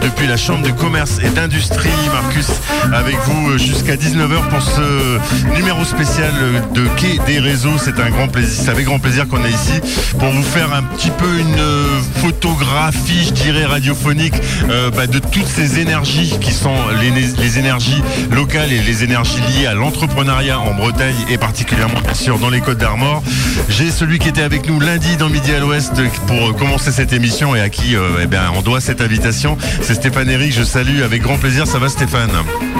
depuis la Chambre de commerce et d'industrie. Marcus, avec vous euh, jusqu'à 19h pour ce numéro spécial de Quai des réseaux. C'est un grand plaisir, c'est avec grand plaisir qu'on est ici pour vous faire un petit peu une euh, photographie, je dirais, radiophonique euh, bah, de toutes ces énergies qui sont les, les énergies locales et les énergies liées à l'entrepreneuriat en Bretagne et particulièrement bien sûr dans les Côtes d'Armor. J'ai celui qui était avec nous lundi dans Midi à l'Ouest pour commencer cette émission et à qui eh bien, on doit cette invitation. C'est Stéphane Eric, je salue avec grand plaisir. Ça va Stéphane?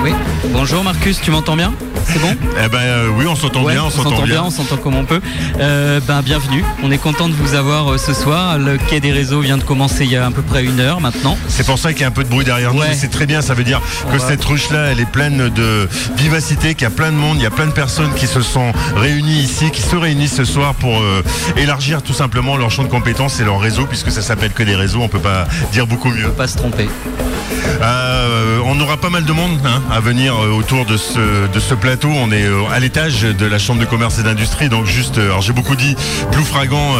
Oui, bonjour Marcus, tu m'entends bien? C'est bon? Eh ben euh, oui, on s'entend bien, on s'entend bien. on s'entend comme on peut. Euh, ben bienvenue, on est content de vous avoir euh, ce soir. Le quai des réseaux vient de commencer il y a à peu près une heure maintenant. C'est pour ça qu'il y a un peu de bruit derrière nous, c'est très bien, ça veut dire que cette ruche-là, elle est pleine de vivacité, qu'il y a plein de monde, il y a plein de personnes qui se sont réunies ici, qui se réunissent ce soir pour élargir tout simplement leur champ de compétences et leur réseau, puisque ça s'appelle que des réseaux, on peut pas dire beaucoup mieux. Pas se tromper. Euh, on aura pas mal de monde hein, à venir euh, autour de ce, de ce plateau. On est euh, à l'étage de la Chambre de commerce et d'industrie, donc juste, alors j'ai beaucoup dit Ploufragan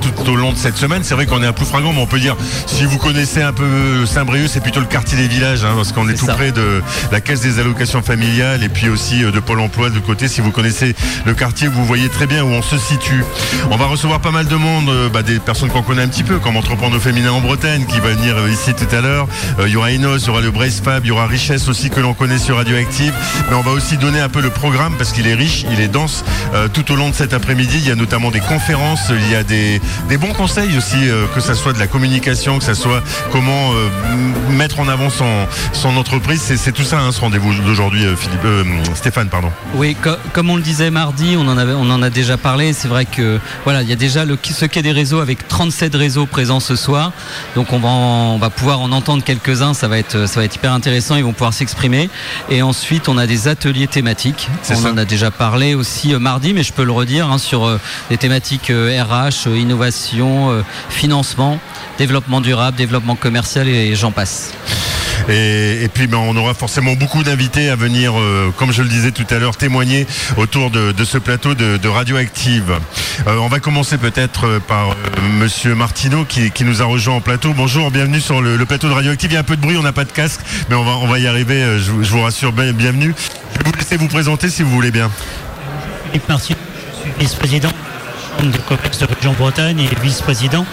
tout au long de cette semaine. C'est vrai qu'on est à Ploufragan, mais on peut dire, si vous connaissez un peu Saint-Brieuc, c'est plutôt le quartier des villages, hein, parce qu'on est, tout près de la caisse des allocations familiales et puis aussi de Pôle emploi de côté. Si vous connaissez le quartier, vous voyez très bien où on se situe. On va recevoir pas mal de monde, bah, des personnes qu'on connaît un petit peu, comme Entrepreneurs Féminins en Bretagne, qui va venir ici tout à l'heure. Il y aura Inos, il y aura le Brace Fab, il y aura Richesse aussi que l'on connaît sur Radioactive. Mais on va aussi donner un peu le programme parce qu'il est riche, il est dense euh, tout au long de cet après-midi. Il y a notamment des conférences, il y a des, bons conseils aussi, euh, que ce soit de la communication, que ce soit comment euh, mettre en avant son, entreprise. C'est tout ça hein, ce rendez-vous d'aujourd'hui, Stéphane. pardon. Oui, comme on le disait mardi, on en, a déjà parlé. C'est vrai que voilà, il y a déjà ce qu'est des réseaux avec 37 réseaux présents ce soir. Donc on va, pouvoir en entendre quelques-uns. Ça ça va être hyper intéressant, ils vont pouvoir s'exprimer. Et ensuite, on a des ateliers thématiques. On en a déjà parlé aussi euh, mardi, mais je peux le redire hein, sur euh, des thématiques RH, euh, innovation, financement, développement durable, développement commercial et j'en passe. Et, puis ben, on aura forcément beaucoup d'invités à venir, euh, comme je le disais tout à l'heure, témoigner autour de, ce plateau de, Radioactive. Euh, on va commencer peut-être euh, par Monsieur Martineau qui, nous a rejoint en plateau. Bonjour, bienvenue sur le, plateau de Radioactive. Il y a un peu de bruit, on n'a pas de casque, mais on va, on va y arriver. Je, vous rassure, bienvenue. Je vais vous laisser vous présenter si vous voulez bien. Philippe Martineau, je suis vice-président de commerce de région Bretagne et vice-président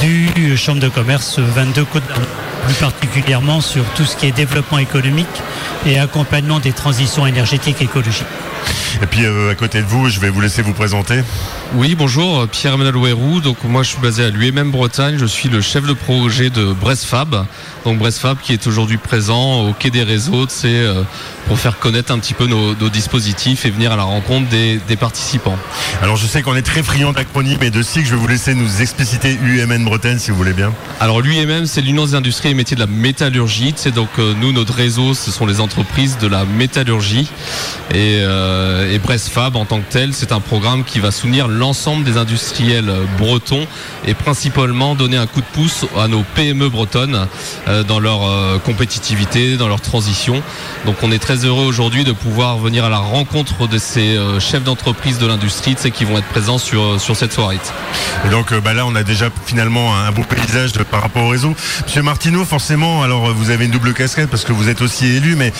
du Chambre de commerce 22 Côte d'Armor plus particulièrement sur tout ce qui est développement économique et accompagnement des transitions énergétiques écologiques. Et puis euh, à côté de vous, je vais vous laisser vous présenter. Oui, bonjour, Pierre-Emmanuel Ouérou. Donc moi je suis basé à l'UMM Bretagne, je suis le chef de projet de Brestfab. Donc Brestfab qui est aujourd'hui présent au Quai des Réseaux, c'est euh, pour faire connaître un petit peu nos, dispositifs et venir à la rencontre des, participants. Alors je sais qu'on est très friand d'acronymes et de SIG, je vais vous laisser nous expliciter UMN Bretagne si vous voulez bien. Alors l'UMM c'est l'Union des industries et métiers de la métallurgie. C'est donc euh, nous notre réseau ce sont les entreprises de la métallurgie et, euh, et Brestfab en tant que tel c'est un programme qui va soutenir l'ensemble des industriels bretons et principalement donner un coup de pouce à nos PME bretonnes euh, dans leur euh, compétitivité, dans leur transition. Donc on est très heureux aujourd'hui de pouvoir venir à la rencontre de ces euh, chefs d'entreprise de l'industrie qui vont être présents sur, sur cette soirée. Et donc bah là on a déjà finalement un beau paysage par rapport au réseau. Monsieur Martineau, forcément, alors vous avez une double casquette parce que vous êtes aussi élu, mais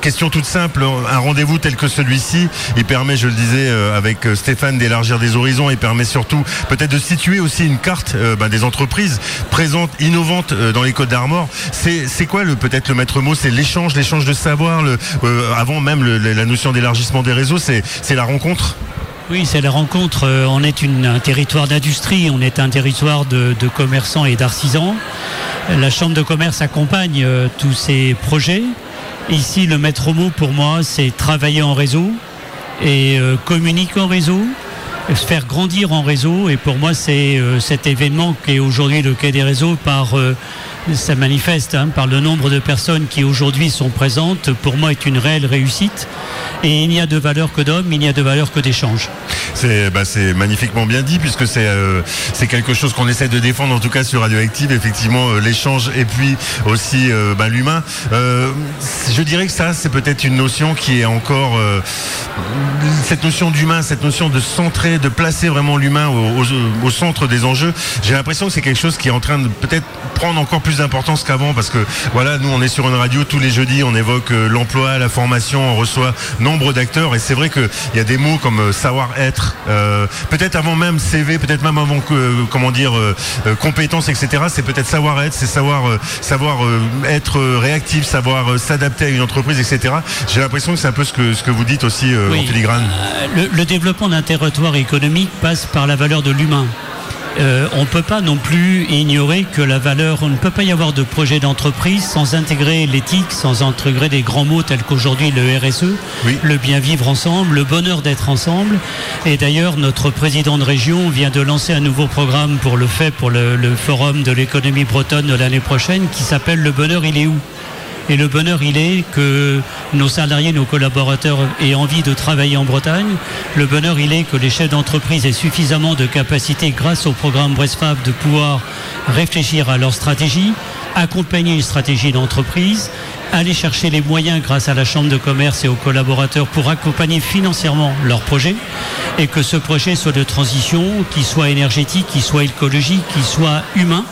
question toute simple, un rendez-vous tel que celui-ci, il permet, je le disais avec Stéphane, d'élargir des horizons, il permet surtout peut-être de situer aussi une carte bah, des entreprises présentes, innovantes dans les Côtes d'Armor. C'est quoi peut-être le maître mot? C'est l'échange, l'échange de savoir, le, euh, avant même la notion d'élargissement des réseaux, c'est la rencontre? Oui, c'est la rencontre. Euh, on est un territoire d'industrie, on est un territoire de, commerçants et d'artisans. La Chambre de commerce accompagne euh, tous ces projets. Ici, le maître mot pour moi, c'est travailler en réseau et communiquer en réseau, se faire grandir en réseau. Et pour moi, c'est cet événement qui est aujourd'hui le Quai des réseaux par ça manifeste hein, par le nombre de personnes qui aujourd'hui sont présentes, pour moi est une réelle réussite. Et il n'y a de valeur que d'homme, il n'y a de valeur que d'échange. C'est bah, magnifiquement bien dit puisque c'est euh, c'est quelque chose qu'on essaie de défendre en tout cas sur Radioactive. Effectivement, euh, l'échange et puis aussi euh, bah, l'humain. Je dirais que ça, c'est peut-être une notion qui est encore cette notion d'humain, cette notion de centrer, de placer vraiment l'humain au- au centre des enjeux. J'ai l'impression que c'est quelque chose qui est en train de peut-être prendre encore plus d'importance qu'avant parce que voilà, nous on est sur une radio tous les jeudis, on évoque euh, l'emploi, la formation, on reçoit nombre d'acteurs et c'est vrai qu'il y a des mots comme euh, savoir-être, euh, peut-être avant même CV, peut-être même avant que euh, comment dire euh, compétences, etc. C'est peut-être savoir-être, c'est savoir savoir être réactif, savoir s'adapter à une entreprise, etc. J'ai l'impression que c'est un peu ce que ce que vous dites aussi Oui. en filigrane. Le, le développement d'un territoire économique passe par la valeur de l'humain. Euh, on ne peut pas non plus ignorer que la valeur, on ne peut pas y avoir de projet d'entreprise sans intégrer l'éthique, sans intégrer des grands mots tels qu'aujourd'hui le RSE, Oui. le bien vivre ensemble, le bonheur d'être ensemble. Et d'ailleurs, notre président de région vient de lancer un nouveau programme pour le fait, pour le, le forum de l'économie bretonne de l'année prochaine, qui s'appelle Le bonheur, il est où? Et le bonheur, il est que nos salariés, nos collaborateurs aient envie de travailler en Bretagne. Le bonheur, il est que les chefs d'entreprise aient suffisamment de capacité, grâce au programme Brestfab, de pouvoir réfléchir à leur stratégie, accompagner une stratégie d'entreprise, aller chercher les moyens grâce à la Chambre de commerce et aux collaborateurs pour accompagner financièrement leur projet et que ce projet soit de transition, qu'il soit énergétique, qu'il soit écologique, qu'il soit humain.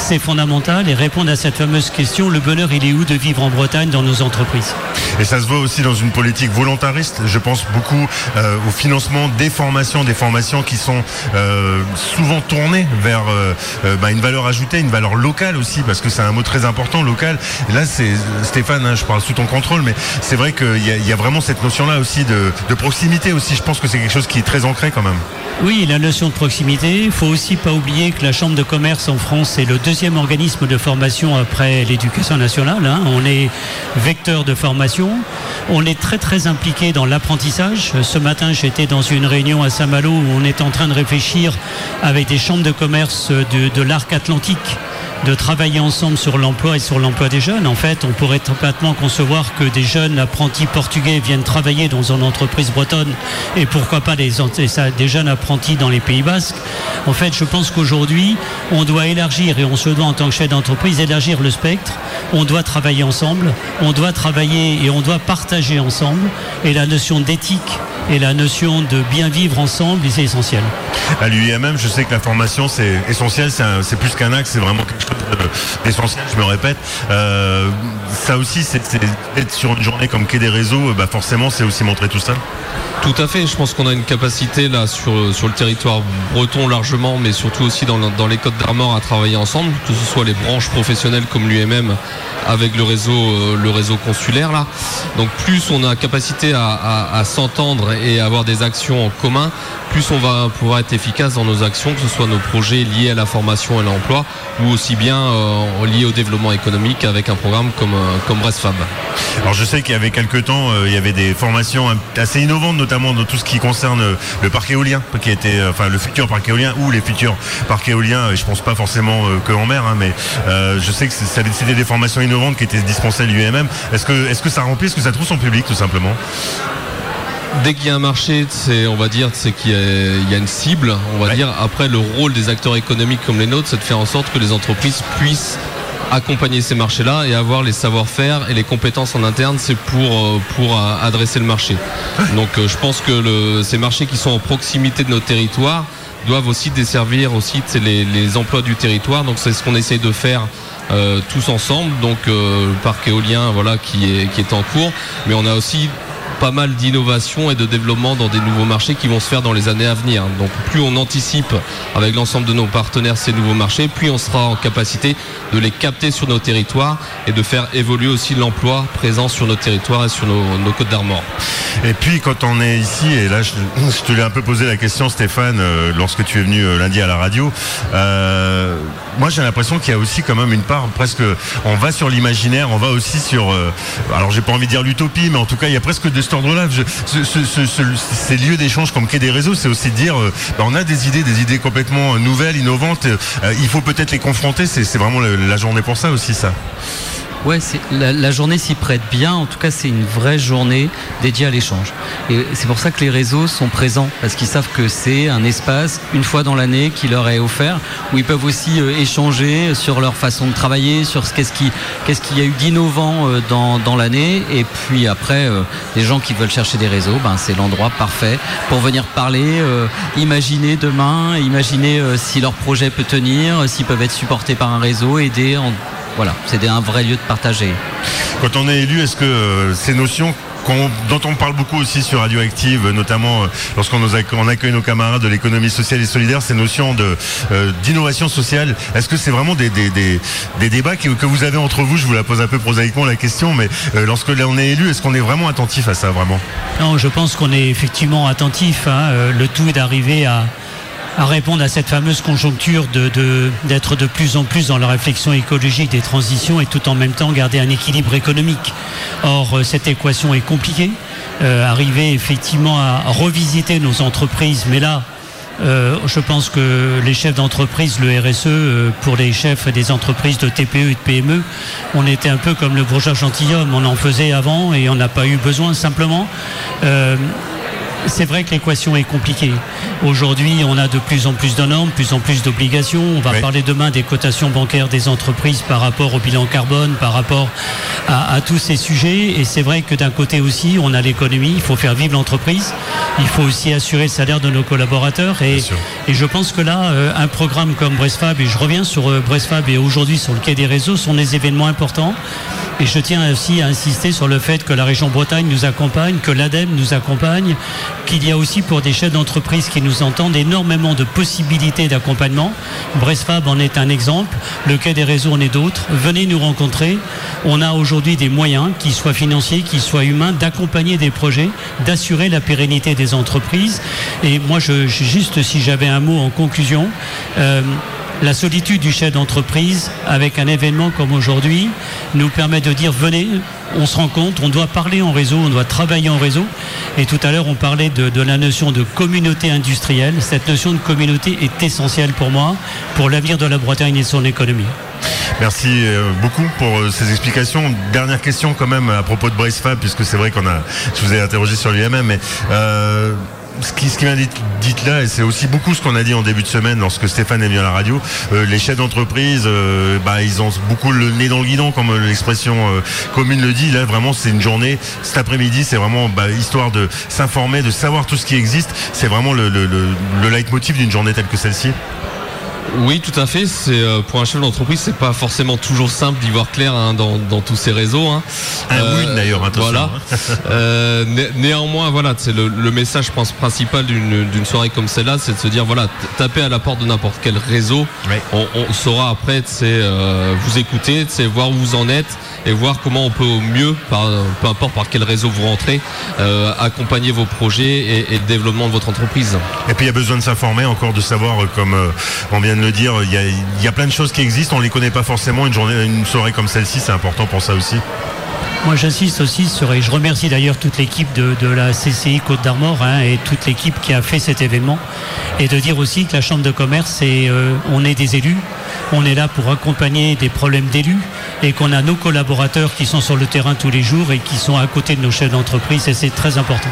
C'est fondamental et répondre à cette fameuse question, le bonheur il est où de vivre en Bretagne dans nos entreprises? Et ça se voit aussi dans une politique volontariste. Je pense beaucoup euh, au financement des formations, des formations qui sont euh, souvent tournées vers euh, bah, une valeur ajoutée, une valeur locale aussi, parce que c'est un mot très important, local. Et là, c'est Stéphane, hein, je parle sous ton contrôle, mais c'est vrai qu'il y, a- il y a vraiment cette notion-là aussi de, de proximité aussi. Je pense que c'est quelque chose qui est très ancré quand même. Oui, la notion de proximité. Il faut aussi pas oublier que la Chambre de commerce en France est le deuxième organisme de formation après l'éducation nationale. hein. On est vecteur de formation. On est très très impliqué dans l'apprentissage. Ce matin, j'étais dans une réunion à Saint-Malo où on est en train de réfléchir avec des chambres de commerce de, de l'arc atlantique de travailler ensemble sur l'emploi et sur l'emploi des jeunes. En fait, on pourrait complètement concevoir que des jeunes apprentis portugais viennent travailler dans une entreprise bretonne et pourquoi pas des, des jeunes apprentis dans les Pays Basques. En fait, je pense qu'aujourd'hui, on doit élargir et on se doit en tant que chef d'entreprise élargir le spectre. On doit travailler ensemble, on doit travailler et on doit partager ensemble. Et la notion d'éthique et la notion de bien vivre ensemble, c'est essentiel. À l'UIMM, je sais que la formation c'est essentiel, c'est plus qu'un axe, c'est vraiment quelque chose de- d'essentiel, je me répète. Euh, ça aussi, c'est être sur une journée comme Quai des Réseaux, bah forcément, c'est aussi montrer tout ça. Tout à fait, je pense qu'on a une capacité là sur, sur le territoire breton largement, mais surtout aussi dans, dans les Côtes d'Armor à travailler ensemble, que ce soit les branches professionnelles comme l'UMM avec le réseau, euh, le réseau consulaire là. Donc plus on a capacité à, à- à s'entendre et avoir des actions en commun, plus on va pouvoir être efficace dans nos actions, que ce soit nos projets liés à la formation et l'emploi, ou aussi bien euh, liés au développement économique avec un programme comme, euh, comme. Alors je sais qu'il y avait quelques temps, euh, il y avait des formations assez innovantes, notamment dans tout ce qui concerne le parc éolien, qui était, enfin le futur parc éolien ou les futurs parcs éoliens. Je pense pas forcément que en mer, hein, mais je sais que c'était des formations innovantes qui étaient dispensées à l'UMM. Est-ce que, est-ce que ça remplit, est-ce que ça trouve son public tout simplement? Dès qu'il y a un marché, c'est, on va dire, c'est qu'il y a, il y a une cible. On va Ouais. dire. Après, le rôle des acteurs économiques comme les nôtres, c'est de faire en sorte que les entreprises puissent accompagner ces marchés-là et avoir les savoir-faire et les compétences en interne, c'est pour euh, pour adresser le marché. Donc, euh, je pense que le- ces marchés qui sont en proximité de nos territoires doivent aussi desservir aussi les, les emplois du territoire. Donc, c'est ce qu'on essaye de faire. euh, tous ensemble, donc euh, le parc éolien voilà qui est qui est en cours, mais on a aussi pas mal d'innovation et de développement dans des nouveaux marchés qui vont se faire dans les années à venir. Donc plus on anticipe avec l'ensemble de nos partenaires ces nouveaux marchés, plus on sera en capacité de les capter sur nos territoires et de faire évoluer aussi l'emploi présent sur nos territoires et sur nos, côtes d'Armor. Et puis quand on est ici, et là je, te l'ai un peu posé la question Stéphane, euh, lorsque tu es venu euh, lundi à la radio, euh, moi j'ai l'impression qu'il y a aussi quand même une part presque, on va sur l'imaginaire, on va aussi sur, alors j'ai pas envie de dire l'utopie, mais en tout cas il y a presque de ce- ce- ce- ce- ces lieux d'échange comme Quai des Réseaux, c'est aussi dire, euh, bah, on a des idées, des idées complètement euh, nouvelles, innovantes, euh, il faut peut-être les confronter, c'est vraiment la journée pour ça aussi ça. Ouais, la, journée s'y prête bien. En tout cas, c'est une vraie journée dédiée à l'échange. Et c'est pour ça que les réseaux sont présents, parce qu'ils savent que c'est un espace, une fois dans l'année, qui leur est offert, où ils peuvent aussi euh, échanger sur leur façon de travailler, sur ce qu'est-ce qu'il y a eu d'innovant euh, dans, l'année. Et puis après, euh, les gens qui veulent chercher des réseaux, ben, c'est l'endroit parfait pour venir parler, imaginer demain, imaginer si leur projet peut tenir, s'ils peuvent être supportés par un réseau, aider en voilà, c'est un vrai lieu de partager. Quand on est élu, est-ce que euh, ces notions dont on parle beaucoup aussi sur Radioactive, notamment euh, lorsqu'on accueille nos camarades de l'économie sociale et solidaire, ces notions euh, d'innovation sociale. Est-ce que c'est vraiment des, débats que, vous avez entre vous? Je vous la pose un peu prosaïquement la question, mais lorsque on est élu, est-ce qu'on est vraiment attentif à ça vraiment? Non, je pense qu'on est effectivement attentif. Hein. Le tout est d'arriver à à répondre à cette fameuse conjoncture d'être de, de, plus en plus dans la réflexion écologique des transitions et tout en même temps garder un équilibre économique. Or, euh, cette équation est compliquée. Euh, arriver effectivement à revisiter nos entreprises, mais là, euh, je pense que les chefs d'entreprise, le RSE, pour les chefs des entreprises de TPE et de PME, on était un peu comme le bourgeois gentilhomme. On en faisait avant et on n'a pas eu besoin simplement c'est vrai que l'équation est compliquée. Aujourd'hui, on a de plus en plus de normes, de plus en plus d'obligations. On va parler demain des cotations bancaires des entreprises par rapport au bilan carbone, par rapport à, tous ces sujets. Et c'est vrai que d'un côté aussi, on a l'économie, il faut faire vivre l'entreprise. Il faut aussi assurer le salaire de nos collaborateurs. Et, je pense que là, euh, un programme comme Brestfab, et je reviens sur euh, Brestfab et aujourd'hui sur le quai des réseaux, sont des événements importants. Et je tiens aussi à insister sur le fait que la région Bretagne nous accompagne, que l'ADEME nous accompagne, qu'il y a aussi pour des chefs d'entreprise qui nous entendent énormément de possibilités d'accompagnement. Brestfab en est un exemple, le Quai des Réseaux en est d'autres. Venez nous rencontrer. On a aujourd'hui des moyens, qu'ils soient financiers, qu'ils soient humains, d'accompagner des projets, d'assurer la pérennité des entreprises. Et moi, je, juste si j'avais un mot en conclusion, euh, la solitude du chef d'entreprise avec un événement comme aujourd'hui nous permet de dire venez, on se rend compte, on doit parler en réseau, on doit travailler en réseau. Et tout à l'heure, on parlait de, la notion de communauté industrielle. Cette notion de communauté est essentielle pour moi, pour l'avenir de la Bretagne et de son économie. Merci euh, beaucoup pour euh, ces explications. Dernière question quand même à propos de Bracefab, puisque c'est vrai qu'on a, je vous ai interrogé sur l'UMM, mais euh, ce qui, ce qui là, et c'est aussi beaucoup ce qu'on a dit en début de semaine lorsque Stéphane est venu à la radio, euh, les chefs d'entreprise, euh, bah, ils ont beaucoup le nez dans le guidon, comme l'expression euh, commune le dit. Là, vraiment, c'est une journée, cet après-midi, c'est vraiment bah, histoire de s'informer, de savoir tout ce qui existe. C'est vraiment le leitmotiv d'une journée telle que celle-ci. Oui, tout à fait. C'est euh, pour un chef d'entreprise, c'est pas forcément toujours simple d'y voir clair hein, dans, tous ces réseaux. Hein. Un euh, d'ailleurs, attention. Voilà. Hein. euh, néanmoins, voilà, c'est le, message principal d'une soirée comme celle-là, c'est de se dire voilà, taper à la porte de n'importe quel réseau. On, saura après, c'est euh, vous écouter, c'est voir où vous en êtes et voir comment on peut au mieux, peu importe par quel réseau vous rentrez, euh, accompagner vos projets et, le développement de votre entreprise. Et puis il y a besoin de s'informer, encore de savoir, euh, comme euh, on vient de le dire, il y, a, plein de choses qui existent, on ne les connaît pas forcément. Une journée, une soirée comme celle-ci, c'est important pour ça aussi. Moi j'insiste aussi sur, et je remercie d'ailleurs toute l'équipe de, la CCI Côte d'Armor hein, et toute l'équipe qui a fait cet événement, et de dire aussi que la Chambre de commerce, on est des élus, on est là pour accompagner des problèmes d'élus et qu'on a nos collaborateurs qui sont sur le terrain tous les jours et qui sont à côté de nos chefs d'entreprise et c'est très important.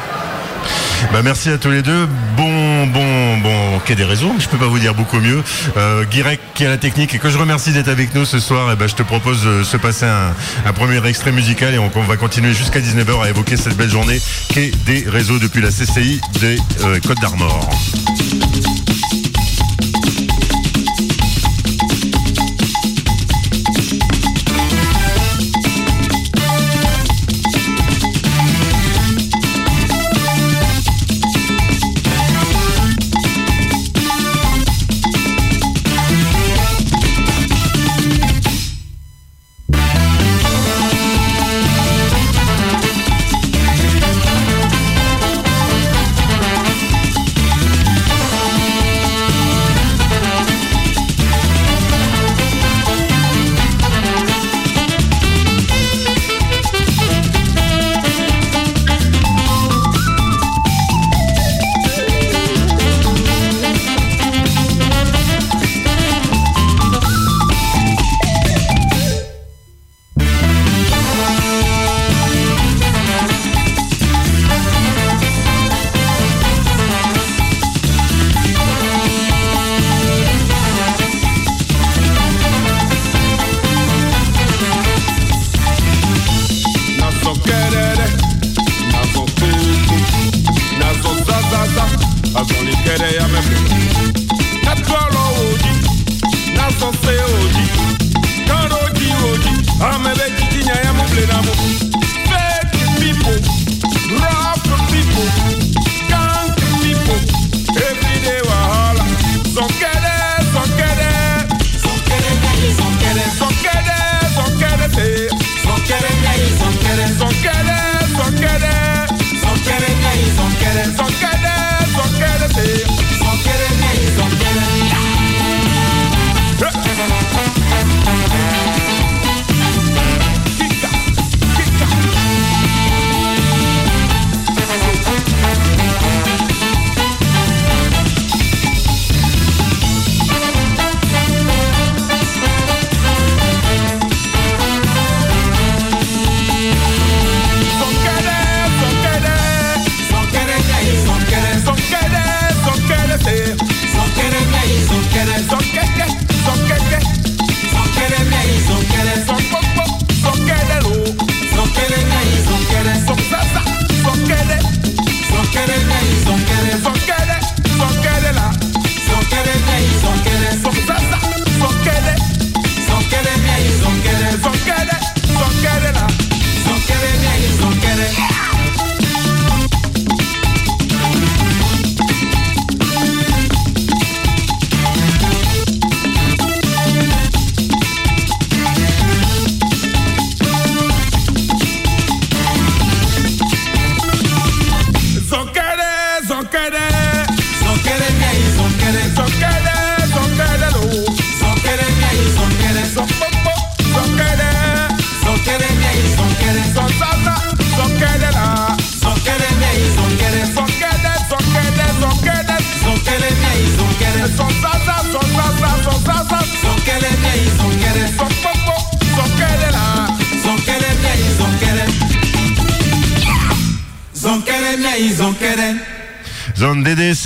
Bah merci à tous les deux. Bon, bon, bon, quai des réseaux, je peux pas vous dire beaucoup mieux. Euh, Guirec qui a la technique et que je remercie d'être avec nous ce soir. Et eh ben, je te propose de se passer un, premier extrait musical et on, va continuer jusqu'à 19h à évoquer cette belle journée quai des réseaux depuis la CCI des euh, Côtes d'Armor.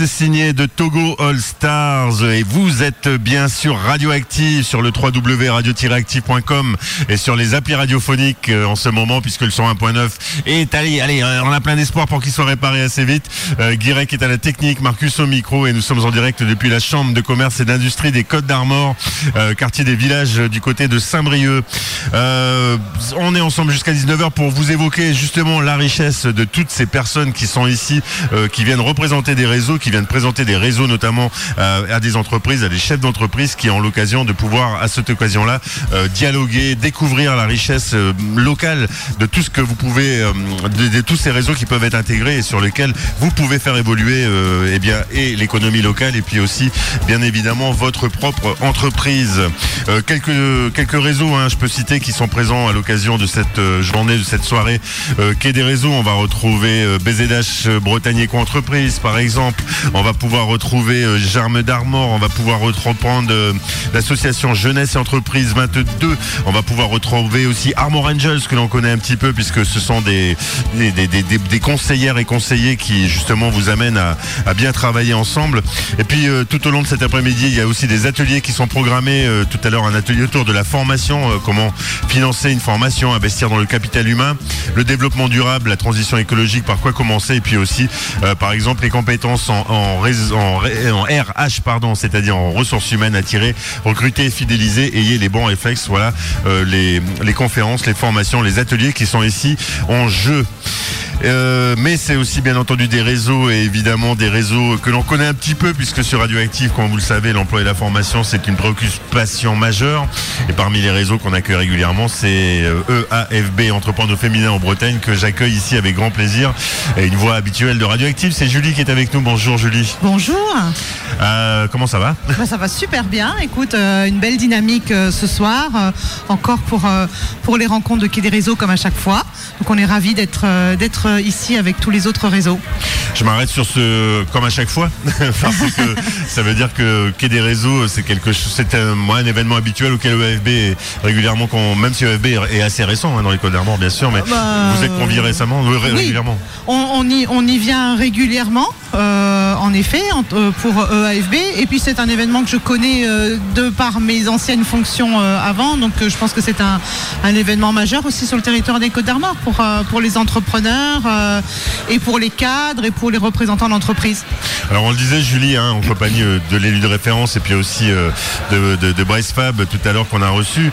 Signé de Togo All Stars. Et vous êtes bien sûr radioactif sur le www.radio-active.com et sur les applis radiophoniques euh, en ce moment puisque le 101.9 est allé, allez, euh, on a plein d'espoir pour qu'il soit réparé assez vite. Euh, Guirec est à la technique, Marcus au micro et nous sommes en direct depuis la Chambre de commerce et d'industrie des Côtes d'Armor, euh, quartier des villages du côté de Saint-Brieuc. On est ensemble jusqu'à 19h pour vous évoquer justement la richesse de toutes ces personnes qui sont ici, qui viennent représenter des réseaux, qui viennent présenter des réseaux notamment à des entreprises, à des chefs d'entreprise qui ont l'occasion de pouvoir à cette occasion-là euh, dialoguer, découvrir la richesse euh, locale de tout ce que vous pouvez, euh, de, tous ces réseaux qui peuvent être intégrés et sur lesquels vous pouvez faire évoluer euh, eh bien et l'économie locale et puis aussi bien évidemment votre propre entreprise. Quelques quelques réseaux, hein, je peux citer, qui sont présents à l'occasion de cette journée, de cette soirée. Quai des réseaux, on va retrouver BZH Bretagne Eco Entreprise, par exemple. On va pouvoir retrouver Germe d'Armor. On va pouvoir reprendre euh, l'association Jeunesse et Entreprise 22. On va pouvoir retrouver aussi Armor Angels, que l'on connaît un petit peu, puisque ce sont des, des, conseillères et conseillers qui, justement, vous amènent à, bien travailler ensemble. Et puis, euh, tout au long de cet après-midi, il y a aussi des ateliers qui sont programmés. Euh, tout à l'heure, un atelier autour de la formation, euh, comment financer une formation, investir dans le capital humain, le développement durable, la transition écologique, par quoi commencer, et puis aussi, par exemple, les compétences en, en RH, pardon, c'est-à-dire en ressources humaines, attirer, recruter, fidéliser, ayez les bons réflexes. Voilà euh, les, les conférences, les formations, les ateliers qui sont ici en jeu. Euh, mais c'est aussi bien entendu des réseaux et évidemment des réseaux que l'on connaît un petit peu puisque sur Radioactive, comme vous le savez, l'emploi et la formation c'est une préoccupation majeure. Et parmi les réseaux qu'on accueille régulièrement, c'est euh, EAFB, Entrepreneurs Féminin en Bretagne, que j'accueille ici avec grand plaisir. Et une voix habituelle de Radioactive, c'est Julie qui est avec nous. Bonjour Julie. Bonjour, Euh, comment ça va? Bah, ça va super bien. Écoute, euh, une belle dynamique euh, ce soir, euh, encore pour, pour les rencontres de Quai des Réseaux comme à chaque fois. Donc on est ravis d'être d'être ici avec tous les autres réseaux. Je m'arrête sur ce, comme à chaque fois, parce que ça veut dire que Quai des réseaux, c'est quelque chose, c'est un, un événement habituel auquel EFB est régulièrement, même si EFB est assez récent hein, dans les Côtes d'Armor, bien sûr, mais Bah, vous êtes conviés récemment, oui, régulièrement. On, on y, on y vient régulièrement, euh, en effet, pour EAFB. Et puis c'est un événement que je connais euh, de par mes anciennes fonctions euh, avant. Donc euh, je pense que c'est un, événement majeur aussi sur le territoire des Côtes d'Armor pour, pour les entrepreneurs et pour les cadres et pour les représentants d'entreprise. Alors on le disait Julie, hein, en compagnie de l'élu de référence et puis aussi de, de, Bryce Fab tout à l'heure qu'on a reçu.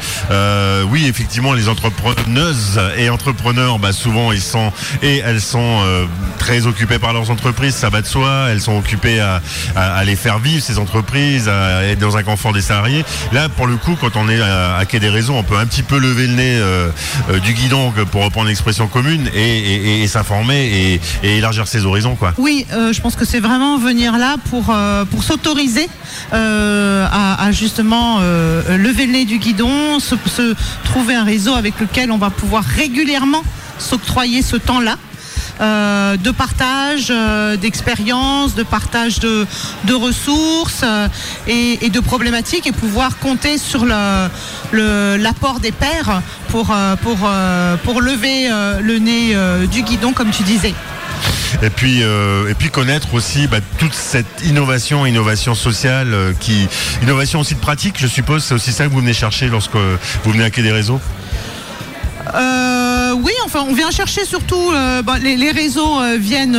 Oui, effectivement, les entrepreneuses et entrepreneurs, bah, souvent ils sont et elles sont très occupées par leurs entreprises, ça va de soi. Elles sont occupées à, les faire vivre ces entreprises, être dans un confort des salariés. Là, pour le coup, quand on est à, à Quai des Réseaux, on peut un petit peu lever le nez euh, euh, du guidon, pour reprendre l'expression commune, et, s'informer et, élargir ses horizons, quoi. Oui, euh, je pense que c'est vraiment venir là pour, euh, pour s'autoriser euh, à, justement euh, lever le nez du guidon, se trouver un réseau avec lequel on va pouvoir régulièrement s'octroyer ce temps-là. Euh, de partage euh, d'expériences, de partage de, ressources euh, et, de problématiques et pouvoir compter sur l'apport des pairs pour, lever le nez du guidon, comme tu disais. Et puis, connaître aussi bah, toute cette innovation, innovation sociale, qui, innovation aussi de pratique, je suppose, c'est aussi ça que vous venez chercher lorsque vous venez à Quai des Réseaux? Euh, oui, enfin, on vient chercher surtout. euh, les, les réseaux euh, viennent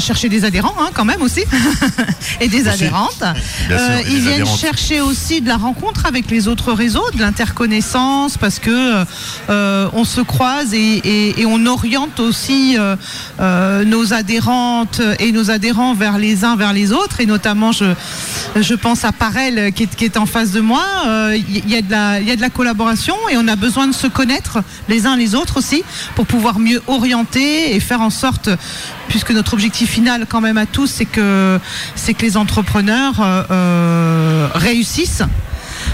chercher des adhérents, hein, quand même aussi, et des Aussi. adhérentes. Bien sûr, et ils des viennent adhérentes. chercher aussi de la rencontre avec les autres réseaux, de l'interconnaissance, parce que on se croise et, et- et on oriente aussi nos adhérentes et nos adhérents vers les uns vers les autres, et notamment je je pense à Parel qui est, qui est en face de moi. Il y, a de la- il y a de la collaboration et on a besoin de se connaître les uns les autres aussi pour pouvoir mieux orienter et faire en sorte, puisque notre objectif final quand même à tous, c'est que, c'est que les entrepreneurs euh, euh, réussissent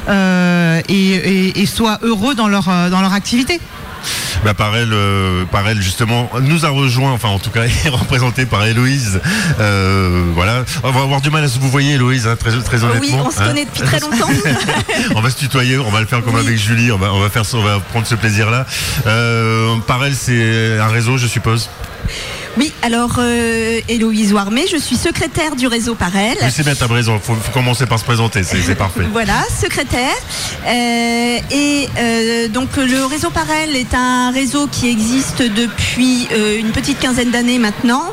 euh, et, et- soient heureux dans leur, dans leur activité. Bah, Parel, euh, Parel, justement, nous a rejoint, enfin en tout cas, est représenté par Héloïse. Euh, voilà, on va avoir du mal à se vous voyez, Héloïse, hein, très, très honnêtement. Oui, on se hein. connaît depuis très longtemps. on va se tutoyer, on va le faire comme Oui. avec Julie, on va, on va faire ça, on va prendre ce plaisir-là. Euh, Parel, c'est un réseau, je suppose? Oui, alors euh, Héloïse Warmé, je suis secrétaire du réseau Parel. Oui, c'est bien, t'as raison. Il faut, faut commencer par se présenter, c'est c'est parfait. Voilà, secrétaire. Euh, et euh, donc le réseau Parel est un réseau qui existe depuis euh, une petite quinzaine d'années maintenant,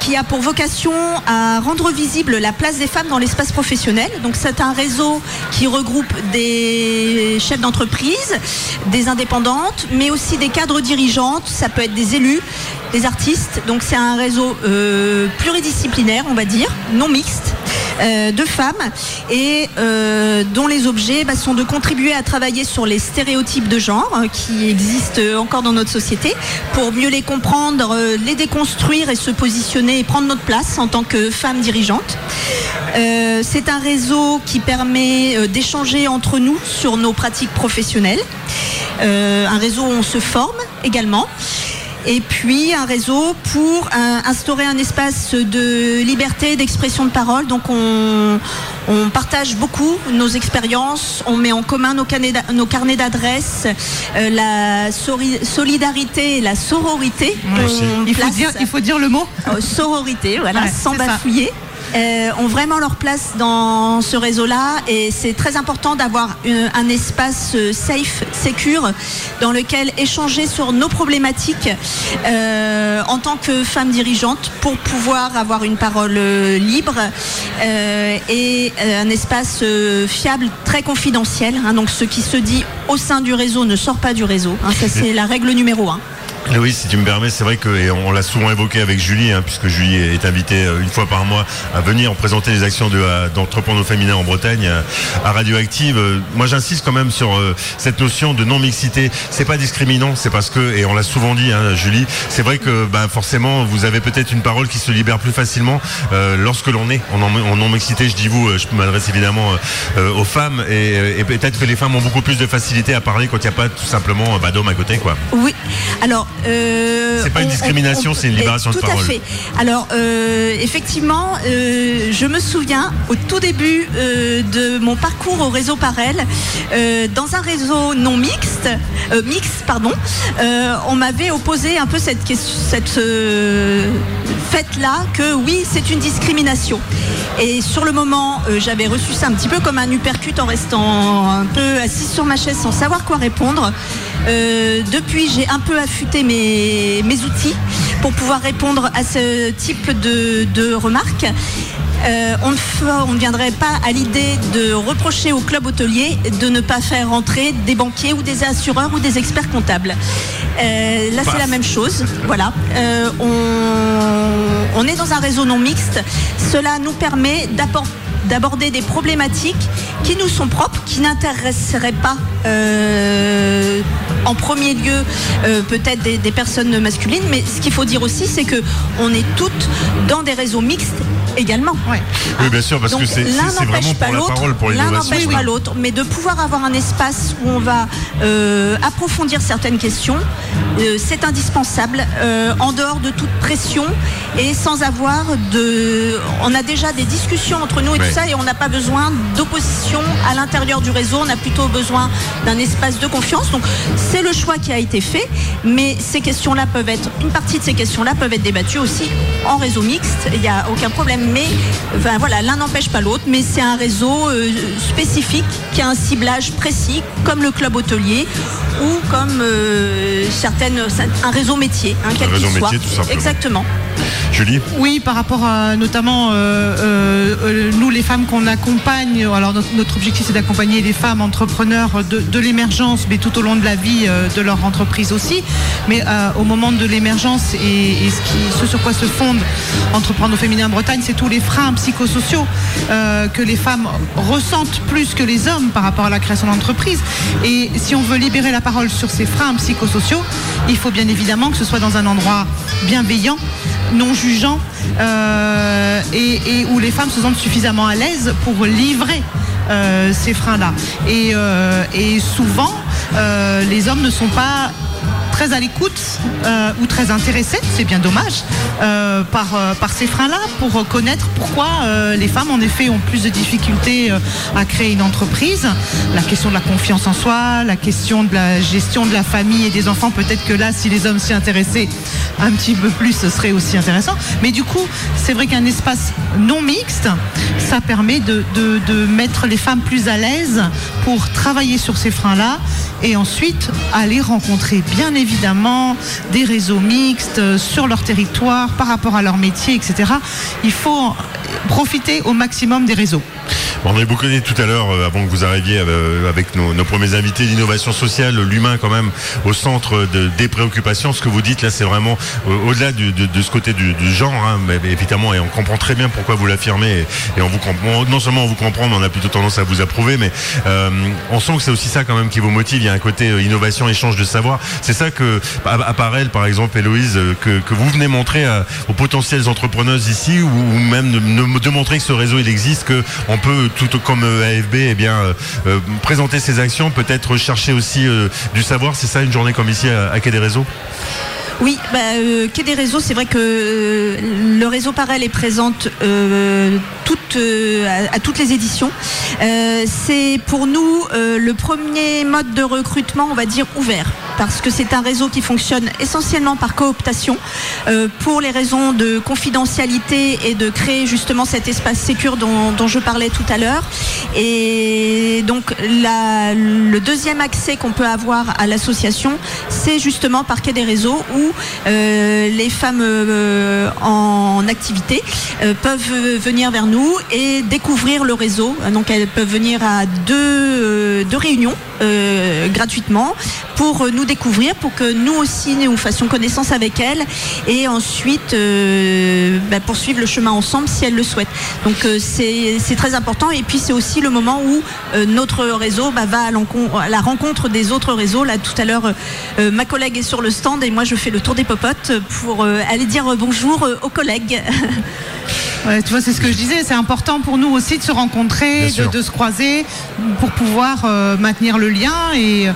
qui a pour vocation à rendre visible la place des femmes dans l'espace professionnel. Donc c'est un réseau qui regroupe des chefs d'entreprise, des indépendantes, mais aussi des cadres dirigeantes. Ça peut être des élus, des artistes. Donc c'est un réseau euh, pluridisciplinaire, on va dire, non mixte. euh, de femmes et euh, dont les objets bah, sont de contribuer à travailler sur les stéréotypes de genre qui existent encore dans notre société pour mieux les comprendre, les déconstruire et se positionner et prendre notre place en tant que femmes dirigeantes. C'est un réseau qui permet d'échanger entre nous sur nos pratiques professionnelles. Un réseau où on se forme également. Et puis un réseau pour instaurer un espace de liberté, d'expression de parole. Donc on, on partage beaucoup nos expériences, on met en commun nos carnets d'a- nos carnets d'adresses, euh, la solidarité et la sororité. Il faut, dire, il faut dire le mot. euh, sororité, voilà, Ouais, sans ça. Euh, ont vraiment leur place dans ce réseau-là et c'est très important d'avoir une- un espace euh, safe, secure, dans lequel échanger sur nos problématiques euh, en tant que femme dirigeante pour pouvoir avoir une parole euh, libre euh, et euh, un espace euh, fiable, très confidentiel. hein. donc ce qui se dit au sein du réseau ne sort pas du réseau. hein. ça c'est la règle numéro un. Oui, si tu me permets, c'est vrai que et on l'a souvent évoqué avec Julie, hein, puisque Julie est invitée euh, une fois par mois à venir présenter les actions euh, d'entrepreneurs féminins en Bretagne euh, à Radioactive. Moi, j'insiste quand même sur cette notion de non mixité. C'est pas discriminant, c'est parce que et on l'a souvent dit, hein, Julie, c'est vrai que ben, forcément vous avez peut-être une parole qui se libère plus facilement lorsque l'on est en, non mixité. Je dis vous, je m'adresse évidemment aux femmes et, peut-être que les femmes ont beaucoup plus de facilité à parler quand il n'y a pas tout simplement bah, d'hommes à côté, quoi. Oui. Alors. Euh, C'est pas une on- discrimination, on- c'est une libération de tout parole. à fait. Alors, euh, effectivement, euh, je me souviens au tout début de mon parcours au réseau Parel, dans un réseau non mixte, mixte, pardon, on m'avait opposé un peu cette question, cette fait-là que oui, c'est une discrimination. Et sur le moment, j'avais reçu ça un petit peu comme un uppercut en restant un peu assise sur ma chaise sans savoir quoi répondre. Euh, depuis, j'ai un peu affûté mes, mes outils pour pouvoir répondre à ce type de, de remarques. Euh, on, ne fe- on ne viendrait pas à l'idée de reprocher au club hôtelier de ne pas faire rentrer des banquiers ou des assureurs ou des experts comptables. Euh, là, c'est la même chose. Voilà. Euh, on, on est dans un réseau non mixte. Cela nous permet d'aborder des problématiques qui nous sont propres, qui n'intéresseraient pas euh, en premier lieu euh, peut-être des, personnes masculines, mais ce qu'il faut dire aussi, c'est que on est toutes dans des réseaux mixtes également. Ouais. Oui, bien sûr, parce Donc, que c'est vraiment pas pour la l'autre, parole, pour l'un n'empêche pas l'autre, mais de pouvoir avoir un espace où on va euh, approfondir certaines questions, euh, c'est indispensable euh, en dehors de toute pression et sans avoir de. On a déjà des discussions entre nous et tout ça, et on n'a pas besoin d'opposition à l'intérieur du réseau. On a plutôt besoin d'un espace de confiance. Donc c'est le choix qui a été fait, mais ces questions-là peuvent être une partie de ces questions-là peuvent être débattues aussi en réseau mixte. Il n'y a aucun problème, mais enfin, voilà, l'un n'empêche pas l'autre, mais c'est un réseau euh, spécifique qui a un ciblage précis, comme le club hôtelier ou comme euh, certaines, un réseau métier, hein, quel qu'il soit. métier, tout simplement. Exactement. Julie Oui, par rapport à notamment euh, euh, euh, nous, les femmes qu'on accompagne. Alors notre, objectif, c'est d'accompagner les femmes entrepreneurs de, l'émergence, mais tout au long de la vie de leur entreprise aussi. Mais au moment de l'émergence et, ce, sur quoi se fonde Entreprendre au en Bretagne, c'est tous les freins psychosociaux que les femmes ressentent plus que les hommes par rapport à la création d'entreprise. Et si on veut libérer la parole sur ces freins psychosociaux, il faut bien évidemment que ce soit dans un endroit bienveillant non jugeant euh, et, où les femmes se sentent suffisamment à l'aise pour livrer euh, ces freins-là. Et, euh, souvent, les hommes ne sont pas très à l'écoute euh, ou très intéressés, c'est bien dommage, euh, par, euh, par ces freins-là pour connaître pourquoi les femmes en effet ont plus de difficultés à créer une entreprise. La question de la confiance en soi, la question de la gestion de la famille et des enfants, peut-être que là, si les hommes s'y intéressaient, un petit peu plus, ce serait aussi intéressant. Mais du coup, c'est vrai qu'un espace non mixte, ça permet de, de- de mettre les femmes plus à l'aise pour travailler sur ces freins-là et ensuite aller rencontrer bien évidemment des réseaux mixtes euh, sur leur territoire par rapport à leur métier, etc. Il faut profiter au maximum des réseaux. On a beaucoup dit tout à l'heure, euh, avant que vous arriviez euh, avec nos, premiers invités, l'innovation sociale, l'humain quand même au centre de- des préoccupations. Ce que vous dites là, c'est vraiment euh, au-delà de, ce côté du, genre, hein, mais évidemment, et on comprend très bien pourquoi vous l'affirmez, et, on vous comprend, non seulement on vous comprend, on a plutôt tendance à vous approuver, mais on sent que c'est aussi ça quand même qui vous motive. Il y a un côté innovation, échange de savoir. C'est ça que, à, elle, par exemple, Héloïse, que, vous venez montrer aux potentielles entrepreneuses ici, ou, ou même de, montrer que ce réseau existe, que on peut tout comme euh, AFB, eh euh, euh, présenter ses actions, peut-être chercher aussi du savoir. C'est ça une journée comme ici à, à Quai des Réseaux? Oui, bah, euh, Quai des réseaux, c'est vrai que euh, le réseau Parel est présente euh, à, toutes les éditions. C'est pour nous le premier mode de recrutement, on va dire, ouvert. Parce que c'est un réseau qui fonctionne essentiellement par cooptation pour les raisons de confidentialité et de créer justement cet espace sécur dont, je parlais tout à l'heure. Et donc le deuxième accès qu'on peut avoir à l'association, c'est justement par Quai des réseaux où euh, les femmes euh, en activité euh, peuvent venir vers nous et découvrir le réseau. Donc elles peuvent venir à deux, réunions gratuitement pour nous découvrir, pour que nous aussi nous fassions connaissance avec elles et ensuite bah, poursuivre le chemin ensemble si elles le souhaitent. Donc c'est très important et puis c'est aussi le moment où notre réseau bah, va à, à la rencontre des autres réseaux. Là tout à l'heure, ma collègue est sur le stand et moi je fais le tour des popotes pour euh, aller dire bonjour euh, aux collègues. Ouais, tu vois, c'est ce que je disais. C'est important pour nous aussi de se rencontrer, de, se croiser, pour pouvoir euh, maintenir le lien et,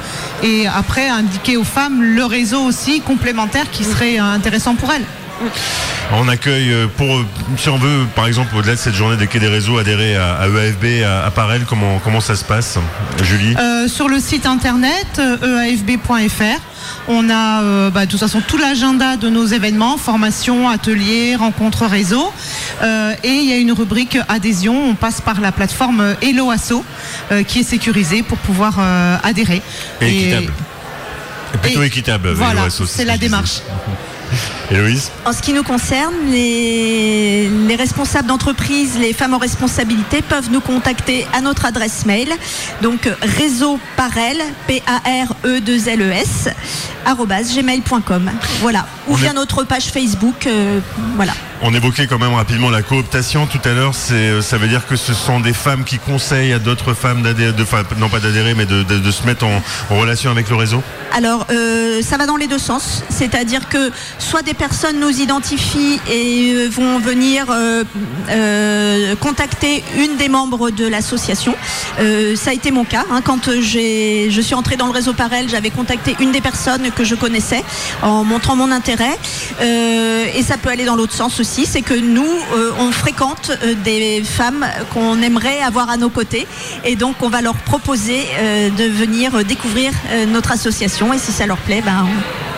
et après indiquer aux femmes le réseau aussi complémentaire qui serait intéressant pour elles. On accueille euh, pour, si on veut, par exemple, au-delà de cette journée des Quai des Réseaux, adhérer à, à EAFB, à, à Parel, comment, comment ça se passe, Julie Euh, sur le site internet euh, eafb.fr, on a euh, bah, de toute façon tout l'agenda de nos événements, formation, ateliers, rencontres réseau. Euh, et il y a une rubrique adhésion. On passe par la plateforme Hello Asso qui est sécurisée pour pouvoir adhérer. Et équitable. Plutôt et- équitable. Voilà, c'est ce la démarche. Héloïse En ce qui nous concerne, les, les responsables d'entreprise, les femmes en responsabilité peuvent nous contacter à notre adresse mail, donc réseau parel, P-A-R-E-2-L-E-S, arobase gmail.com. Voilà. Ou On via est- notre page Facebook. euh, voilà. On évoquait quand même rapidement la cooptation tout à l'heure. Euh, ça veut dire que ce sont des femmes qui conseillent à d'autres femmes d'adhérer, enfin, non pas d'adhérer, mais de, de- de se mettre en, en relation avec le réseau? Alors, euh, ça va dans les deux sens. C'est-à-dire que soit des personnes nous identifient et euh, vont venir euh, euh, contacter une des membres de l'association. Ça a été mon cas. hein. Quand je suis entrée dans le réseau Parel, j'avais contacté une des personnes que je connaissais en montrant mon intérêt. Et ça peut aller dans l'autre sens aussi. C'est que nous, on fréquente des femmes qu'on aimerait avoir à nos côtés. Et donc, on va leur proposer de venir découvrir notre association. Et si ça leur plaît, ben,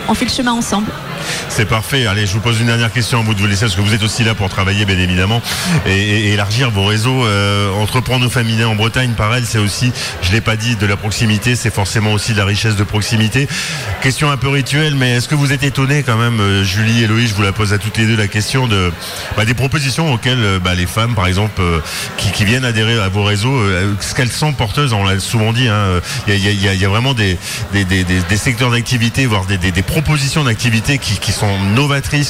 on fait le chemin ensemble. C'est parfait. Allez, je vous pose une dernière question à vous de vous laisser, parce que vous êtes aussi là pour travailler, bien évidemment, et, élargir vos réseaux. Euh, entreprendre féminin en Bretagne, pareil, c'est aussi, je l'ai pas dit, de la proximité, c'est forcément aussi de la richesse de proximité. Question un peu rituelle, mais est-ce que vous êtes étonné quand même, euh, Julie et Loïs, je vous la pose à toutes les deux la question de bah, des propositions auxquelles euh, bah, les femmes, par exemple, euh, qui, viennent adhérer à vos réseaux, ce qu'elles sont porteuses, on l'a souvent dit, il y, a, vraiment des, des, secteurs d'activité, voire des propositions d'activité qui, qui sont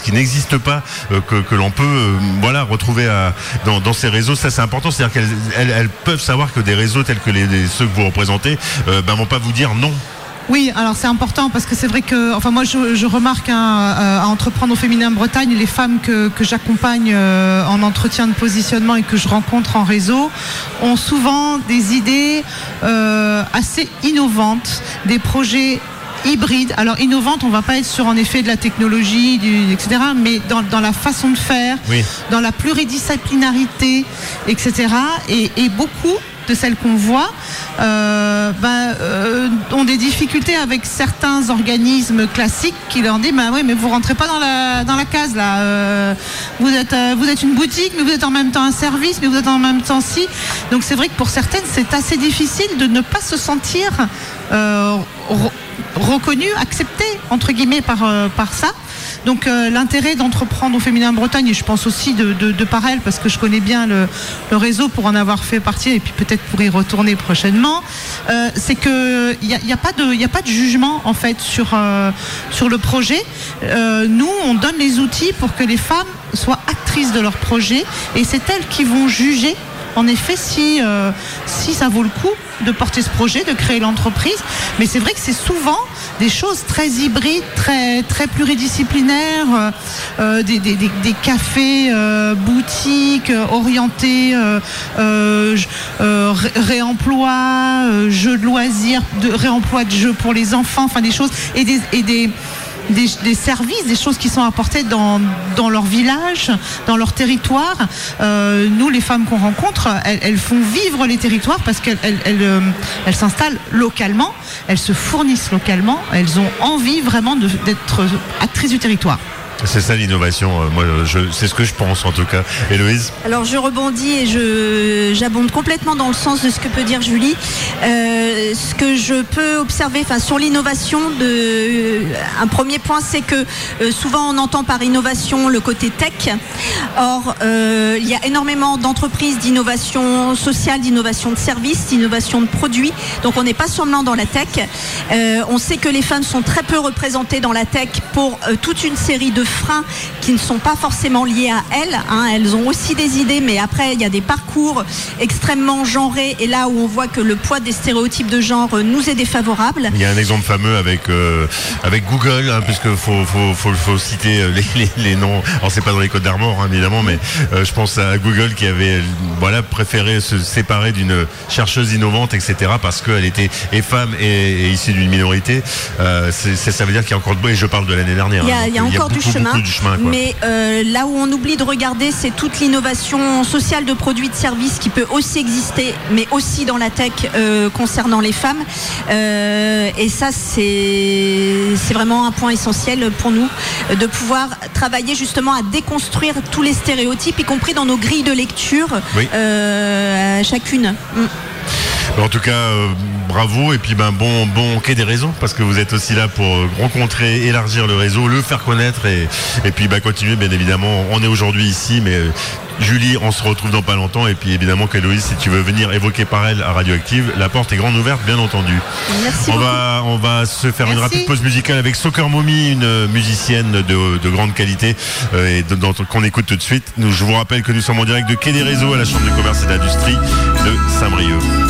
qui n'existent pas, euh, que, l'on peut euh, voilà, retrouver à- dans, dans ces réseaux. Ça, c'est important, c'est-à-dire qu'elles elles, elles peuvent savoir que des réseaux tels que les, ceux que vous représentez euh, ben, vont pas vous dire non. Oui, alors c'est important parce que c'est vrai que, enfin moi je, remarque euh, à entreprendre au féminin Bretagne, les femmes que, que j'accompagne euh, en entretien de positionnement et que je rencontre en réseau ont souvent des idées euh, assez innovantes, des projets hybrides. Alors innovantes, on va pas être sur en effet de la technologie, du, etc., mais dans, dans la façon de faire, Oui. dans la pluridisciplinarité, etc. Et, et beaucoup de celles qu'on voit, euh, ben, euh, ont des difficultés avec certains organismes classiques qui leur disent bah oui mais vous rentrez pas dans la dans la case là euh, vous êtes vous êtes une boutique mais vous êtes en même temps un service mais vous êtes en même temps si donc c'est vrai que pour certaines c'est assez difficile de ne pas se sentir reconnu accepté entre guillemets par euh, par ça donc euh, l'intérêt d'entreprendre au féminin Bretagne, et je pense aussi de, de, de par elle, parce que je connais bien le, réseau pour en avoir fait partie, et puis peut-être pour y retourner prochainement, euh, c'est que il n'y a, y a pas de a pas de jugement en fait sur euh, sur le projet. Euh, nous, on donne les outils pour que les femmes soient actrices de leur projet, et c'est elles qui vont juger. En effet, si, euh, si ça vaut le coup de porter ce projet, de créer l'entreprise. Mais c'est vrai que c'est souvent des choses très hybrides, très, pluridisciplinaires, euh, euh, des, cafés, boutiques orientés réemploi, jeux de loisirs, de réemploi de jeux pour les enfants, enfin des choses et des des, services, des choses qui sont apportées dans, leur village, dans leur territoire. Euh, nous, les femmes qu'on rencontre, elles, font vivre les territoires parce qu'elles elles, elles, euh, s'installent localement, elles se fournissent localement, elles ont envie vraiment d'être actrices du territoire. C'est ça l'innovation. euh, Moi, c'est ce que je pense en tout cas. Héloïse Alors je rebondis et je j'abonde complètement dans le sens de ce que peut dire Julie. Euh, ce que je peux observer, enfin sur l'innovation, de un premier point, c'est que euh, souvent on entend par innovation le côté tech. Or, euh, il y a énormément d'entreprises d'innovation sociale, d'innovation de services, d'innovation de produits. Donc on n'est pas seulement dans la tech. Euh, on sait que les femmes sont très peu représentées dans la tech pour euh, toute une série de freins qui ne sont pas forcément liés à elles. hein. Elles ont aussi des idées, mais après il y a des parcours extrêmement genrés et là où on voit que le poids des stéréotypes de genre euh, nous est défavorable. Il y a un exemple fameux avec euh, avec Google, hein, puisque faut faut, faut faut citer euh, les, les, les noms. Alors c'est pas dans les codes d'Armor hein, évidemment, mais euh, je pense à Google qui avait voilà préféré se séparer d'une chercheuse innovante, etc. Parce qu'elle était et femme et, et issue d'une minorité. Euh, ça veut dire qu'il y a encore de et je parle de l'année dernière. Il y a, hein, il y a donc, encore du beaucoup, chemin, du chemin mais euh, là où on oublie de regarder, c'est toute l'innovation sociale de produits de services qui peut aussi exister, mais aussi dans la tech euh, concernant les femmes. Euh, et ça, c'est c'est vraiment un point essentiel pour nous, de pouvoir travailler justement à déconstruire tous les stéréotypes, y compris dans nos grilles de lecture, Oui. euh, chacune. Mm. En tout cas, euh, bravo et puis ben bon bon quai des raisons parce que vous êtes aussi là pour euh, rencontrer, élargir le réseau, le faire connaître et, et puis bah, continuer bien évidemment. On est aujourd'hui ici, mais euh, Julie, on se retrouve dans pas longtemps et puis évidemment qu'Héloïse, si tu veux venir évoquer par elle à Radioactive, la porte est grande ouverte, bien entendu. Merci On beaucoup. va, on va se faire une rapide pause musicale avec Soccer Mommy, une musicienne de, de grande qualité euh, et qu'on écoute tout de suite. Nous, je vous rappelle que nous sommes en direct de Quai des Réseaux à la Chambre de commerce et d'industrie de Saint-Brieuc.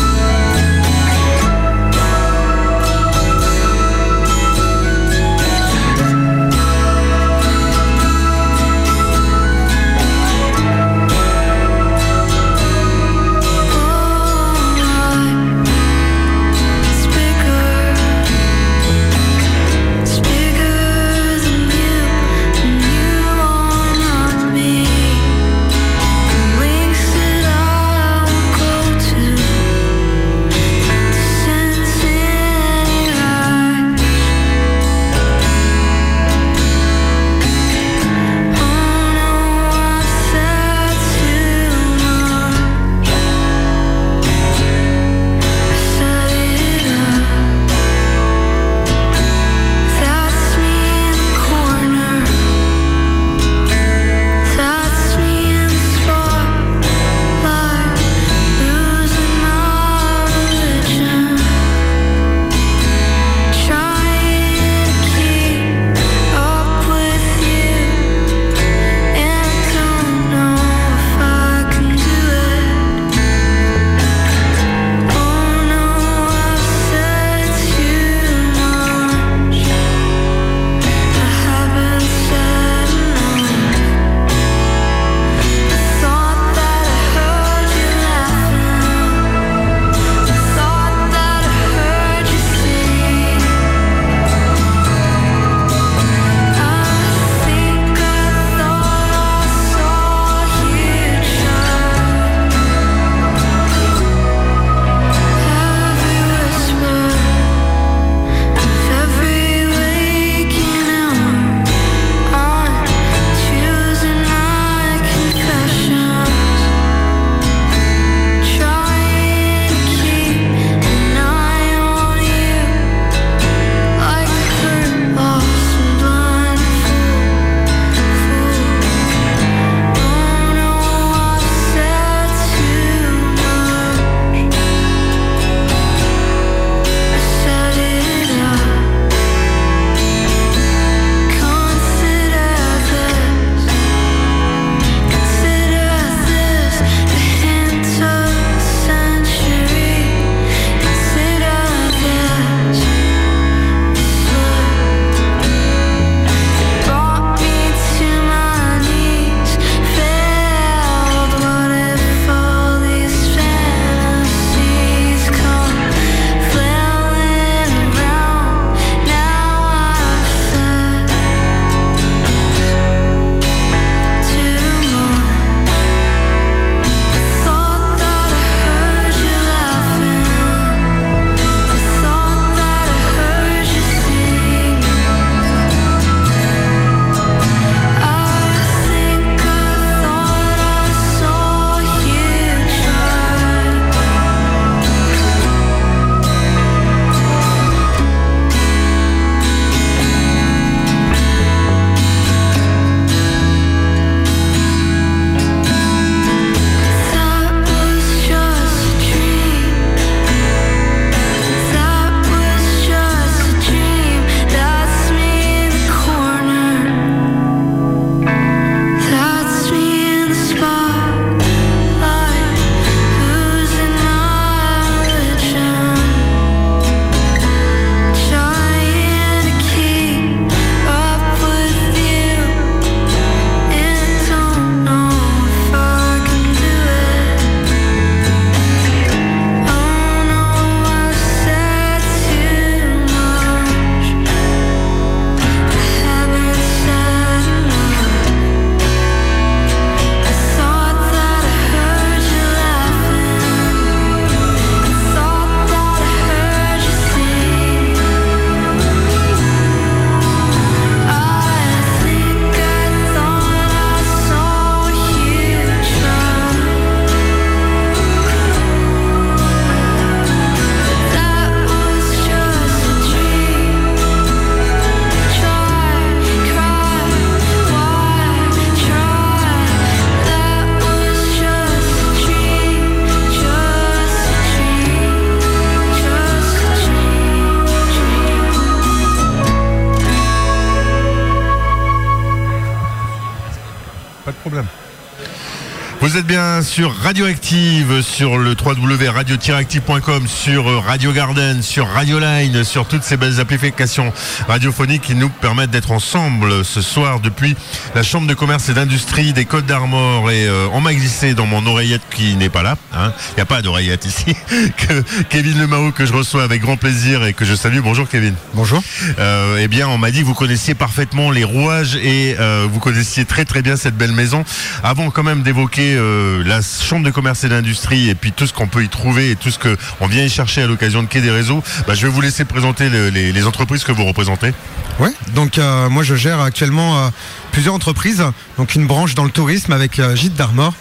Êtes bien sur Radioactive, sur le www.radio-active.com, sur euh, Radio Garden, sur Radio Line, sur toutes ces belles applications radiophoniques qui nous permettent d'être ensemble ce soir depuis la Chambre de commerce et d'industrie des Côtes d'Armor. Et euh, on m'a glissé dans mon oreillette qui n'est pas là. hein. Il n'y a pas d'oreillette ici. que Kevin Lemao que je reçois avec grand plaisir et que je salue. Bonjour Kevin. Bonjour. Euh, eh bien, on m'a dit que vous connaissiez parfaitement les rouages et euh, vous connaissiez très très bien cette belle maison. Avant quand même d'évoquer euh, la chambre de commerce et d'industrie et puis tout ce qu'on peut y trouver et tout ce que on vient y chercher à l'occasion de Quai des Réseaux, bah, je vais vous laisser présenter le- les, les entreprises que vous représentez. Ouais. Donc euh, moi je gère actuellement euh, plusieurs entreprises, donc une branche dans le tourisme avec Gîte d'Armor,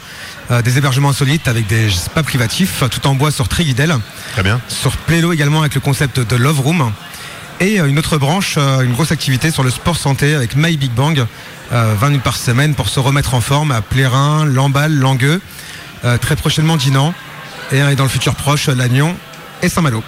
des hébergements insolites avec des spas privatifs, tout en bois sur Tréguidel, Très bien. sur Plélo également avec le concept de Love Room, et une autre branche, une grosse activité sur le sport santé avec My Big Bang, euh, 20 minutes par semaine pour se remettre en forme à Plérin, Lamballe, Langueux, euh, très prochainement Dinan, et, euh, et dans le futur proche Lannion et Saint-Malo.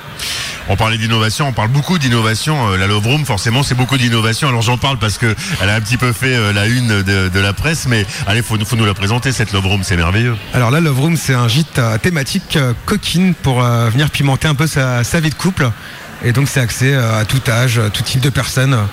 On parlait d'innovation, on parle beaucoup d'innovation. Euh, la Love Room, forcément, c'est beaucoup d'innovation. Alors j'en parle parce que elle a un petit peu fait euh, la une de, de la presse, mais allez, faut, faut nous la présenter cette Love Room, c'est merveilleux. Alors là, Love Room, c'est un gîte euh, thématique euh, coquine pour euh, venir pimenter un peu sa, sa vie de couple. Et donc, c'est euh, à tout âge, euh, tout type de personnes, euh,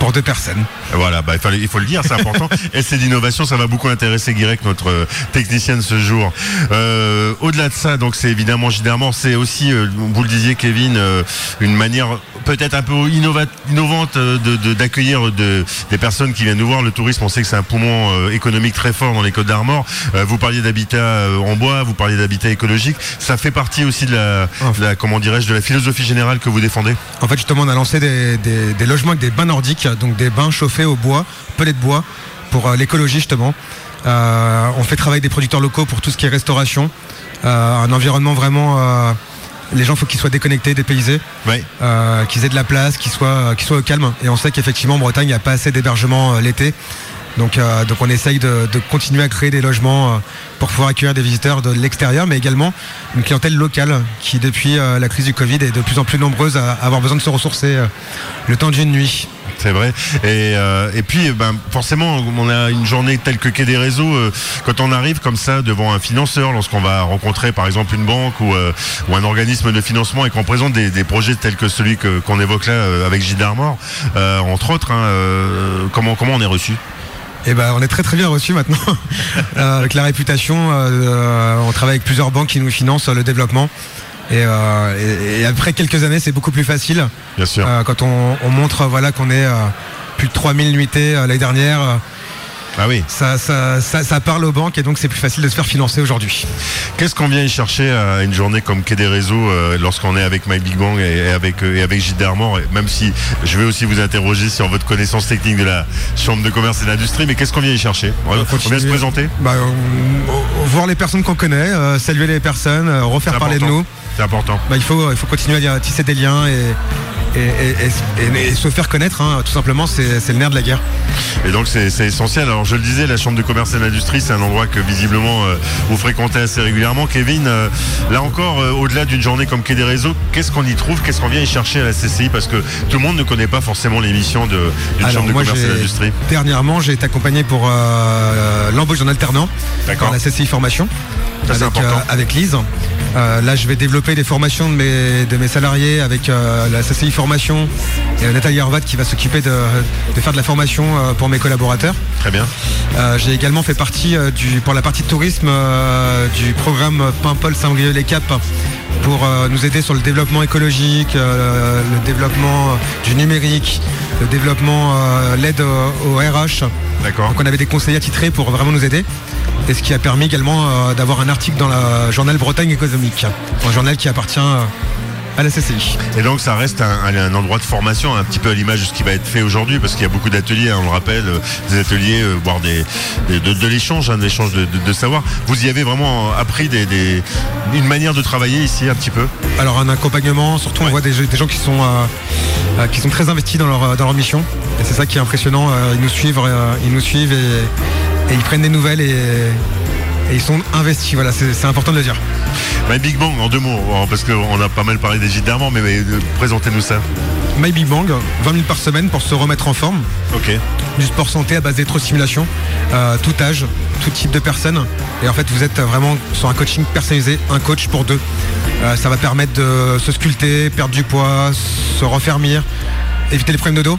pour deux personnes. Voilà, bah, il, fallait- il faut le dire, c'est important. Et c'est d'innovation, ça va beaucoup intéresser Guirec, notre euh, technicienne ce jour. Euh, Au-delà de ça, donc c'est évidemment Gidermort, c'est aussi, euh, vous le disiez Kevin, euh, une manière peut-être un peu innova- innovante de- de- d'accueillir de, des personnes qui viennent nous voir. Le tourisme, on sait que c'est un poumon économique très fort dans les Côtes d'Armor. Vous parliez d'habitat en bois, vous parliez d'habitat écologique. Ça fait partie aussi de la, comment dirais-je, de la philosophie générale que vous défendez? En fait, justement, on a lancé des, des- des logements avec des bains nordiques, donc des bains chauffés au bois, pelets de bois, pour euh, l'écologie, justement. Euh, on fait travailler des producteurs locaux pour tout ce qui est restauration. Euh, un environnement vraiment. euh, les gens, faut qu'ils soient déconnectés, dépaysés. Euh, qu'ils aient de la place, qu'ils soient, qu'ils soient au calme. Et on sait qu'effectivement en Bretagne, il n'y a pas assez d'hébergement euh, l'été. Donc, euh, donc on essaye de, de continuer à créer des logements euh, pour pouvoir accueillir des visiteurs de l'extérieur, mais également une clientèle locale qui, depuis euh, la crise du Covid, est de plus en plus nombreuse à avoir besoin de se ressourcer euh, le temps d'une nuit. C'est vrai. Et, euh, puis, ben, forcément, on a une journée telle que Quai des Réseaux. euh, quand on arrive comme ça devant un financeur, lorsqu'on va rencontrer par exemple une banque ou, euh, un organisme de financement et qu'on présente des, projets tels que celui qu'on évoque là avec Gilles Darmor, entre autres, hein, comment, comment on est reçu? Et ben, on est très très bien reçu maintenant avec la réputation. on travaille avec plusieurs banques qui nous financent le développement. Et, euh, et- et après quelques années, c'est beaucoup plus facile. Bien sûr. Euh, quand on, on montre voilà, qu'on est euh, plus de 3000 nuitées l'année dernière, Ah oui. ça, ça, ça, ça parle aux banques et donc c'est plus facile de se faire financer aujourd'hui. Qu'est-ce qu'on vient y chercher à une journée comme Quai des Réseaux euh, lorsqu'on est avec My Big Bang et, avec, et avec Gilles Darmor et Même si je vais aussi vous interroger sur votre connaissance technique de la Chambre de commerce et d'industrie, mais qu'est-ce qu'on vient y chercher? On vient se présenter Bah, on- voir les personnes qu'on connaît, euh, saluer les personnes, euh, refaire parler de nous. C'est important. Bah, il, faut, il faut continuer à tisser des liens et, et, et- et- et se faire connaître, hein, tout simplement, c'est le nerf de la guerre. Et donc c'est essentiel. Alors je le disais, la Chambre de commerce et d'industrie, c'est un endroit que visiblement euh, vous fréquentez assez régulièrement. Kevin, euh, là encore, euh, au-delà d'une journée comme Quai des Réseaux, qu'est-ce qu'on y trouve? Qu'est-ce qu'on vient y chercher à la CCI Parce que tout le monde ne connaît pas forcément l'émission de- d'une Alors, Chambre de moi, commerce et j'ai- d'industrie. Dernièrement, j'ai été accompagné pour l'embauche d'un alternant par la CCI Formation Ça, avec Lise. Euh, là, je vais développer des formations de mes, de mes salariés avec euh, la CCI Formation et euh, Nathalie Arvat qui va s'occuper de, de faire de la formation euh, pour mes collaborateurs. Très bien. J'ai également fait partie du, pour la partie tourisme du programme Paimpol Saint-Brieuc les Caps pour nous aider sur le développement écologique, le développement du numérique, le développement, l'aide au, au RH. D'accord. Donc on avait des conseillers attitrés pour vraiment nous aider. Et ce qui a permis également euh, d'avoir un article dans le journal Bretagne économique, un journal qui appartient euh, à la CCI. Et donc ça reste un, endroit de formation, un petit peu à l'image de ce qui va être fait aujourd'hui, parce qu'il y a beaucoup d'ateliers, hein, on le rappelle, euh, des ateliers, voire des, des- de, de l'échange, hein, de l'échange de, de- de savoir. Vous y avez vraiment appris des, des- une manière de travailler ici un petit peu? Alors un accompagnement, surtout on voit des, gens qui sont, euh, qui sont très investis dans leur, dans leur mission. Et c'est ça qui est impressionnant. ils nous suivent, ils nous suivent et, et ils prennent des nouvelles et, et ils sont investis. Voilà, c'est important de le dire. My Big Bang, en deux mots, en- parce qu'on a pas mal parlé des gîtes d'Armand, mais, mais, euh, présentez-nous ça. My Big Bang, 20 minutes par semaine pour se remettre en forme. Ok. Du sport santé à base d'électrostimulation, euh, tout âge, tout type de personnes. Et en fait, vous êtes vraiment sur un coaching personnalisé, un coach pour deux. Euh, ça va permettre de se sculpter, perdre du poids, se refermir, éviter les problèmes de dos.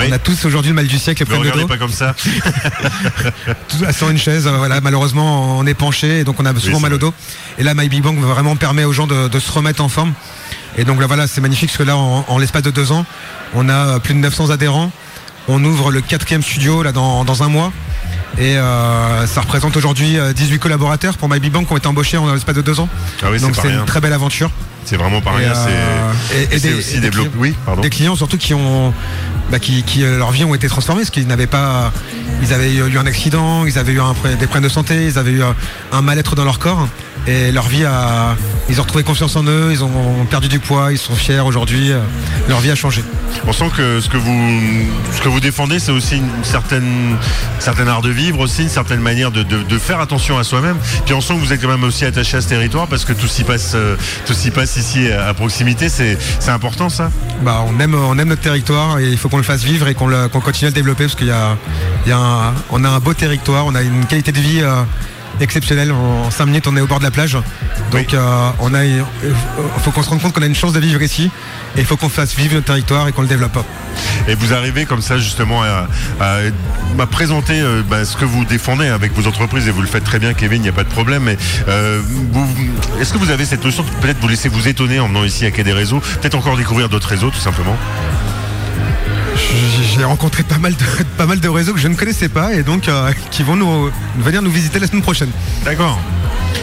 Oui. On a tous aujourd'hui le mal du siècle, Ne regardez pas comme ça. Sur une chaise, euh, voilà, malheureusement, on est penché et donc on a souvent mal au dos. Et là, My Big Bang vraiment permet aux gens de, de se remettre en forme. Et donc là, voilà, c'est magnifique parce que là, en, en l'espace de deux ans, on a euh, plus de 900 adhérents. On ouvre le quatrième studio là dans, dans un mois. Et euh, ça représente aujourd'hui euh, 18 collaborateurs pour My Big Bang qui ont été embauchés en l'espace de deux ans. Ah oui, donc c'est une très belle aventure. C'est vraiment pas rien. euh, c'est et- et c'est des- aussi des développé. clients. Oui, pardon. Des clients surtout qui ont bah, qui, qui, euh, leurs vies ont été transformées parce qu'ils n'avaient pas ils avaient eu un accident, ils avaient eu un, des problèmes de santé, ils avaient eu un, mal-être dans leur corps et leur vie a ils ont retrouvé confiance en eux, ils ont perdu du poids, ils sont fiers aujourd'hui, euh, leur vie a changé. On sent que ce que vous, ce que vous défendez, c'est aussi une certaine, certaine art de vivre, aussi une certaine manière de, de- de faire attention à soi-même. Puis on sent que vous êtes quand même aussi attaché à ce territoire parce que tout s'y passe, euh, tout s'y passe ici à proximité. C'est, important ça? Bah, on aime notre territoire et il faut qu'on le fasse vivre et qu'on continue à le développer parce qu'il y a, il y a un, on a un beau territoire, on a une qualité de vie euh, exceptionnelle. En 5 minutes, on est au bord de la plage. Donc, euh, on a, il faut qu'on se rende compte qu'on a une chance de vivre ici et il faut qu'on fasse vivre notre territoire et qu'on le développe. Et vous arrivez comme ça justement à, à- à présenter euh, bah, ce que vous défendez avec vos entreprises et vous le faites très bien, Kevin. Il n'y a pas de problème. Mais euh, est-ce que vous avez cette notion de peut-être vous laisser vous étonner en venant ici à Quai des Réseaux, peut-être encore découvrir d'autres réseaux tout simplement? J'ai rencontré pas mal, de, pas mal de réseaux que je ne connaissais pas et donc euh, qui vont nous venir nous visiter la semaine prochaine. D'accord.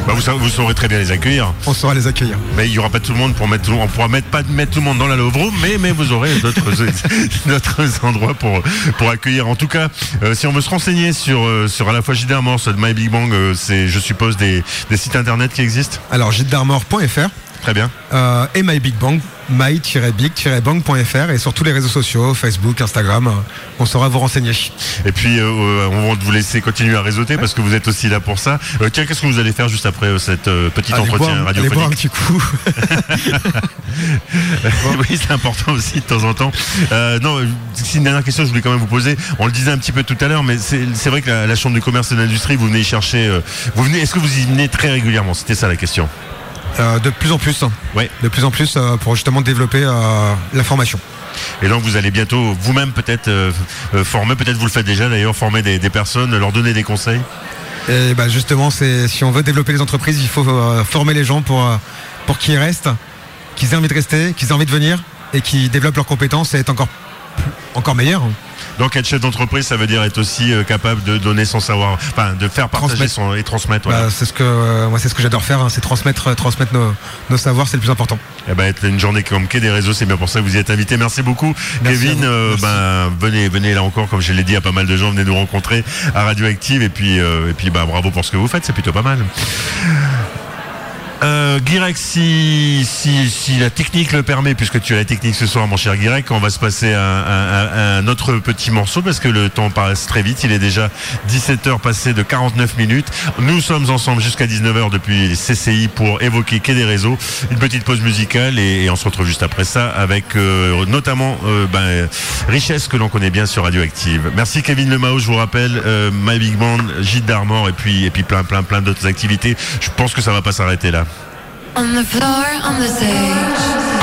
Bah, vous, sa- vous saurez très bien les accueillir. On saura les accueillir. Mais il n'y aura pas tout le monde pour mettre tout le monde. On pourra mettre, pas mettre tout le monde dans la Love Room, mais, mais vous aurez d'autres, endroits pour, pour accueillir. En tout cas, euh, si on veut se renseigner sur, euh, sur à la fois JD Armor, sur My Big Bang, euh, c'est, je suppose, des, des sites internet qui existent? Alors, gitdarmor.fr Très bien. euh, et My Big Bang, my-big-bang.fr et sur tous les réseaux sociaux, Facebook, Instagram, euh, on saura vous renseigner. Et puis, euh, on va vous laisser continuer à réseauter parce que vous êtes aussi là pour ça. Euh, tiens, qu'est-ce que vous allez faire juste après euh, cette euh, petit Allez entretien boire, allez boire un petit coup. Oui, c'est important aussi de temps en temps. Non, c'est une dernière question que je voulais quand même vous poser. On le disait un petit peu tout à l'heure, mais c'est vrai que la, la Chambre du commerce et de l'industrie, vous venez y chercher. vous venez, est-ce que vous y venez très régulièrement? C'était ça la question. Euh, de plus en plus. hein. Ouais. De plus en plus euh, pour justement développer euh, la formation. Et donc vous allez bientôt vous-même peut-être former, peut-être vous le faites déjà d'ailleurs, former des, des personnes, leur donner des conseils. Et bah justement, c'est si on veut développer les entreprises, il faut former les gens pour, pour qu'ils restent, qu'ils aient envie de rester, qu'ils aient envie de venir et qu'ils développent leurs compétences et être encore, encore meilleurs. Donc être chef d'entreprise, ça veut dire être aussi euh, capable de donner son savoir, enfin de faire partager Transmettre. son et transmettre. Voilà. Bah, c'est ce que euh, moi c'est ce que j'adore faire, hein, c'est transmettre, transmettre nos, nos savoirs, c'est le plus important. Eh ben, être une journée comme Quai des réseaux, c'est bien pour ça que vous y êtes invité. Merci beaucoup, Merci Kevin. euh, ben, venez, venez là encore, comme je l'ai dit à pas mal de gens, venez nous rencontrer à Radioactive et puis, euh, et puis, bah, bravo pour ce que vous faites, c'est plutôt pas mal. Euh, Guirec, si, si, si la technique le permet, puisque tu as la technique ce soir, mon cher Guirec, on va se passer à, un autre petit morceau parce que le temps passe très vite. Il est déjà 17h passé de 49 minutes. Nous sommes ensemble jusqu'à 19h depuis CCI pour évoquer Quai des réseaux. Une petite pause musicale et, et on se retrouve juste après ça avec euh, notamment euh, ben, Richesse que l'on connaît bien sur Radioactive. Merci Kevin Lemao, je vous rappelle, euh, My Big Band, Gîte d'Armor et puis, et puis plein, plein, plein d'autres activités. Je pense que ça va pas s'arrêter là. On the floor, on the stage.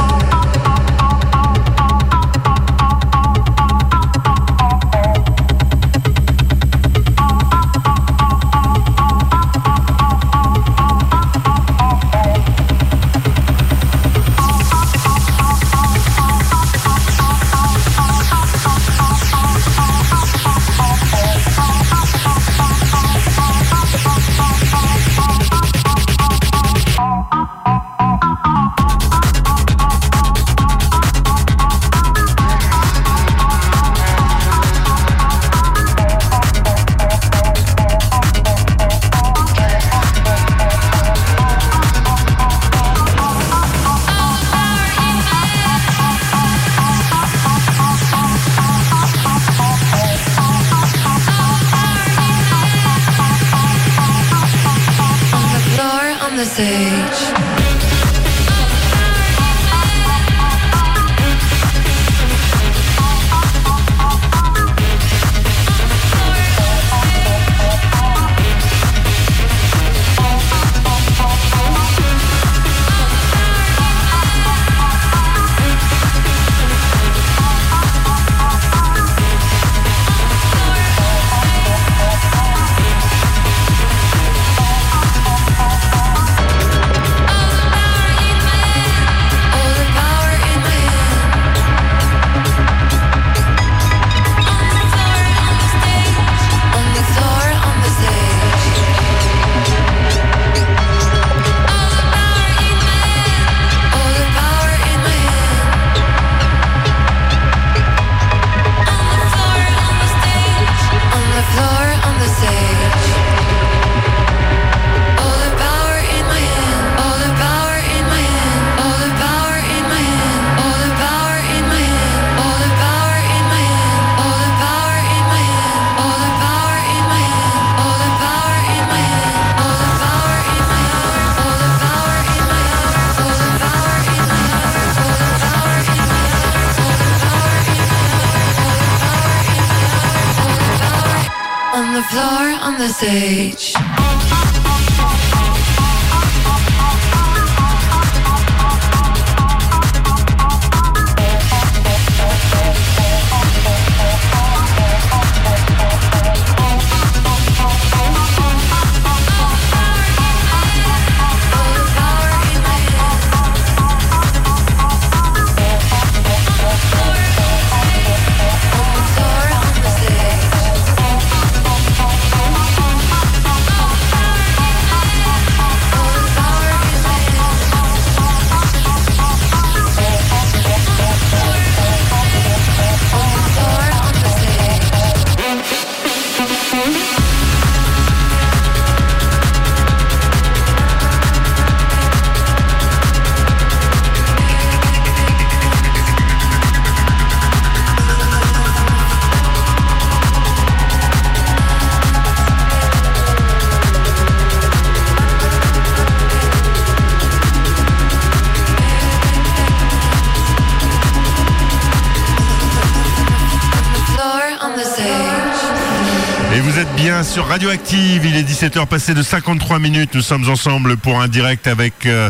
Radioactive, il est 17h passé de 53 minutes, nous sommes ensemble pour un direct avec euh,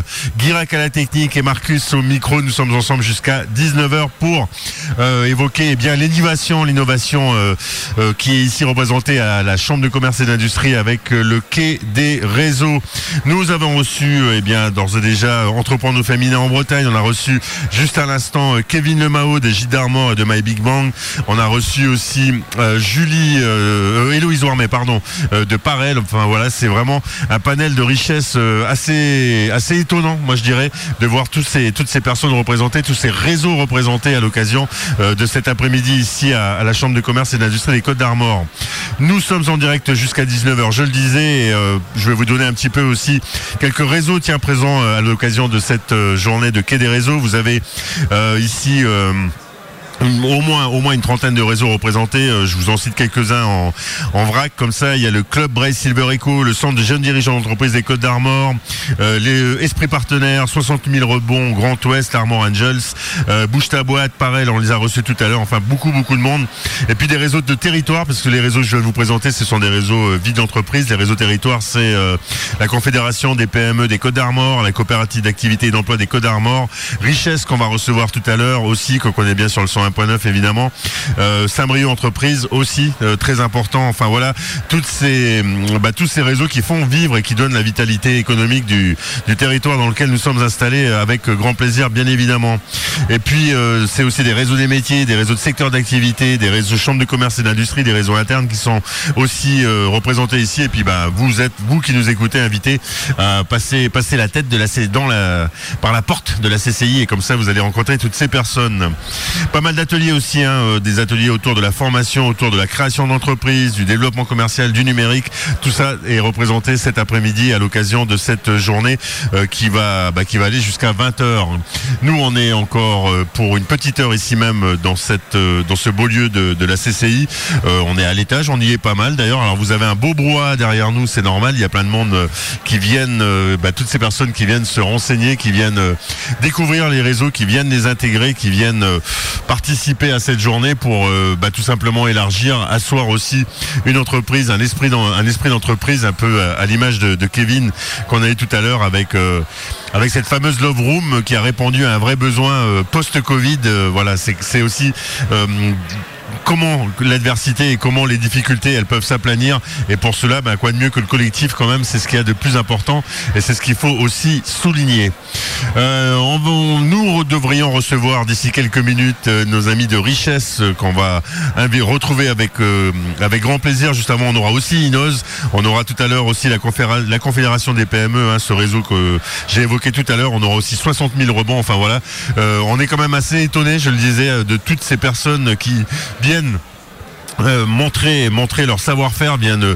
à la technique et Marcus au micro, nous sommes ensemble jusqu'à 19h pour euh, évoquer eh bien l'innovation, l'innovation euh, euh, qui est ici représentée à la Chambre de commerce et d'industrie avec le quai des réseaux. Nous avons reçu eh bien d'ores et déjà Entreprendre féminin en Bretagne, on a reçu juste à l'instant Kevin Lemao des d'Armor et de My Big Bang, on a reçu aussi Julie Héloïse Warmet, pardon, de Parel. Enfin voilà, c'est vraiment un panel de richesse euh, assez assez étonnant, moi je dirais, de voir ces toutes ces personnes représentées, tous ces réseaux représentés à l'occasion euh, de cet après-midi ici à, la Chambre de commerce et d'industrie des Côtes d'Armor. Nous sommes en direct jusqu'à 19h, je le disais, et, euh, je vais vous donner un petit peu aussi quelques réseaux tiens présents euh, à l'occasion de cette euh, journée de Quai des réseaux. Vous avez euh, ici euh, au moins, au moins une trentaine de réseaux représentés. Euh, Je vous en cite quelques-uns en, en vrac. Comme ça, il y a le Club Brace Silver Eco, le Centre de jeunes dirigeants d'entreprise des Côtes d'Armor, euh, les euh, Esprits Partenaires, 60 000 rebonds, Grand Ouest, Armor Angels, euh, Bouge ta boîte, pareil, on les a reçus tout à l'heure. Enfin, beaucoup, beaucoup de monde. Et puis des réseaux de territoire, parce que les réseaux que je vais vous présenter, ce sont des réseaux euh, vides d'entreprise. Les réseaux territoires, c'est euh, la Confédération des PME des Côtes d'Armor, la coopérative d'activité et d'emploi des Côtes d'Armor, Richesse qu'on va recevoir tout à l'heure aussi, qu'on connaît bien sur le 101.9 évidemment, euh, Saint-Brieuc Entreprise aussi, euh, très important. Enfin voilà, hum, bah, tous ces réseaux qui font vivre et qui donnent la vitalité économique du, territoire dans lequel nous sommes installés euh, avec grand plaisir bien évidemment. Et puis c'est aussi des réseaux des métiers, des réseaux de secteurs d'activité, des réseaux chambres de commerce et d'industrie, des réseaux internes qui sont aussi représentés ici. Et puis bah vous êtes vous qui nous écoutez invités à passer la tête de la dans par la porte de la CCI et comme ça vous allez rencontrer toutes ces personnes. Pas mal d'ateliers aussi, hein, euh, des ateliers autour de la formation, autour de la création d'entreprises, du développement commercial, du numérique. Tout ça est représenté cet après-midi à l'occasion de cette journée euh, qui va bah, qui va aller jusqu'à 20h. Nous, on est encore euh, pour une petite heure ici même dans cette dans ce beau lieu de, de la CCI. Euh, on est à l'étage, on y est pas mal d'ailleurs. Alors vous avez un beau brouhaha derrière nous, c'est normal. Il y a plein de monde qui viennent, bah, toutes ces personnes qui viennent se renseigner, qui viennent découvrir les réseaux, qui viennent les intégrer, qui viennent euh, participer à cette journée pour euh, bah, tout simplement élargir, asseoir aussi une entreprise, un esprit d'en- un esprit d'entreprise un peu à, l'image de, de Kevin qu'on a eu tout à l'heure avec euh, avec cette fameuse Love Room qui a répondu à un vrai besoin euh, post-Covid. Euh, voilà, c'est c'est aussi comment l'adversité et comment les difficultés elles peuvent s'aplanir. Et pour cela ben, quoi de mieux que le collectif quand même c'est ce qu'il y a de plus important et c'est ce qu'il faut aussi souligner. Euh, nous devrions recevoir d'ici quelques minutes euh, nos amis de richesse euh, qu'on va retrouver avec avec grand plaisir. Juste avant on aura aussi Inos on aura tout à l'heure aussi la, confédération des PME hein, ce réseau que j'ai évoqué tout à l'heure. On aura aussi 60 000 rebonds. Enfin voilà. On est quand même assez étonné je le disais de toutes ces personnes qui viennent euh, montrer montrer leur savoir-faire, bien euh,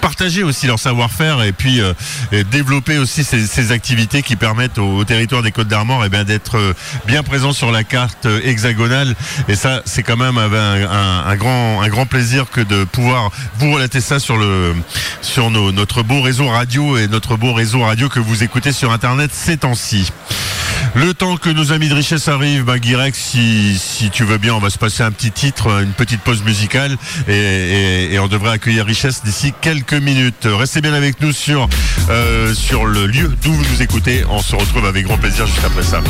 partager aussi leur savoir-faire et puis euh, et développer aussi ces, ces activités qui permettent au, au territoire des Côtes d'Armor eh bien d'être euh, bien présent sur la carte euh, hexagonale et ça c'est quand même un, un- un grand un grand plaisir que de pouvoir vous relater ça sur le sur nos- notre beau réseau radio et notre beau réseau radio que vous écoutez sur internet ces temps-ci. Le temps que nos amis de richesse arrivent, bah, Guirec, si, si tu veux bien, on va se passer un petit titre, une petite pause musicale et, on devrait accueillir richesse d'ici quelques minutes. Restez bien avec nous sur, euh, sur le lieu d'où vous nous écoutez. On se retrouve avec grand plaisir juste après ça.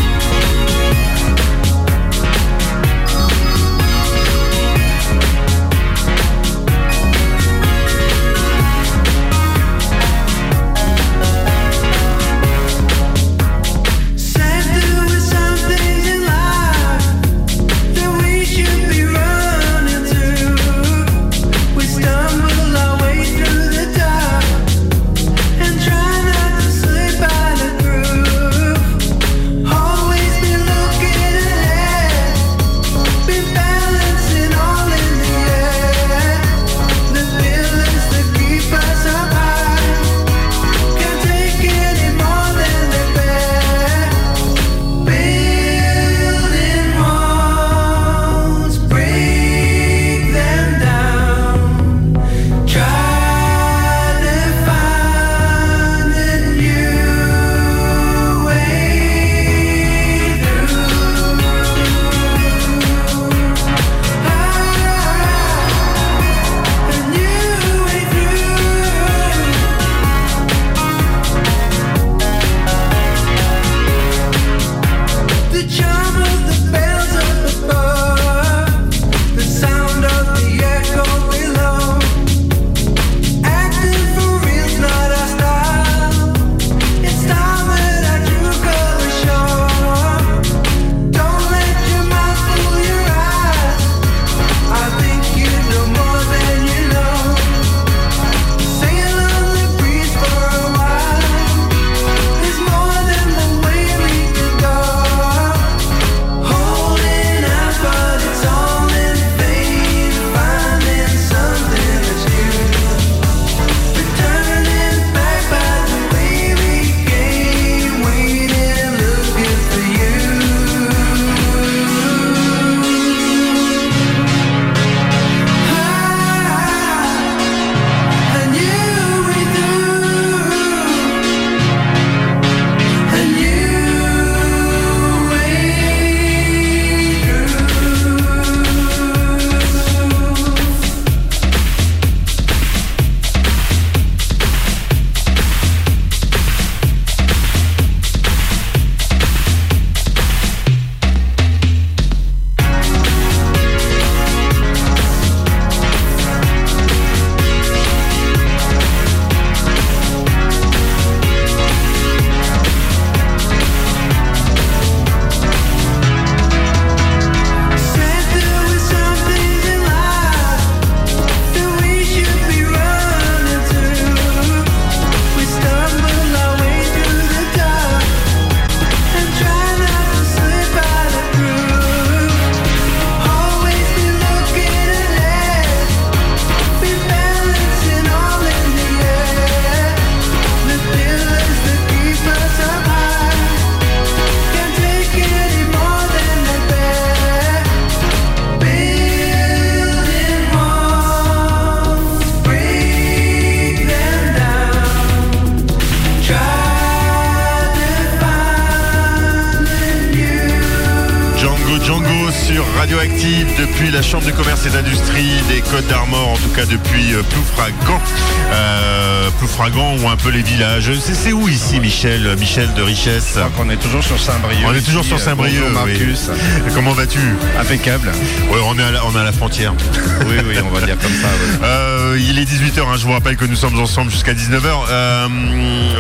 Peu les villages. C'est où ici, Michel euh, Michel de Richesse On est toujours sur Saint-Brieuc. On est toujours sur Saint-Brieuc. Oui. Marcus. Comment vas-tu? Impeccable. Ouais, on est à la, on est à la frontière. Oui, oui, on va dire comme ça. Euh, il est 18h, hein, je vous rappelle que nous sommes ensemble jusqu'à 19h. Euh,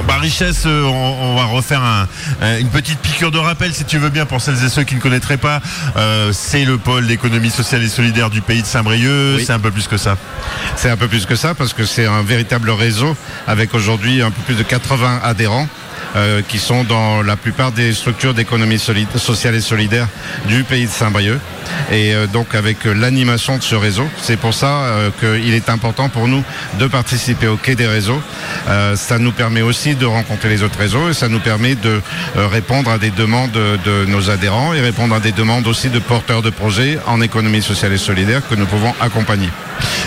bah, Richesse, euh, on, on va refaire un- un- une petite piqûre de rappel, si tu veux bien, pour celles et ceux qui ne connaîtraient pas. Euh, c'est le pôle d'économie sociale et solidaire du pays de Saint-Brieuc. Oui. C'est un peu plus que ça. C'est un peu plus que ça parce que c'est un véritable réseau avec aujourd'hui un peu plus de 80 adhérents. euh, qui sont dans la plupart des structures d'économie sociale et solidaire du pays de Saint-Brieuc. Et euh, donc avec l'animation de ce réseau, c'est pour ça euh, qu'il est important pour nous de participer au quai des réseaux. Ça nous permet aussi de rencontrer les autres réseaux et ça nous permet de répondre à des demandes de, de nos adhérents et répondre à des demandes aussi de porteurs de projets en économie sociale et solidaire que nous pouvons accompagner.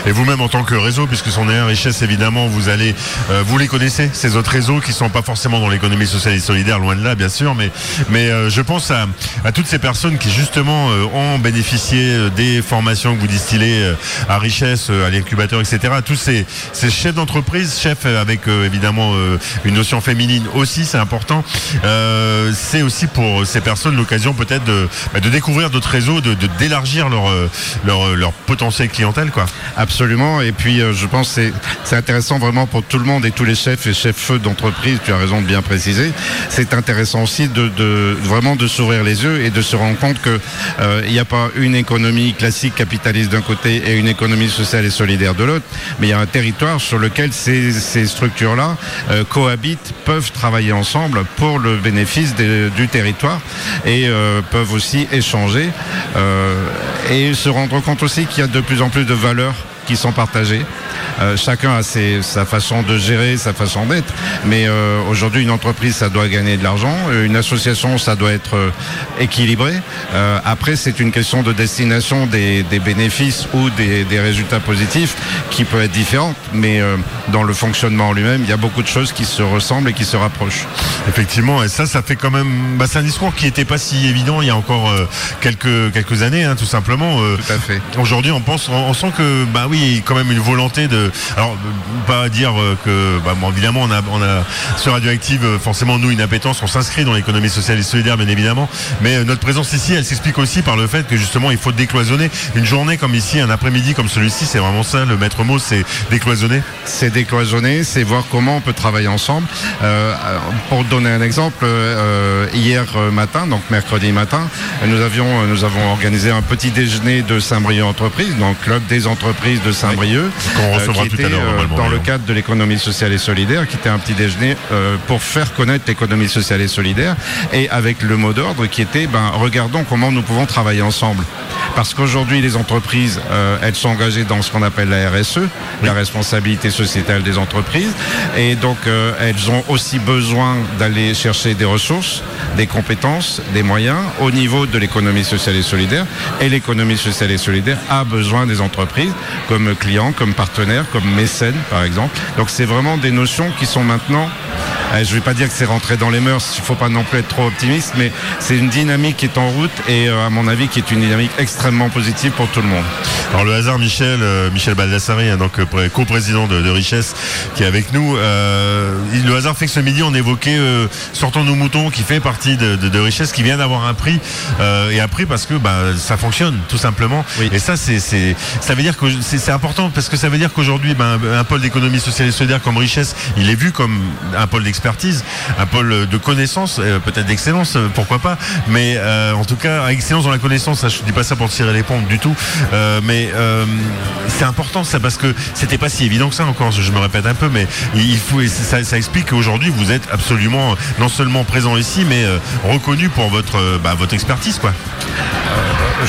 Et vous-même en tant que réseau, puisque son est richesse évidemment, vous allez, euh, vous les connaissez, ces autres réseaux qui sont pas forcément dans l'économie sociale et solidaire, loin de là bien sûr, mais, mais euh, je pense à, à toutes ces personnes qui justement euh, ont bénéficié euh, des formations que vous distillez euh, à richesse, euh, à l'incubateur, etc. Tous ces, ces chefs d'entreprise, chefs avec évidemment une notion féminine aussi, c'est important. C'est aussi pour ces personnes l'occasion peut-être de, bah, de découvrir d'autres réseaux, de d'élargir leur, leur, leur potentiel clientèle, quoi. Absolument. Et puis, euh, je pense que c'est- intéressant vraiment pour tout le monde et tous les chefs et chefs feux d'entreprise. Tu as raison de bien préciser. C'est intéressant aussi de, de- vraiment de s'ouvrir les yeux et de se rendre compte que euh, il n'y a pas une économie classique capitaliste d'un côté et une économie sociale et solidaire de l'autre, mais il y a un territoire sur lequel ces, ces structures-là euh, cohabitent, peuvent travailler ensemble pour le bénéfice du territoire et euh, peuvent aussi échanger euh, et se rendre compte aussi qu'il y a de plus en plus de valeurs qui sont partagées. Euh, chacun a ses- sa façon de gérer, sa façon d'être. Mais euh, aujourd'hui, une entreprise, ça doit gagner de l'argent. Euh, Une association, ça doit être euh, équilibré. Euh, après, c'est une question de destination des, des bénéfices ou des, des résultats positifs qui peut être différente. Mais euh, dans le fonctionnement en lui-même, il y a beaucoup de choses qui se ressemblent et qui se rapprochent. Effectivement, et ça, ça fait quand même. Bah, c'est un discours qui n'était pas si évident il y a encore euh, quelques quelques années, hein, tout simplement. Euh, Tout à fait. Aujourd'hui, on pense, on, on sent que, bah oui, a quand même une volonté de. Alors, pas dire euh, que, bah, bon, évidemment, on a, on a sur Radioactive, euh, forcément, nous, une appétence, on s'inscrit dans l'économie sociale et solidaire, bien évidemment. Mais euh, notre présence ici, elle s'explique aussi par le fait que justement, il faut décloisonner une journée comme ici, un après-midi comme celui-ci. C'est vraiment ça, le maître mot, c'est décloisonner. c'est décloisonner, c'est voir comment on peut travailler ensemble. Pour donner un exemple, hier matin, donc mercredi matin, nous avions, nous avons organisé un petit déjeuner de Saint-Brieuc Entreprises, donc club des entreprises de Saint-Brieuc, Qu'on recevra qui tout à était l'heure, euh, dans le cadre de l'économie sociale et solidaire, qui était un petit déjeuner euh, pour faire connaître l'économie sociale et solidaire, et avec le mot d'ordre qui était, ben, regardons comment nous pouvons travailler ensemble. Parce qu'aujourd'hui, les entreprises, euh, elles sont engagées dans ce qu'on appelle la RSE, la responsabilité sociétale des entreprises, et donc euh, elles ont aussi besoin d'aller chercher des ressources, des compétences, des moyens au niveau de l'économie sociale et solidaire. Et l'économie sociale et solidaire a besoin des entreprises comme clients, comme partenaires, comme mécènes, par exemple. Donc c'est vraiment des notions qui sont maintenant je ne vais pas dire que c'est rentré dans les mœurs, il ne faut pas non plus être trop optimiste, mais c'est une dynamique qui est en route et euh, à mon avis qui est une dynamique extrêmement positive pour tout le monde. Alors le hasard Michel, euh, Michel Baldassari, hein, donc euh, pré- co-président de, de Richesse, qui est avec nous. euh, le hasard fait que ce midi on évoquait euh, Sortons nos moutons, qui fait partie de, de- de Richesse, qui vient d'avoir un prix euh, et un prix parce que bah, ça fonctionne tout simplement. Oui. Et ça c'est ça veut dire que c'est important parce que ça veut dire qu'aujourd'hui ben, un pôle d'économie sociale et solidaire comme Richesse, il est vu comme un pôle un pôle de connaissance, euh, peut-être d'excellence, euh, pourquoi pas. Mais euh, en tout cas, excellence dans la connaissance, je dis pas ça pour tirer les pompes du tout. Mais c'est important ça parce que c'était pas si évident que ça encore. Je me répète un peu, mais il faut ça, ça explique qu'aujourd'hui vous êtes absolument non seulement présent ici, mais reconnu pour votre bah, votre expertise quoi.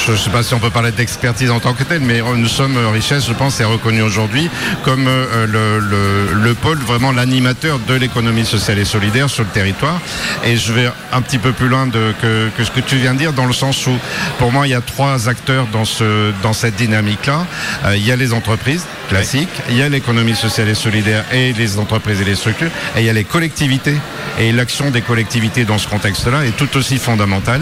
Je ne sais pas si on peut parler d'expertise en tant que telle, mais euh, nous sommes euh, Richesse, je pense, est reconnu aujourd'hui comme euh, le, le- le pôle, vraiment l'animateur de l'économie sociale et solidaire sur le territoire. Et je vais un petit peu plus loin de, que, que ce que tu viens de dire, dans le sens où, pour moi, il y a trois acteurs dans, ce, dans cette dynamique-là. Euh, il y a les entreprises classiques, il y a l'économie sociale et solidaire et les entreprises et les structures, et il y a les collectivités Et l'action des collectivités dans ce contexte-là est tout aussi fondamentale.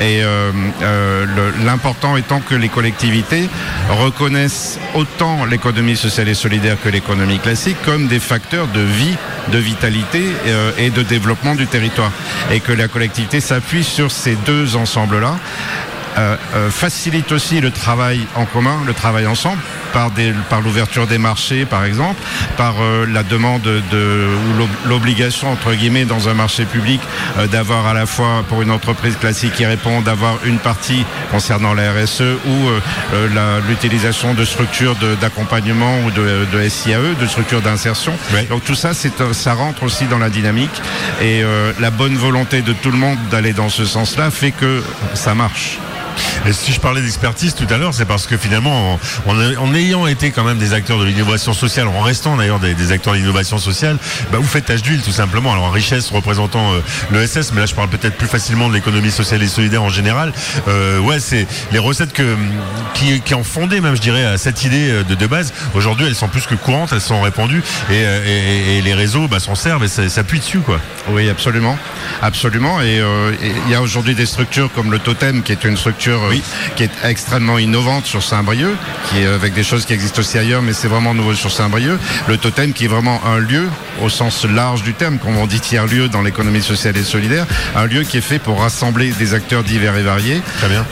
Et euh, euh, l'important étant que les collectivités reconnaissent autant l'économie sociale et solidaire que l'économie classique comme des facteurs de vie, de vitalité euh, et de développement du territoire. Et que la collectivité s'appuie sur ces deux ensembles-là euh, euh, facilite aussi le travail en commun, le travail ensemble, par, des- par l'ouverture des marchés, par exemple, par euh, la demande de, ou l'ob- l'obligation, entre guillemets, dans un marché public, euh, d'avoir à la fois, pour une entreprise classique qui répond, d'avoir une partie concernant la RSE ou l'utilisation de structures d'accompagnement ou de, de SIAE, de structures d'insertion. Donc tout ça, ça rentre aussi dans la dynamique et euh, la bonne volonté de tout le monde d'aller dans ce sens-là fait que ça marche. Et si je parlais d'expertise tout à l'heure, c'est parce que finalement, en, ayant été quand même des acteurs de l'innovation sociale, en restant d'ailleurs des, acteurs de l'innovation sociale, bah, vous faites tâche d'huile tout simplement. Alors en richesse représentant euh, le SS, mais là je parle peut-être plus facilement de l'économie sociale et solidaire en général. Euh, ouais, c'est les recettes que, qui, qui ont fondé même, je dirais, à cette idée euh, de, base. Aujourd'hui, elles sont plus que courantes, elles sont répandues et, euh, et- et les réseaux bah, s'en servent et s'appuient dessus, quoi. Oui, absolument, absolument. Euh, et il y a aujourd'hui des structures comme le Totem, qui est une structure euh, qui est extrêmement innovante sur Saint-Brieuc, qui est avec des choses qui existent aussi ailleurs, mais c'est vraiment nouveau sur Saint-Brieuc. Le Totem, qui est vraiment un lieu au sens large du terme, comme on dit tiers lieu dans l'économie sociale et solidaire, un lieu qui est fait pour rassembler des acteurs divers et variés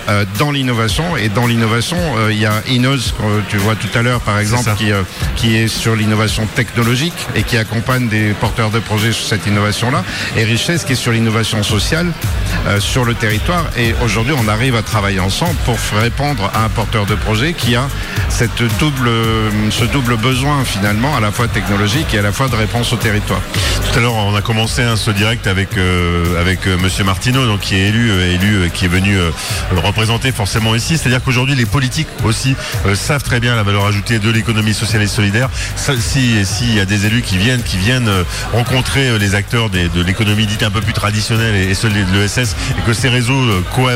euh, dans l'innovation. Et dans l'innovation, euh, il y a Inos, que tu vois tout à l'heure, par exemple, qui, euh, qui est sur l'innovation technologique et qui accompagne des porteurs de projets sur cette innovation-là. Et Richesse, qui est sur l'innovation sociale sur le territoire. Et aujourd'hui, on arrive à travailler ensemble pour répondre à un porteur de projet qui a cette double, ce double besoin finalement, à la fois technologique et à la fois de réponse territoire. Tout à l'heure, on a commencé hein, ce direct avec euh, avec euh, Monsieur Martineau, donc qui est élu, euh, élu, qui est venu euh, représenter forcément ici. C'est-à-dire qu'aujourd'hui, les politiques aussi savent très bien la valeur ajoutée de l'économie sociale et solidaire. Ça, si s'il y a des élus qui viennent, qui viennent rencontrer les acteurs de l'économie dite un peu plus traditionnelle et, et ceux de l'ESS, et que ces réseaux co-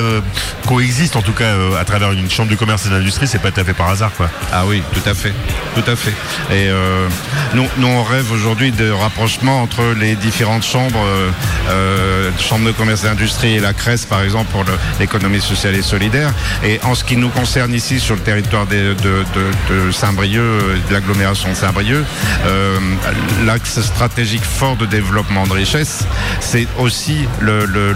coexistent en tout cas à travers une chambre de commerce et d'industrie, c'est pas tout à fait par hasard, quoi. Ah oui, tout à fait, tout à fait. Et nous, nous, on rêve aujourd'hui de rapprochement entre les différentes chambres, euh, euh, chambre de commerce et d'industrie et la CRES, par exemple, pour l'économie sociale et solidaire. Et en ce qui nous concerne ici, sur le territoire de, de- de Saint-Brieuc, euh, de l'agglomération de Saint-Brieuc, euh, l'axe stratégique fort de développement de richesse, c'est aussi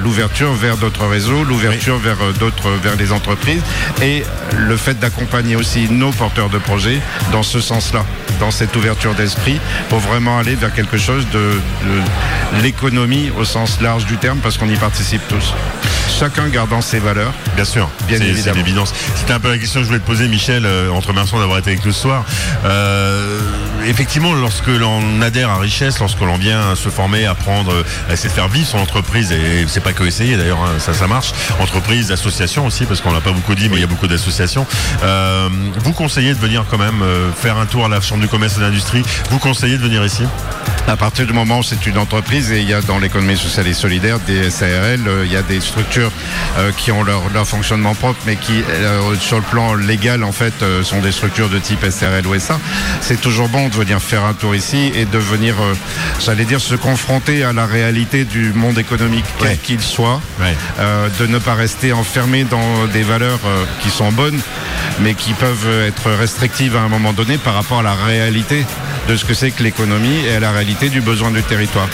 l'ouverture vers d'autres réseaux, l'ouverture vers euh, d'autres, vers les entreprises et le fait d'accompagner aussi nos porteurs de projets dans ce sens-là, dans cette ouverture d'esprit, pour vraiment aller vers quelque chose de, de l'économie au sens large du terme, parce qu'on y participe tous. Chacun gardant ses valeurs. Bien sûr, Bien c'est- c'est évidemment. l'évidence. C'était un peu la question que je voulais te poser, Michel, euh, en te remerciant d'avoir été avec nous ce soir. Euh, effectivement, lorsque l'on adhère à Richesse, lorsque l'on vient se former, apprendre, euh, à essayer de faire vivre son entreprise, et c'est pas que essayer d'ailleurs, hein, ça, ça marche, entreprise, association aussi, parce qu'on l'a pas beaucoup dit, mais il y a beaucoup d'associations. Euh, vous conseillez de venir quand même euh, faire un tour à la Chambre du commerce et de l'industrie. Vous conseillez de venir ici? À partir du moment où c'est une entreprise et il y a dans l'économie sociale et solidaire des SARL, euh, il y a des structures euh, qui ont leur, leur fonctionnement propre, mais qui, euh, sur le plan légal, en fait, euh, sont des structures de type SRL ou SA. C'est toujours bon de venir faire un tour ici et de venir, j'allais dire, se confronter à la réalité du monde économique, quel qu'il soit, de ne pas rester enfermé dans des valeurs qui sont bonnes, mais qui peuvent être restrictives à un moment donné par rapport à la réalité de ce que c'est que l'économie et à la réalité du besoin du territoire.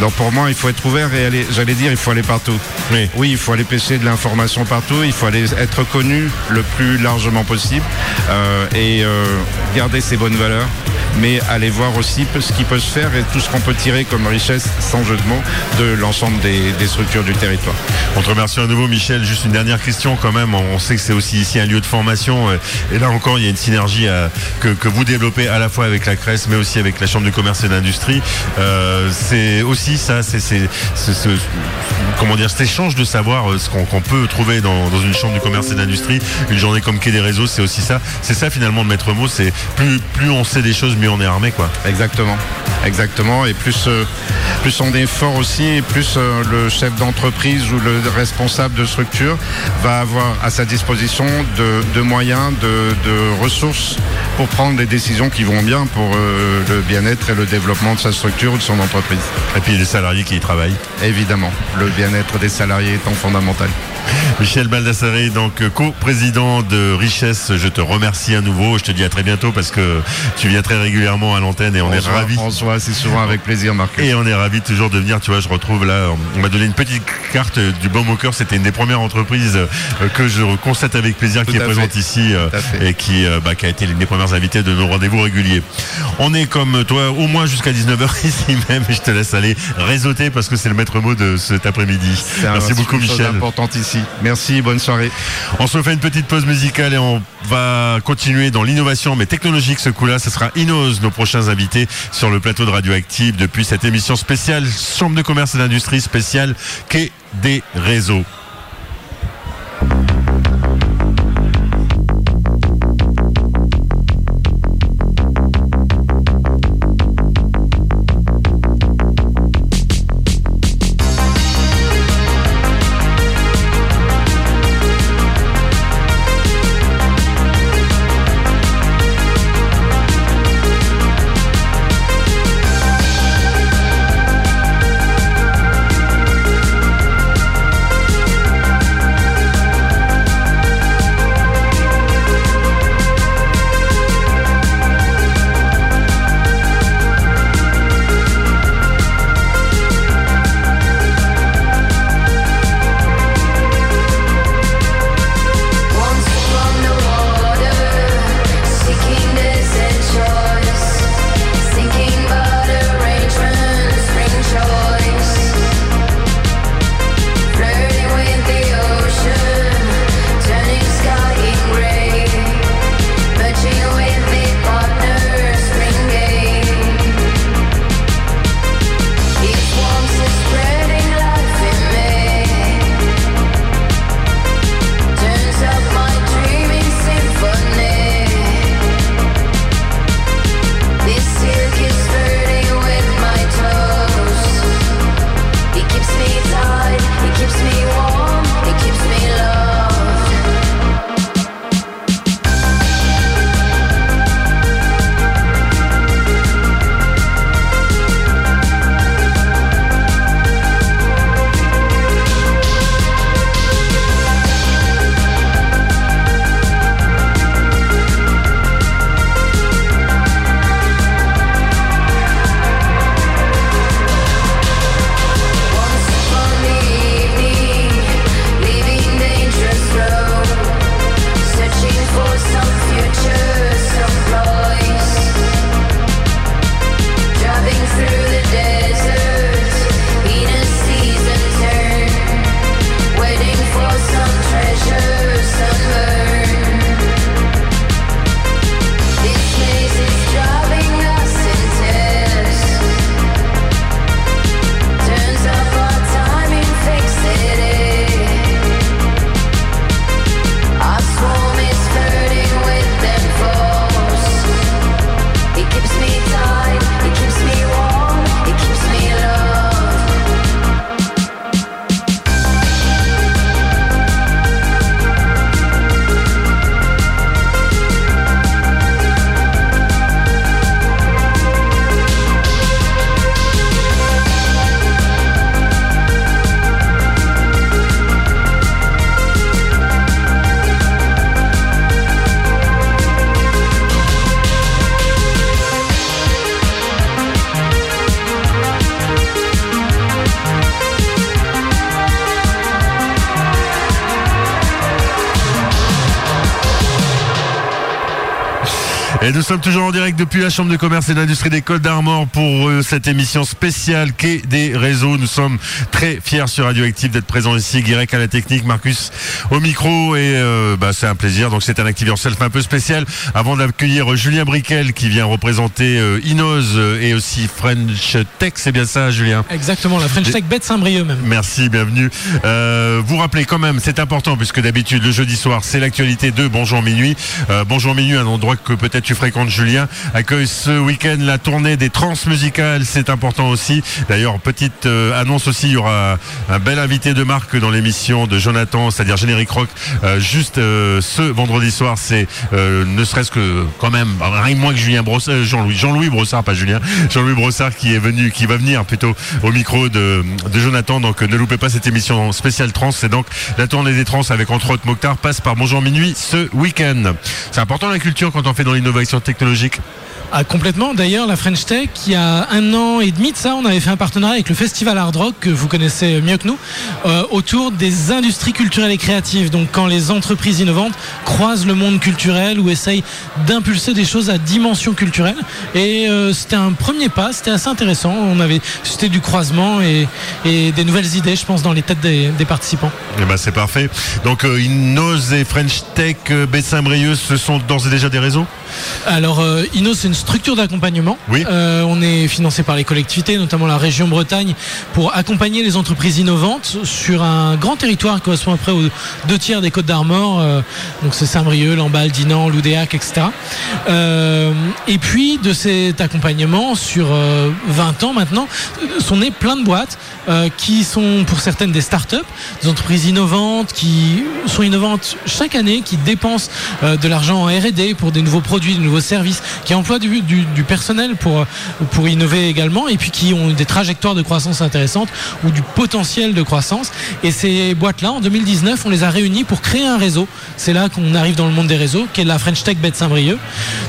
Donc pour moi, il faut être ouvert et aller, j'allais dire, il faut aller partout. Oui. il faut aller pêcher de l'information partout, il faut aller être connu le plus largement possible euh, et euh, garder ses bonnes valeurs, mais aller voir aussi ce qui peut se faire et tout ce qu'on peut tirer comme richesse, sans jeu de mots, de l'ensemble des, structures du territoire. On te remercie à nouveau, Michel. Juste une dernière question quand même. On sait que c'est aussi ici un lieu de formation. Et là encore, il y a une synergie euh, que, vous développez à la fois avec la CRES, mais aussi avec la Chambre du commerce et d'industrie. Euh, c'est aussi ça, c'est c'est- c'est ce, comment dire, cet échange de savoir euh, ce qu'on peut trouver dans, une Chambre du commerce et d'industrie. Une journée comme Quai des réseaux, c'est aussi ça. C'est ça finalement de maître mot. C'est plus, plus on sait des choses, mieux mieux on est armé, quoi. Exactement, exactement. Et plus, euh, plus on est fort aussi, et plus euh, le chef d'entreprise ou le responsable de structure va avoir à sa disposition de, de moyens, de, de ressources pour prendre des décisions qui vont bien pour euh, le bien-être et le développement de sa structure ou de son entreprise. Et puis les salariés qui y travaillent. Évidemment, le bien-être des salariés étant fondamental. Michel Baldassaré, donc co-président de Richesse, je te remercie à nouveau. Je te dis à très bientôt parce que tu viens très régulièrement à l'antenne et on, est se voit assez souvent avec plaisir, Marcus. Et on est ravis toujours de venir, tu vois, je retrouve là, on m'a donné une petite carte du Baume au cœur, c'était une des premières entreprises euh, que je constate avec plaisir Tout qui est présente ici euh, et qui, euh, bah, qui a été l'une des premières invitées de nos rendez-vous réguliers. On est comme toi au moins jusqu'à 19h ici même et je te laisse aller réseauter parce que c'est le maître mot de cet après-midi. C'est Merci beaucoup Michel. importante ici. Merci, bonne soirée. On se fait une petite pause musicale et on va continuer dans l'innovation mais technologique ce coup-là. Ce sera Nos prochains invités sur le plateau de Radioactive depuis cette émission spéciale Chambre de commerce et d'industrie spéciale Quai des réseaux. Et nous sommes toujours en direct depuis la Chambre de commerce et d'industrie des Côtes d'Armor pour euh, cette émission spéciale Quai des réseaux. Nous sommes très fiers sur Radioactive d'être présents ici. Guirec à la technique, Marcus au micro et euh, bah, c'est un plaisir. Donc c'est un Active Yourself un peu spécial. Avant d'accueillir Julien Briquel qui vient représenter euh, Inos euh, et aussi French Tech. C'est bien ça, Julien? Exactement, la French Tech Bête Saint-Brieuc même. Merci, bienvenue. Euh, vous rappelez quand même, c'est important puisque d'habitude le jeudi soir c'est l'actualité de Bonjour Minuit. Euh, Bonjour Minuit, un endroit que peut-être tu tu fréquentes Julien, accueille ce week-end la tournée des trans musicales. C'est important aussi. D'ailleurs, petite euh, annonce aussi, il y aura un bel invité de marque dans l'émission de Jonathan, c'est-à-dire Générique Rock, euh, juste euh, ce vendredi soir. C'est ne serait-ce que quand même rien de moins que Julien Brossard, Jean-Louis, Jean-Louis Brossard, pas Julien, Jean-Louis Brossard qui est venu, qui va venir plutôt au micro de, de Jonathan. Donc ne loupez pas cette émission spéciale trans. C'est donc la tournée des trans avec entre autres Mokhtar passe par Bonjour Minuit ce week-end. C'est important la culture quand on fait dans l'innovation technologique. Ah, complètement. D'ailleurs, la French Tech, il y a un an et demi de ça, on avait fait un partenariat avec le Festival Hard Rock, que vous connaissez mieux que nous, euh, autour des industries culturelles et créatives. Donc, quand les entreprises innovantes croisent le monde culturel ou essayent d'impulser des choses à dimension culturelle. Et euh, c'était un premier pas, c'était assez intéressant. On avait, c'était du croisement et, et des nouvelles idées, je pense, dans les têtes des, des participants. Eh ben c'est parfait. Donc euh, Innos et French Tech euh, Bessin-Brieuc, ce sont d'ores et déjà des réseaux? Alors, euh, Inno, c'est une structure d'accompagnement. Oui. Euh, on est financé par les collectivités, notamment la région Bretagne, pour accompagner les entreprises innovantes sur un grand territoire qui correspond à près aux deux tiers des Côtes d'Armor. euh, donc, c'est Saint-Brieuc, Lamballe, Dinan, Loudéac, etc. Euh, et puis, de cet accompagnement, sur euh, 20 ans maintenant, sont nées plein de boîtes qui sont pour certaines des start-up, des entreprises innovantes qui sont innovantes chaque année, qui dépensent de l'argent en R&D pour des nouveaux produits, de nouveaux services, qui emploient du, du- personnel pour, pour innover également, et puis qui ont des trajectoires de croissance intéressantes ou du potentiel de croissance. Et ces boîtes-là, en 2019, on les a réunies pour créer un réseau. C'est là qu'on arrive dans le monde des réseaux, qui est la French Tech Bête Saint-Brieuc,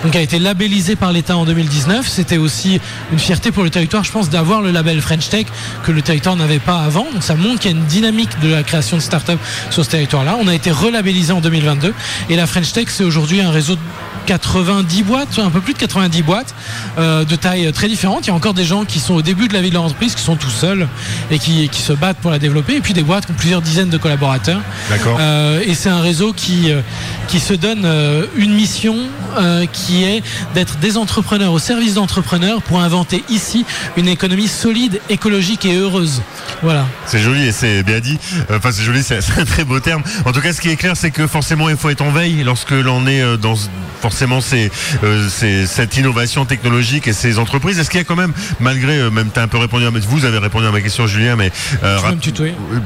donc a été labellisé par l'État en 2019. C'était aussi une fierté pour le territoire, je pense, d'avoir le label French Tech que le territoire n'avait pas avant. Donc ça montre qu'il y a une dynamique de la création de start-up sur ce territoire-là. On a été relabellisé en 2022 et la French Tech, c'est aujourd'hui un réseau 90 boîtes, un peu plus de 90 boîtes euh, de taille très différente. Il y a encore des gens qui sont au début de la vie de l'entreprise, qui sont tout seuls et qui, qui se battent pour la développer. Et puis des boîtes qui ont plusieurs dizaines de collaborateurs. D'accord. Euh, et c'est un réseau qui, euh, qui se donne une mission euh, qui est d'être des entrepreneurs au service d'entrepreneurs pour inventer ici une économie solide, écologique et heureuse. Voilà. C'est joli et c'est bien dit. Enfin, c'est joli, c'est un très beau terme. En tout cas, ce qui est clair, c'est que forcément, il faut être en veille lorsque l'on est dans forcément ces, euh, ces- cette innovation technologique et ces entreprises. Est-ce qu'il y a quand même, malgré, euh, même tu as un peu répondu à ma, vous avez répondu à ma question, Julien, mais euh, rap-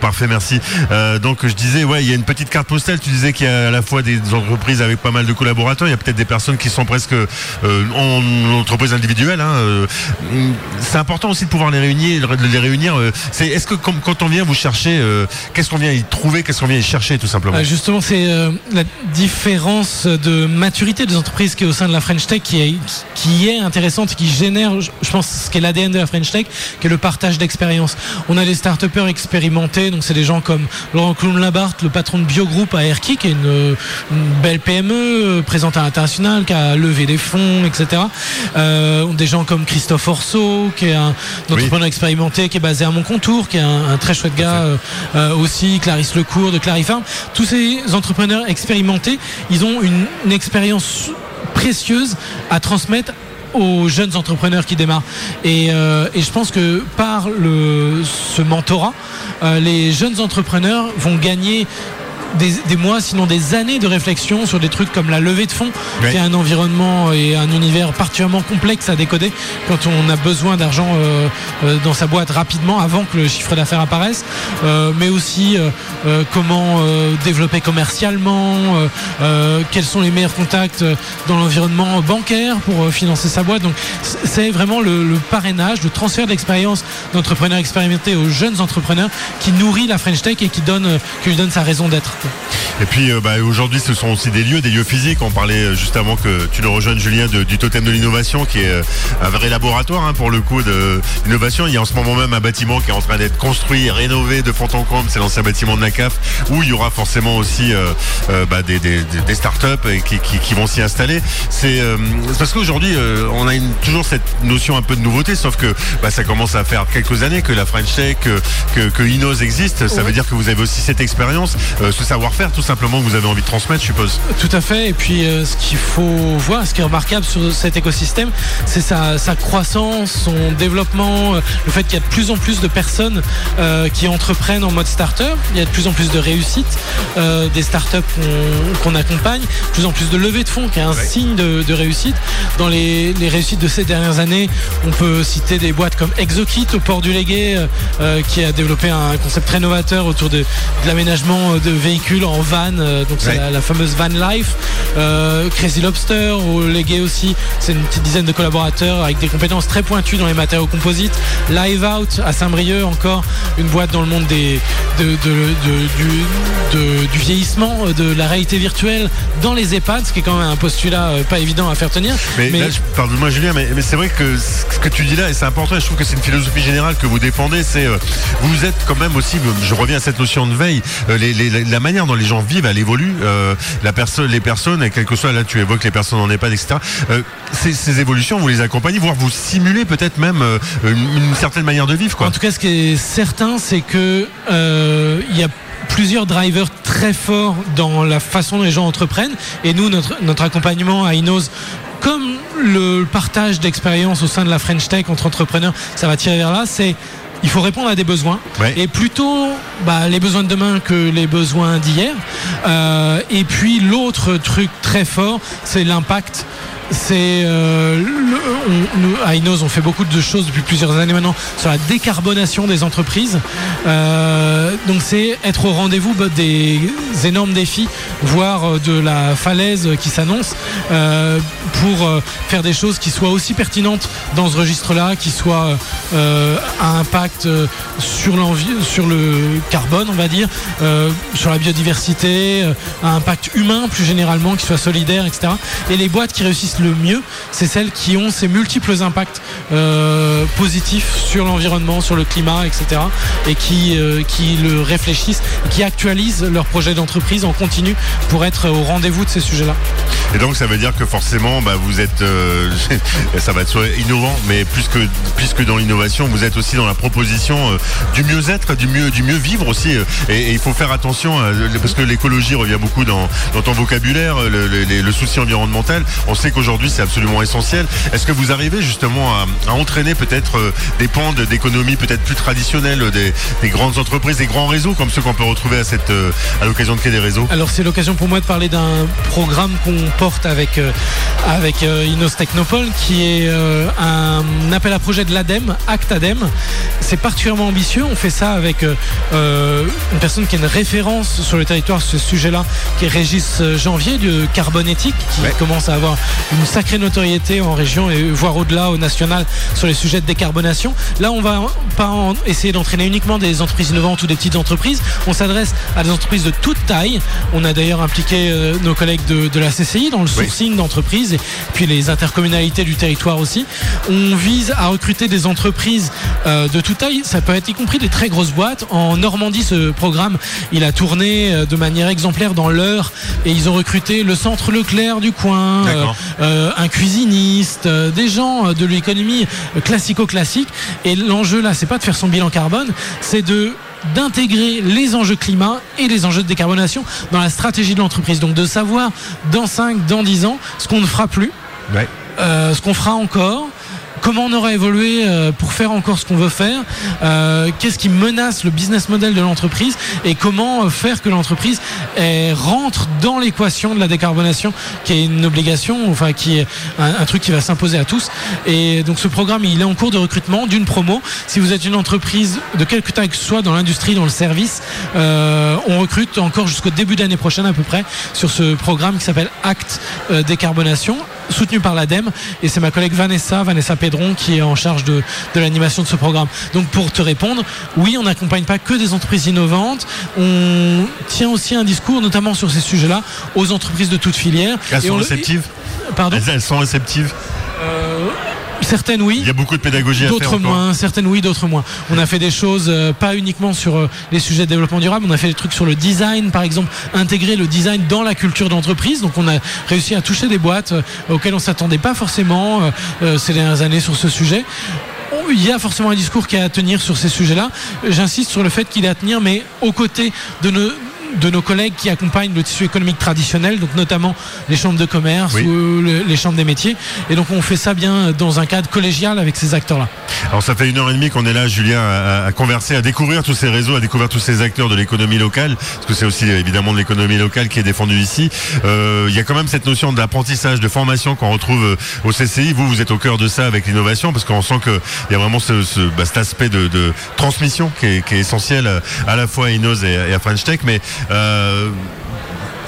Parfait, merci. Euh, donc je disais, ouais, il y a une petite carte postale. Tu disais qu'il y a à la fois des entreprises avec pas mal de collaborateurs. Il y a peut-être des personnes qui sont presque en entreprise individuelle. hein, c'est important aussi de pouvoir les réunir. De les réunir. c'est, est-ce que quand on vient vous chercher, qu'est-ce qu'on vient y trouver, qu'est-ce qu'on vient y chercher, tout simplement? Justement, c'est la différence de maturité des entreprises qui est au sein de la French Tech qui est, qui est intéressante, qui génère, je pense, ce qu'est l'ADN de la French Tech, qui est le partage d'expérience. On a des start expérimentés, donc c'est des gens comme Laurent Clown-Labart, le patron de Biogroup à Erki, qui est une, une belle PME euh, présente à l'international, qui a levé des fonds, etc. Euh, des gens comme Christophe Orso, qui est un entrepreneur expérimenté, qui est basé à Montcontour, qui est un, un très chouette gars euh, euh, aussi, Clarisse Lecourt de Clarifarm. Tous ces entrepreneurs expérimentés, ils ont une, une expérience précieuse à transmettre aux jeunes entrepreneurs qui démarrent. Et, euh, je pense que par ce mentorat, euh, les jeunes entrepreneurs vont gagner des, des mois, sinon des années de réflexion sur des trucs comme la levée de fonds, Ouais. qui est un environnement et un univers particulièrement complexe à décoder quand on a besoin d'argent euh, euh, dans sa boîte rapidement avant que le chiffre d'affaires apparaisse, Euh, mais aussi euh, euh, comment euh, développer commercialement, euh, euh, quels sont les meilleurs contacts dans l'environnement bancaire pour financer sa boîte. Donc c'est vraiment le, le parrainage, le transfert d'expérience d'entrepreneurs expérimentés aux jeunes entrepreneurs qui nourrit la French Tech et qui donne, qui lui donne sa raison d'être. Et puis euh, bah, aujourd'hui, ce sont aussi des lieux, des lieux physiques. On parlait euh, juste avant que tu nous rejoignes, Julien, de- du totem de l'innovation, qui est euh, un vrai laboratoire hein, pour le coup de l'innovation. Il y a en ce moment même un bâtiment qui est en train d'être construit, rénové de fond en comble. C'est l'ancien bâtiment de la CAF, où il y aura forcément aussi euh, euh, bah, des, des, des- des startups qui, qui, qui vont s'y installer. C'est parce qu'aujourd'hui, on a une- toujours cette notion un peu de nouveauté, sauf que bah, ça commence à faire quelques années que la French Tech, que, que, existe. Ça veut dire que vous avez aussi cette expérience, ce savoir-faire tout simplement que vous avez envie de transmettre, je suppose. Tout à fait. Et puis, euh, ce qu'il faut voir, ce qui est remarquable sur cet écosystème, c'est sa, sa croissance, son développement, euh, le fait qu'il y a de plus en plus de personnes euh, qui entreprennent en mode starter. Il y a de plus en plus de réussites, des startups qu'on accompagne, de plus en plus de levées de fonds, qui est un signe de, de réussite. Dans les, les réussites de ces dernières années, on peut citer des boîtes comme Exokit au port du Légué, qui a développé un concept très novateur autour de, de l'aménagement de véhicules en van, euh, donc c'est Ouais. la, la fameuse van life. Euh, Crazy Lobster au Légué aussi, c'est une petite dizaine de collaborateurs avec des compétences très pointues dans les matériaux composites. Live Out à Saint-Brieuc encore une boîte dans le monde des, de, de- de- du, de- du vieillissement, euh, de la réalité virtuelle dans les EHPAD, ce qui est quand même un postulat pas évident à faire tenir. Mais, je- pardonne-moi Julien, mais, mais c'est vrai que ce que tu dis là, et c'est important, et je trouve que c'est une philosophie générale que vous défendez, c'est euh, vous êtes quand même aussi, je reviens à cette notion de veille, euh, les- les- la manière dont les gens vivent, elle évolue, euh, la personne, les personnes, et quel que soit, là tu évoques les personnes en EHPAD, etc. euh, ces, évolutions, vous les accompagnez, voire vous simulez peut-être même euh, une, certaine manière de vivre. Quoi. En tout cas, ce qui est certain, c'est que il y a plusieurs drivers très forts dans la façon dont les gens entreprennent. Et nous, notre, notre accompagnement à Inos, comme le partage d'expérience au sein de la French Tech entre entrepreneurs, ça va tirer vers là, c'est il faut répondre à des besoins et plutôt bah, les besoins de demain que les besoins d'hier. Euh, et puis l'autre truc très fort, c'est l'impact. C'est euh, à Inos on fait beaucoup de choses depuis plusieurs années maintenant sur la décarbonation des entreprises. Euh, donc c'est être au rendez-vous bah, des énormes défis, voire euh, de la falaise qui s'annonce, euh, pour faire des choses qui soient aussi pertinentes dans ce registre-là, qui soient à impact sur sur le carbone, on va dire, sur la biodiversité, à impact humain plus généralement, qui soit solidaire, etc. Et les boîtes qui réussissent le mieux, c'est celles qui ont ces multiples impacts euh, positifs sur l'environnement, sur le climat, etc. Et qui, euh, qui le réfléchissent, qui actualisent leur projet d'entreprise en continu pour être au rendez-vous de ces sujets-là. Et donc ça veut dire que forcément bah, vous êtes, euh, ça va être innovant, mais plus que, plus dans l'innovation, vous êtes aussi dans la proposition euh, du mieux-être, du mieux, du mieux vivre aussi. euh, et, il faut faire attention parce que l'écologie revient beaucoup dans, dans ton vocabulaire, euh, le, souci environnemental. On sait qu'aujourd'hui c'est absolument essentiel. Est-ce que vous arrivez justement à, entraîner peut-être des pans d'économie peut-être plus traditionnels, euh, des, des grandes entreprises, des grands réseaux comme ceux qu'on peut retrouver à cette, à l'occasion de Quai des réseaux? Alors c'est l'occasion pour moi de parler d'un programme qu'on porte avec euh, avec euh, Inos Technopole qui est euh, un appel à projet de l'ADEME, Act ADEME. C'est particulièrement ambitieux. On fait ça avec une personne qui est une référence sur le territoire sur ce sujet-là, qui est Régis Janvier de Carbonétique, qui commence à avoir une sacrée notoriété en région et voire au-delà au national sur les sujets de décarbonation. Là, on va pas en- essayer d'entraîner uniquement des entreprises innovantes ou des petites entreprises. On s'adresse à des entreprises de toute taille. On a d'ailleurs impliqué nos collègues de, de la CCI dans le sourcing d'entreprises et puis les intercommunalités du territoire aussi. On vise à recruter des entreprises euh, de toute taille. Ça peut être y compris des très grosses boîtes. En Normandie, ce programme, il a tourné euh, de manière exemplaire dans l'heure et ils ont recruté le centre Leclerc du coin, euh, euh, un cuisiniste, des gens de l'économie classico-classique. Et l'enjeu là, c'est pas de faire son bilan carbone, c'est de d'intégrer les enjeux climat et les enjeux de décarbonation dans la stratégie de l'entreprise. Donc de savoir dans 5, dans 10 ans, ce qu'on ne fera plus, euh, ce qu'on fera encore, comment on aura évolué euh, pour faire encore ce qu'on veut faire, euh, qu'est-ce qui menace le business model de l'entreprise et comment euh, faire que l'entreprise rentre dans l'équation de la décarbonation qui est une obligation, enfin qui est un, truc qui va s'imposer à tous. Et donc ce programme, il est en cours de recrutement d'une promo. Si vous êtes une entreprise de quelque taille que ce soit dans l'industrie, dans le service, on recrute encore jusqu'au début d'année prochaine à peu près sur ce programme qui s'appelle Acte Décarbonation soutenu par l'ADEME et c'est ma collègue Vanessa, Vanessa Pedron qui est en charge de, de l'animation de ce programme. Donc pour te répondre, oui, on n'accompagne pas que des entreprises innovantes, on tient aussi un discours notamment sur ces sujets-là aux entreprises de toute filière. Elles Et sont le- réceptives Pardon? Elles, elles sont réceptives Certaines oui. Il y a beaucoup de pédagogie à faire D'autres moins, certaines oui, d'autres moins. On a fait des choses euh, pas uniquement sur euh, les sujets de développement durable, on a fait des trucs sur le design, par exemple, intégrer le design dans la culture d'entreprise. Donc on a réussi à toucher des boîtes euh, auxquelles on s'attendait pas forcément ces dernières années sur ce sujet. Il y a forcément un discours qui est à tenir sur ces sujets-là. J'insiste sur le fait qu'il est à tenir, mais aux côtés de nos de nos collègues qui accompagnent le tissu économique traditionnel, donc notamment les chambres de commerce Oui. ou le- les chambres des métiers. Et donc on fait ça bien dans un cadre collégial avec ces acteurs-là. Alors ça fait une heure et demie qu'on est là, Julien, à, à converser, à découvrir tous ces réseaux, à découvrir tous ces acteurs de l'économie locale, parce que c'est aussi évidemment de l'économie locale qui est défendue ici. Euh, Il y a quand même cette notion d'apprentissage, de formation qu'on retrouve euh, au CCI. Vous, vous êtes au cœur de ça avec l'innovation, parce qu'on sent qu'il y a vraiment ce, ce- bah, cet aspect de, de transmission qui est, qui est essentiel euh, à la fois à Inos et, et à French Tech. Mais euh,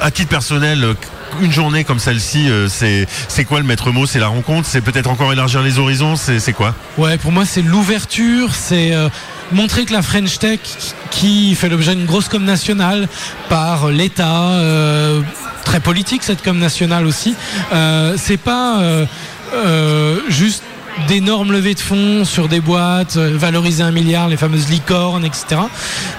à titre personnel, euh, une journée comme celle-ci, euh, c'est quoi le maître mot? C'est la rencontre? C'est peut-être encore élargir les horizons? C'est quoi? Ouais, pour moi, c'est l'ouverture, c'est euh, montrer que la French Tech, qui fait l'objet d'une grosse com nationale par l'État, très politique cette com nationale aussi, c'est pas juste d'énormes levées de fonds sur des boîtes, euh, valoriser un milliard, les fameuses licornes, etc.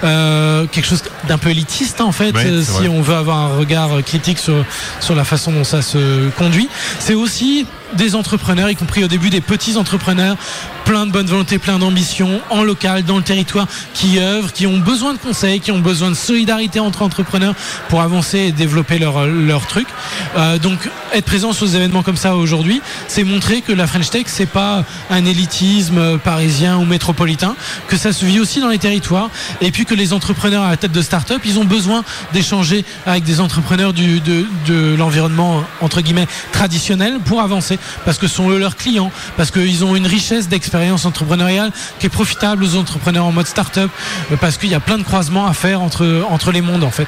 Euh, quelque chose d'un peu élitiste en fait, euh, si vrai. on veut avoir un regard critique sur, sur la façon dont ça se conduit. C'est aussi des entrepreneurs, y compris au début des petits entrepreneurs, plein de bonne volonté, plein d'ambition, en local, dans le territoire, qui œuvrent, qui ont besoin de conseils, qui ont besoin de solidarité entre entrepreneurs pour avancer et développer leur, leur truc. Euh, donc être présent sur des événements comme ça aujourd'hui, c'est montrer que la French Tech, c'est pas un élitisme euh, parisien ou métropolitain, que ça se vit aussi dans les territoires, et puis que les entrepreneurs à la tête de start-up, ils ont besoin d'échanger avec des entrepreneurs de, de l'environnement, entre guillemets, traditionnel pour avancer, parce que sont eux leurs clients, parce qu'ils ont une richesse d'expérience entrepreneuriale qui est profitable aux entrepreneurs en mode start-up, euh, parce qu'il y a plein de croisements à faire entre les mondes en fait.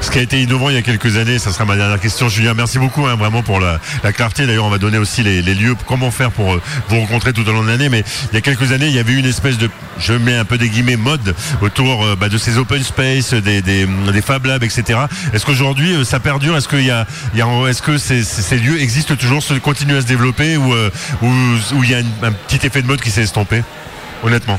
Ce qui a été innovant il y a quelques années, ça sera ma dernière question, Julien. Merci beaucoup, hein, vraiment pour la, la clarté. D'ailleurs, on va donner aussi les, lieux, comment faire pour euh, vous rencontrer tout au long de l'année. Mais il y a quelques années, il y avait une espèce de, je mets un peu des guillemets, mode autour euh, bah, de ces open space, des, des, Fab Labs, etc. Est-ce qu'aujourd'hui, euh, ça perdure? Est-ce il y a- est-ce que ces, lieux existent toujours, se continuent à se développer ou il y a un petit effet de mode qui s'est estompé? Honnêtement.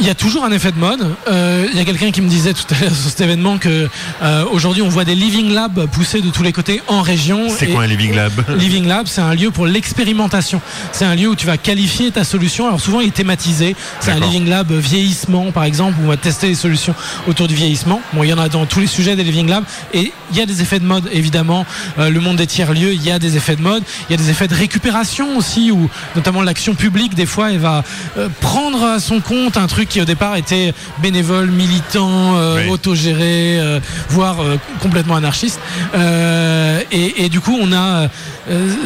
Il y a toujours un effet de mode. Euh, Il y a quelqu'un qui me disait tout à l'heure sur cet événement que euh, aujourd'hui on voit des living labs pousser de tous les côtés en région. C'est quoi un living lab? Living Lab, c'est un lieu pour l'expérimentation. C'est un lieu où tu vas qualifier ta solution. Alors souvent, il est thématisé. C'est un. Living Lab vieillissement, par exemple, où on va tester des solutions autour du vieillissement. Bon, il y en a dans tous les sujets des Living Labs. Et il y a des effets de mode, évidemment. Euh, le monde des tiers-lieux, il y a des effets de mode. Il y a des effets de récupération aussi, où notamment l'action publique, des fois, elle va euh, prendre à son compte un truc qui au départ était bénévole, militant, euh, Oui. autogéré, euh, voire euh, complètement anarchiste. Euh, et, et du coup, on a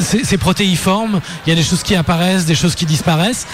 ces, ces protéiformes. Il y a des choses qui apparaissent, des choses qui disparaissent.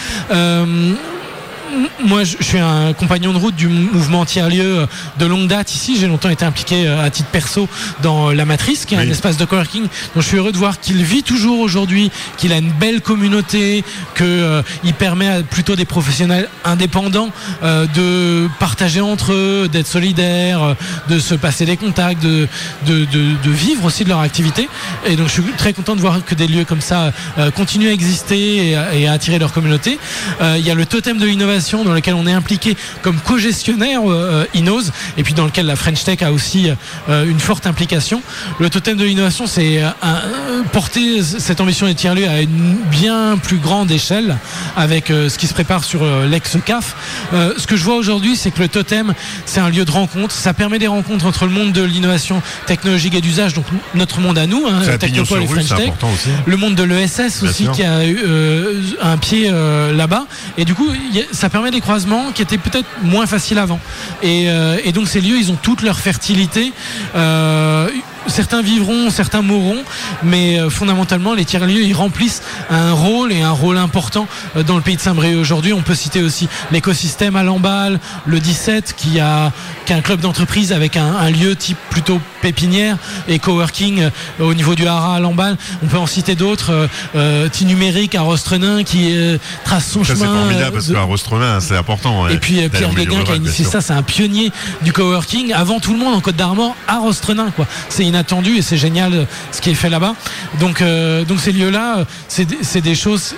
Euh, moi, je suis un compagnon de route du mouvement tiers-lieu euh, de longue date ici. J'ai longtemps été impliqué euh, à titre perso dans La Matrice, qui est Oui. un espace de coworking dont je suis heureux de voir qu'il vit toujours aujourd'hui, qu'il a une belle communauté, qu'il permet à plutôt des professionnels indépendants euh, de partager entre eux, d'être solidaires, euh, de se passer des contacts, de, de, de- de vivre aussi de leur activité. Et donc, je suis très content de voir que des lieux comme ça euh, continuent à exister et à, et à attirer leur communauté. Euh, Il y a le totem de l'innovation dans lequel on est impliqué comme co-gestionnaire euh, Inos et puis dans lequel la French Tech a aussi euh, une forte implication. Le totem de l'innovation, c'est euh, euh, porter cette ambition des tiers-lieux à une bien plus grande échelle avec euh, ce qui se prépare sur euh, l'ex-CAF. Euh, ce que je vois aujourd'hui, c'est que le totem, c'est un lieu de rencontre. Ça permet des rencontres entre le monde de l'innovation technologique et d'usage, donc notre monde à nous, hein, Technopole et French Tech aussi. le monde de l'ESS aussi sûr. qui a eu euh, un pied euh, là-bas et du coup il y a- permet des croisements qui étaient peut-être moins faciles avant. Et, euh, donc ces lieux ils ont toute leur fertilité. Euh, certains vivront certains mourront mais euh, fondamentalement les tiers-lieux ils remplissent un rôle et un rôle important euh, dans le pays de Saint-Brieuc aujourd'hui on peut citer aussi l'écosystème à Lamballe le 17 qui a, qui a un club d'entreprise avec un, un lieu type plutôt pépinière et coworking euh, au niveau du Hara à Lamballe. On peut en citer d'autres. Euh, T-Numérique à Rostrenin qui euh, trace son Ça, c'est chemin. formidable parce de- qu'à Rostremin, c'est important. et puis euh, Pierre Guéguin qui a initié ça, c'est un pionnier du coworking avant tout le monde en Côte d'Armor à Rostrenin quoi. C'est inattendu et c'est génial euh, ce qui est fait là-bas. Donc euh, ces lieux-là, euh, c'est des- choses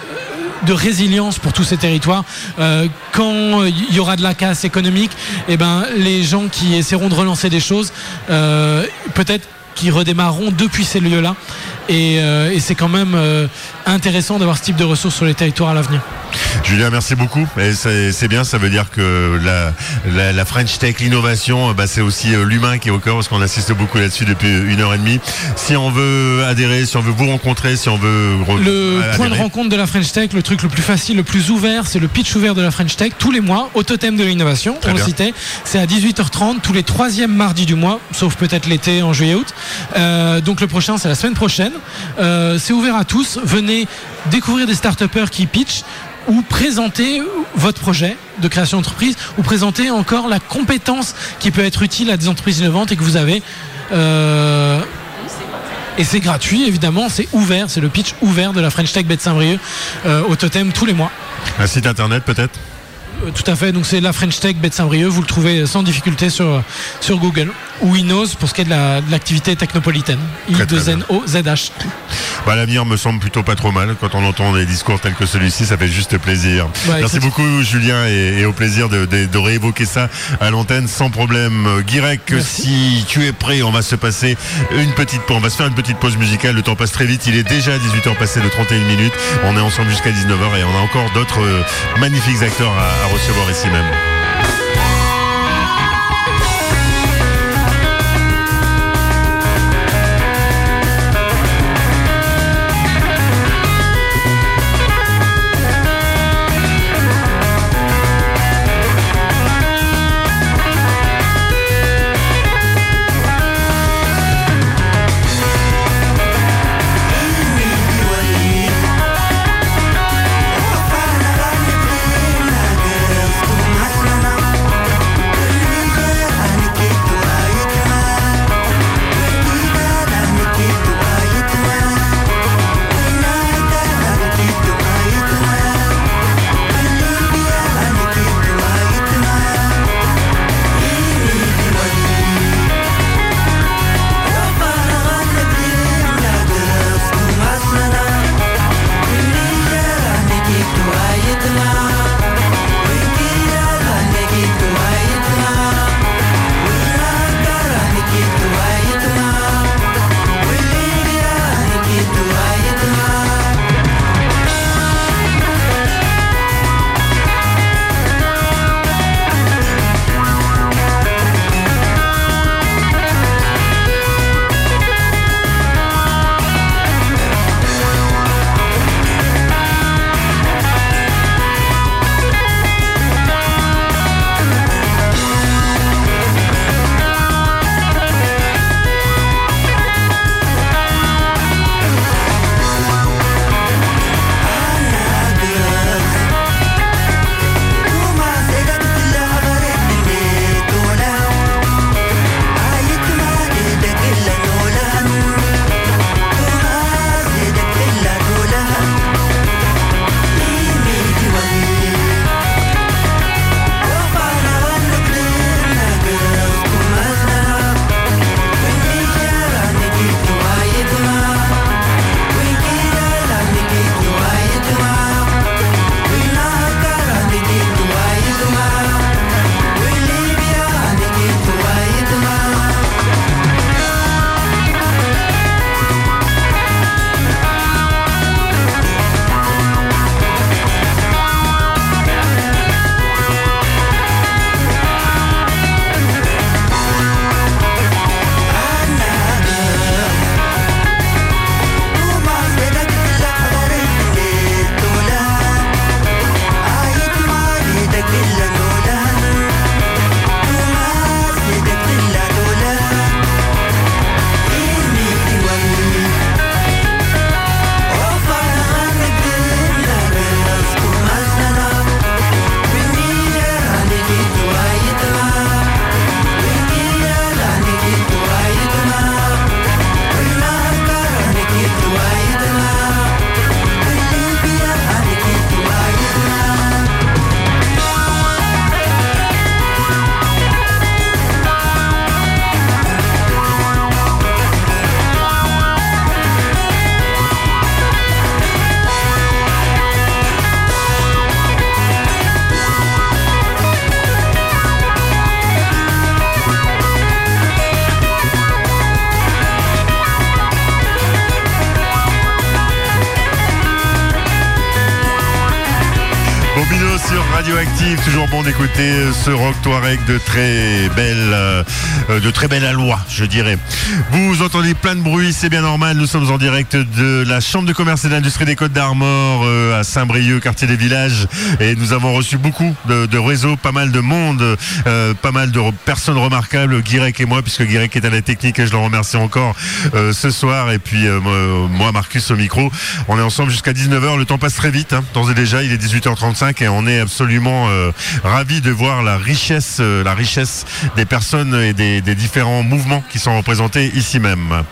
de résilience pour tous ces territoires. Quand il y aura de la casse économique, eh ben les gens qui essaieront de relancer des choses, peut-être qui redémarreront depuis ces lieux-là. Et, c'est quand même intéressant d'avoir ce type de ressources sur les territoires à l'avenir. Julien, merci beaucoup. Et c'est bien, ça veut dire que la, la, la French Tech, l'innovation, bah, c'est aussi euh, l'humain qui est au cœur, parce qu'on assiste beaucoup là-dessus depuis une heure et demie. Si on veut adhérer, si on veut vous rencontrer, si on veut Le adhérer, point de rencontre de la French Tech, le truc le plus facile, le plus ouvert, c'est le pitch ouvert de la French Tech tous les mois au totem de l'innovation. On le citait. C'est à 18h30 tous les troisièmes mardis du mois, sauf peut-être l'été en juillet-août. Euh, donc le prochain, c'est la semaine prochaine. Euh, c'est ouvert à tous. Venez découvrir des start qui pitchent ou présenter votre projet de création d'entreprise ou présenter encore la compétence qui peut être utile à des entreprises innovantes et que vous avez. Euh, et c'est gratuit, évidemment, c'est ouvert, c'est le pitch ouvert de la French Tech Bête Saint-Brieuc euh, au totem tous les mois. Un site internet peut-être? Tout à fait, donc c'est la French Tech Bête Saint-Brieuc, vous le trouvez sans difficulté sur, sur Google. Ou Inos pour ce qui est de la- de l'activité technopolitaine. Très, très bien. I-2-N-O-Z-H. bah, L'avenir me semble plutôt pas trop mal. Quand on entend des discours tels que celui-ci, ça fait juste plaisir. Merci écoute- beaucoup Julien et, et au plaisir de, de- de réévoquer ça à l'antenne sans problème. Euh, Guirec, si tu es prêt, on va se passer une petite pause. On va se faire une petite pause musicale. Le temps passe très vite. Il est déjà 18h passé de 31 minutes. On est ensemble jusqu'à 19h et on a encore d'autres euh, magnifiques acteurs à- à recevoir ici même. D'écouter ce rock Touareg de très belle, euh, de très belle aloi, je dirais. Vous entendez plein de bruit, c'est bien normal. Nous sommes en direct de la Chambre de commerce et d'industrie des Côtes d'Armor euh, à Saint-Brieuc, quartier des villages, et nous avons reçu beaucoup de, de réseaux, pas mal de monde, euh, pas mal de personnes remarquables, Guirec et moi, puisque Guirec est à la technique et je le remercie encore euh, ce soir. Et puis euh, moi- Marcus au micro, on est ensemble jusqu'à 19h. Le temps passe très vite, hein, et déjà. Il est 18h35 et on est absolument euh, ravis de voir la richesse, euh, la richesse des personnes et des, des différents mouvements qui sont représentés ici même.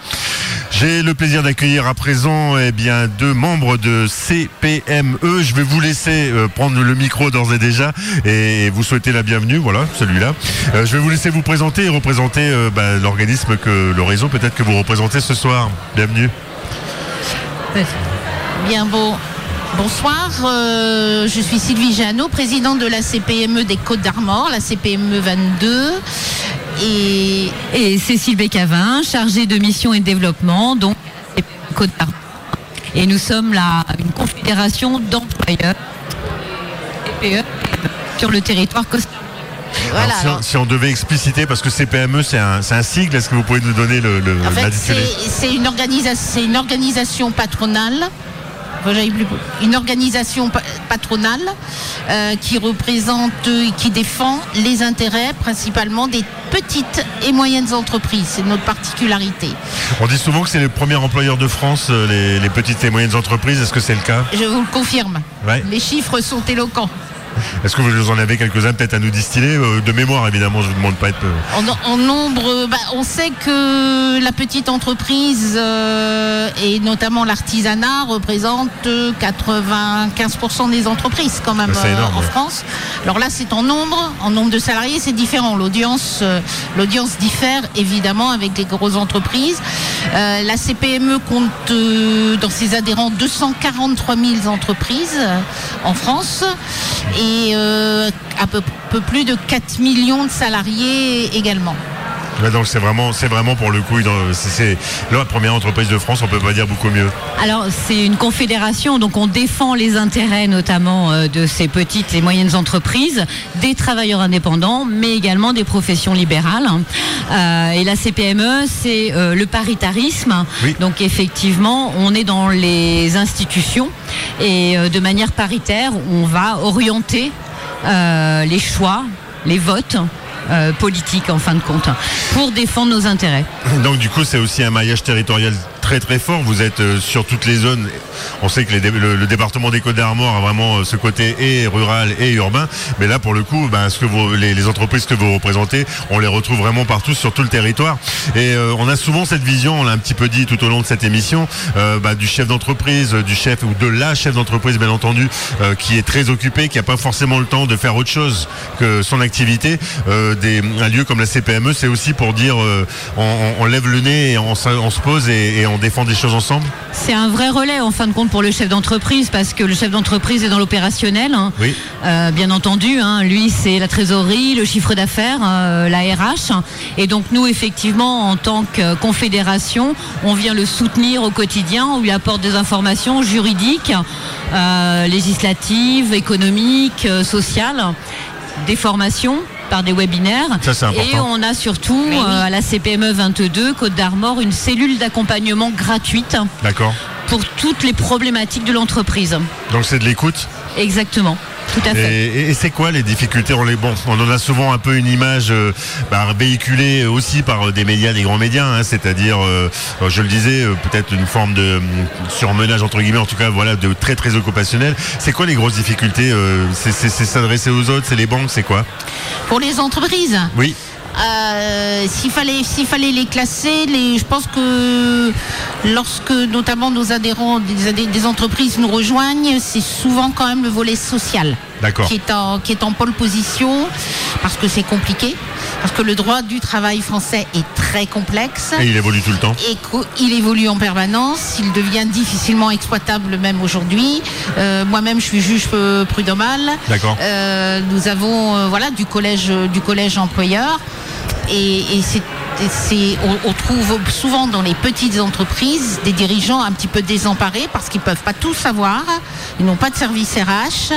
J'ai le plaisir d'accueillir à présent eh bien deux membres de CPME. Je vais vous laisser euh, prendre le micro d'ores et déjà et vous souhaiter la bienvenue. Voilà, celui-là. Euh, je vais vous laisser vous présenter et représenter euh, bah, l'organisme que le réseau peut-être que vous représentez ce soir. Bienvenue. Bien bon. Bonsoir, je suis Sylvie Jeannot, présidente de la CPME des Côtes d'Armor, la CPME 22. Et, Et Cécile Bécavin, chargée de mission et de développement, donc Côte d'Armor. Et nous sommes là une confédération d'employeurs TPE, sur le territoire costarien. voilà. Alors, si, on, alors, si on devait expliciter, parce que CPME c'est un, sigle, est-ce que vous pouvez nous donner le, le en fait, l'intitulé? c'est c'est une, organisa- c'est une organisation patronale. Une organisation pa- patronale euh, qui représente et qui défend les intérêts principalement des petites et moyennes entreprises. C'est notre particularité. On dit souvent que c'est le premier employeur de France, euh, les, les petites et moyennes entreprises. Est-ce que c'est le cas? Je vous le confirme. Ouais. Les chiffres sont éloquents. Est-ce que vous en avez quelques-uns peut-être à nous distiller Euh, De mémoire, évidemment, je vous demande pas être. euh, En, en nombre, bah, on sait que la petite entreprise euh, et notamment l'artisanat représente euh, 95% des entreprises quand même euh, énorme, en ouais. France. Alors là, c'est en nombre, en nombre de salariés, c'est différent. L'audience, euh, l'audience diffère évidemment avec les grosses entreprises. Euh, la CPME compte euh, dans ses adhérents 243 000 entreprises euh, en France et euh, à peu, peu plus de 4 millions de salariés également. ouais, donc c'est vraiment, c'est vraiment pour le coup, c'est- c'est la première entreprise de France. On peut pas dire beaucoup mieux. Alors c'est une confédération, donc on défend les intérêts notamment euh, de ces petites et moyennes entreprises, des travailleurs indépendants, mais également des professions libérales. Euh, et la CPME, c'est euh, le paritarisme. Oui. Donc effectivement, on est dans les institutions et euh, de manière paritaire, on va orienter euh, les choix, les votes. euh, politiques en fin de compte, pour défendre nos intérêts. Donc du coup, c'est aussi un maillage territorial très très fort. Vous êtes euh, sur toutes les zones. On sait que les le, le département des Côtes d'Armor a vraiment euh, ce côté et rural et urbain. Mais là, pour le coup, ben, ce que les, les entreprises que vous représentez, on les retrouve vraiment partout sur tout le territoire. Et euh, on a souvent cette vision, on l'a un petit peu dit tout au long de cette émission, euh, bah, du chef d'entreprise, euh, du chef ou de la chef d'entreprise, bien entendu, euh, qui est très occupé, qui n'a pas forcément le temps de faire autre chose que son activité. Des, un lieu comme la CPME, c'est aussi pour dire on, on- lève le nez et on, on se pose et, et on défend des choses ensemble. C'est un vrai relais en fin de compte pour le chef d'entreprise parce que le chef d'entreprise est dans l'opérationnel. hein. Oui. Euh, bien entendu, hein, lui c'est la trésorerie, le chiffre d'affaires, euh, la RH. Et donc nous effectivement en tant que confédération, on vient le soutenir au quotidien, on lui apporte des informations juridiques, euh, législatives, économiques, sociales, des formations par des webinaires. Ça, c'est important. Et on a surtout euh, à la CPME 22 Côte d'Armor une cellule d'accompagnement gratuite D'accord. pour toutes les problématiques de l'entreprise. Donc c'est de l'écoute? Exactement, tout à Et, fait. et- et c'est quoi les difficultés on, les, bon, on en a souvent un peu une image euh, bah, véhiculée aussi par euh, des médias, des grands médias, hein, c'est-à-dire, euh, je le disais, peut-être une forme de euh, surmenage entre guillemets, en tout cas, voilà, de très très occupationnel. C'est quoi les grosses difficultés c'est s'adresser aux autres, c'est les banques, c'est quoi? Pour les entreprises, Oui. Euh, s'il fallait, s'il fallait les classer, les, je pense que lorsque notamment nos adhérents des, entreprises nous rejoignent, c'est souvent quand même le volet social qui est en, qui est en pole position parce que c'est compliqué, parce que le droit du travail français est très complexe. Et il évolue tout le temps. Et qu'il évolue en permanence, il devient difficilement exploitable même aujourd'hui. Euh, Moi-même, je suis juge euh, prud'homal. D'accord. Euh, nous avons euh, voilà du collège du collège employeur et, c'est on, on trouve souvent dans les petites entreprises des dirigeants un petit peu désemparés parce qu'ils peuvent pas tout savoir, ils n'ont pas de service RH.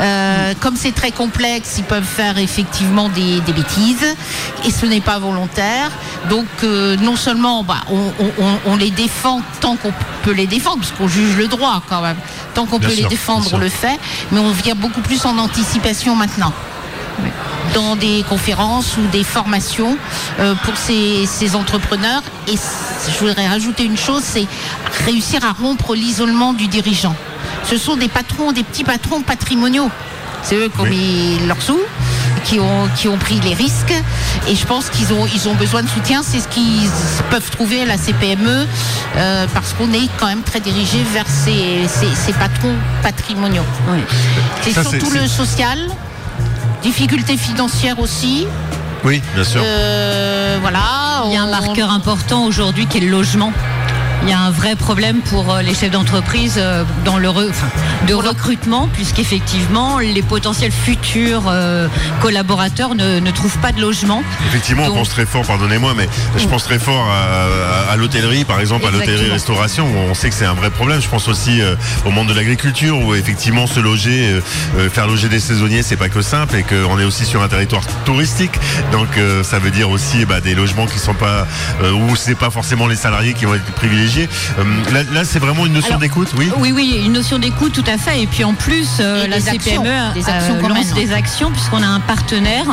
Euh, comme c'est très complexe, ils peuvent faire effectivement des, des bêtises et ce n'est pas volontaire. Donc euh, non seulement bah, on, on- on- on les défend tant qu'on peut les défendre, parce qu'on juge le droit quand même. Tant qu'on peut sûr, les défendre, on le fait, mais on vient beaucoup plus en anticipation maintenant dans des conférences ou des formations euh, pour ces, ces entrepreneurs. Et je voudrais rajouter une chose, c'est réussir à rompre l'isolement du dirigeant. Ce sont des patrons, des petits patrons patrimoniaux. C'est eux qui ont mis leurs sous, qui ont, qui ont pris les risques. Et je pense qu'ils ont, ils ont besoin de soutien. C'est ce qu'ils peuvent trouver à la CPME, euh, parce qu'on est quand même très dirigé vers ces, ces- ces patrons patrimoniaux. C'est Ça, c'est- surtout le social, difficultés financières aussi. Oui, bien sûr. Euh, voilà. Il y a un marqueur important aujourd'hui qui est le logement. Il y a un vrai problème pour euh, les chefs d'entreprise euh, dans le re- enfin, de recrutement, puisqu'effectivement, les potentiels futurs euh, collaborateurs ne, ne trouvent pas de logement. Effectivement, on pense très fort, pardonnez-moi, mais je pense très fort à, à- à l'hôtellerie, par exemple, à l'hôtellerie-restauration, où on sait que c'est un vrai problème. Je pense aussi euh, au monde de l'agriculture, où effectivement se loger, faire loger des saisonniers, c'est pas que simple, et qu'on est aussi sur un territoire touristique. Donc euh, ça veut dire aussi bah, des logements qui sont pas, euh, où c'est pas forcément les salariés qui vont être privilégiés. Euh, là, là, c'est vraiment une notion Alors, d'écoute, oui. Oui, oui, une notion d'écoute tout à fait. Et puis en plus, euh, Et la des actions, CPME des actions euh, des actions puisqu'on a un partenaire,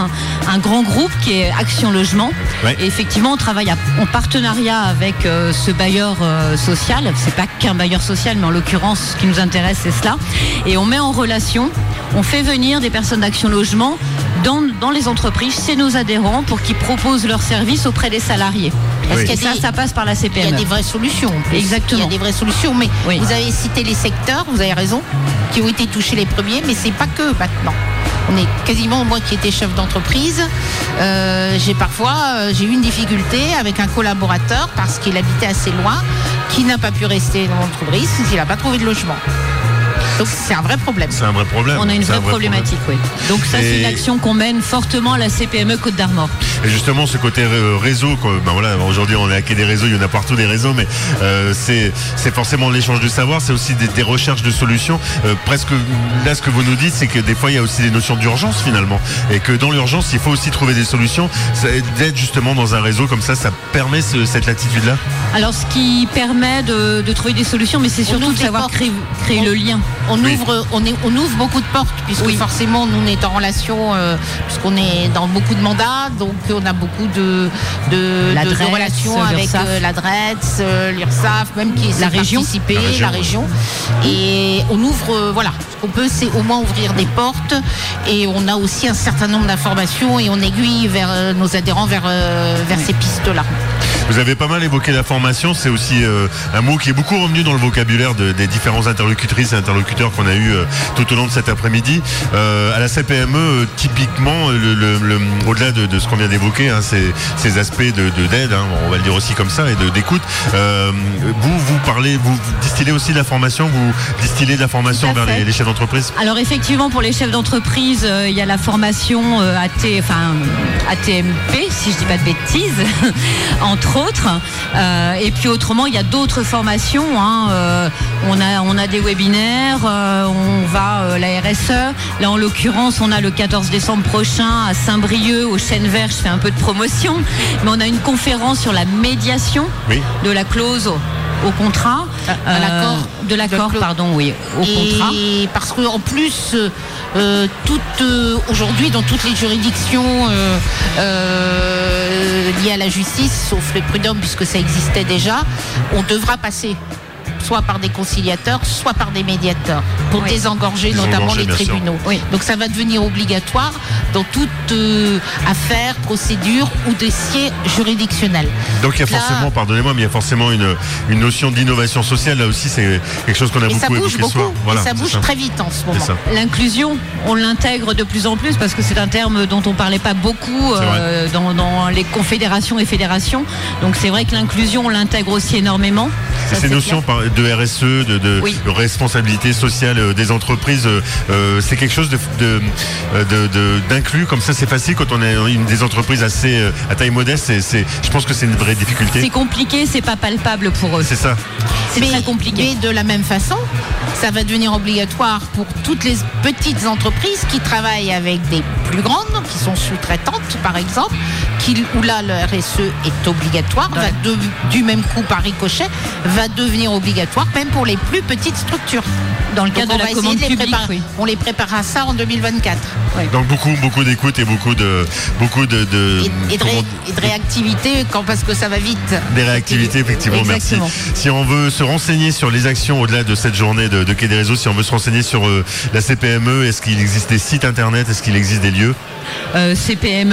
un grand groupe qui est Action Logement. Ouais. Et effectivement, on travaille à- en partenariat avec euh, ce bailleur euh, social. C'est pas qu'un bailleur social, mais en l'occurrence, ce qui nous intéresse, c'est cela. Et on met en relation, on fait venir des personnes d'Action Logement dans, dans les entreprises, chez nos adhérents, pour qu'ils proposent leurs services auprès des salariés. Parce Oui. que ça, des- ça passe par la Il y a des vraies solutions. en plus. Exactement. Il y a des vraies solutions, mais vous avez cité les secteurs, vous avez raison, qui ont été touchés les premiers, mais c'est pas que maintenant. On est quasiment, moi qui étais chef d'entreprise, euh, j'ai parfois euh, j'ai eu une difficulté avec un collaborateur parce qu'il habitait assez loin, qui n'a pas pu rester dans l'entreprise, s'il n'a pas trouvé de logement. Donc c'est un vrai problème. C'est un vrai problème. On a une un vraie vrai problématique, oui. Donc ça, c'est une action qu'on mène fortement à la CPME Côte d'Armor. Et justement, ce côté euh, réseau, quoi, ben voilà, aujourd'hui on est à quai des réseaux, il y en a partout des réseaux, mais euh, c'est c'est forcément l'échange de savoir, c'est aussi des, des recherches de solutions. Euh, presque là, ce que vous nous dites, c'est que des fois il y a aussi des notions d'urgence finalement, et que dans l'urgence, il faut aussi trouver des solutions. D'être justement dans un réseau comme ça, ça permet ce- cette latitude-là? Alors, ce qui permet de, de trouver des solutions, mais c'est surtout de savoir portes. créer, créer On- le lien. On ouvre, on, est, on ouvre beaucoup de portes puisque forcément nous on est en relation euh, puisqu'on est dans beaucoup de mandats donc on a beaucoup de de, La de- de DREETS, relations avec euh, la DRETS, euh, l'URSSAF, même qui essaie La région. La la région. Et on ouvre, euh, voilà, qu'on peut c'est au moins ouvrir des portes et on a aussi un certain nombre d'informations et on aiguille vers euh, nos adhérents vers euh, vers ces pistes là. Vous avez pas mal évoqué la formation, c'est aussi euh, un mot qui est beaucoup revenu dans le vocabulaire de- des différents interlocutrices et interlocuteurs qu'on a eu euh, tout au long de cet après-midi. Euh, à la CPME, euh, typiquement, le- le- le- au-delà de, de ce qu'on vient d'évoquer, hein, ces, ces aspects de de- d'aide, hein, on va le dire aussi comme ça, et de- d'écoute, euh, vous, vous parlez, vous distillez aussi de la formation, vous distillez de la formation vers les, les chefs d'entreprise? Alors effectivement, pour les chefs d'entreprise, euh, il y a la formation euh, AT, enfin, ATMP, si je dis pas de bêtises, entre autres. Euh, et puis autrement, il y a d'autres formations. hein, on, a, on a des webinaires, on va la RSE. Là, en l'occurrence, on a le 14 décembre prochain à Saint-Brieuc, au Chêne Vert, je fais un peu de promotion. Mais on a une conférence sur la médiation Oui. de la clause au, contrat. À- à l'accord. De l'accord, pardon, oui, au contrat. Et parce que en plus, euh, euh, euh, aujourd'hui, dans toutes les juridictions euh, euh, liées à la justice, sauf les prud'hommes puisque ça existait déjà, on devra passer soit par des conciliateurs, soit par des médiateurs, pour Oui. désengorger notamment les tribunaux. Donc ça va devenir obligatoire dans toute euh, affaire, procédure ou dossier juridictionnel. Donc il y a Là- forcément, pardonnez-moi, mais il y a forcément une, une notion d'innovation sociale. Là aussi, c'est quelque chose qu'on a Et ça beaucoup bouge évoqué ce soir. beaucoup, et ça bouge très vite en ce moment. L'inclusion, on l'intègre de plus en plus parce que c'est un terme dont on parlait pas beaucoup euh, dans, dans les confédérations et fédérations. Donc c'est vrai que l'inclusion, on l'intègre aussi énormément. Ça, ces c'est notions par- de RSE, de, de Oui. responsabilité sociale euh, des entreprises. euh, euh, c'est quelque chose de de- de- de- d'inclus comme ça. C'est facile quand on est une des entreprises assez à taille modeste. Je pense que c'est une vraie difficulté. C'est compliqué, c'est pas palpable pour eux. C'est ça. C'est très compliqué. Mais de la même façon, ça va devenir obligatoire pour toutes les petites entreprises qui travaillent avec des plus grandes, qui sont sous-traitantes par exemple, qui, où là le RSE est obligatoire, va de- du même coup par ricochet, va devenir obligatoire même pour les plus petites structures. Dans le cadre de la commande publique, préparer. oui. On les prépare à ça en 2024. Donc beaucoup beaucoup d'écoute et beaucoup de beaucoup de, de- Et de, comment- ré- et de réactivité quand, parce que ça va vite. Des réactivités, effectivement, Exactement. merci. Si on veut se renseigner sur les actions au-delà de cette journée de, de Quai des Réseaux, si on veut se renseigner sur euh, la CPME, est-ce qu'il existe des sites internet, est-ce qu'il existe des lieux? Euh, cpme.fr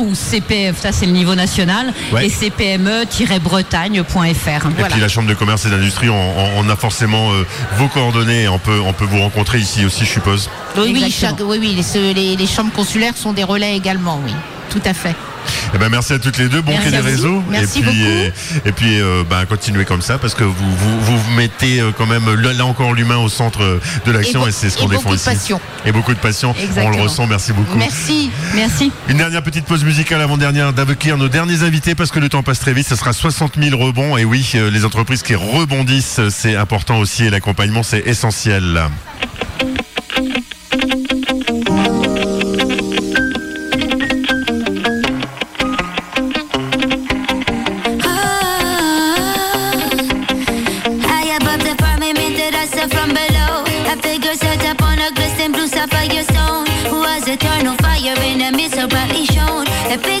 ou CPF, ça c'est le niveau national, Ouais. et cpme-bretagne.fr. Et puis la Chambre de commerce et d'industrie, on, on- on a forcément euh, vos coordonnées et on peut, on peut vous rencontrer ici aussi, je suppose. Oui, oui, Exactement. chaque- oui, oui, les, ce- les- les chambres consulaires sont des relais également, oui. Tout à fait. Eh ben, merci à toutes les deux, bon Quai des. Réseaux. Merci et puis, beaucoup. euh, et puis euh, ben, continuez comme ça parce que vous, vous, vous mettez euh, quand même là, encore l'humain au centre euh, de l'action et, c'est ce qu'on défend beaucoup de ici. passion. Et beaucoup de passion. On le ressent, merci beaucoup. Merci. Merci. Une dernière petite pause musicale avant dernière d'accueillir nos derniers invités parce que le temps passe très vite. Ce sera 60 000 rebonds et oui, euh, les entreprises qui rebondissent, euh, c'est important aussi et l'accompagnement c'est essentiel. if it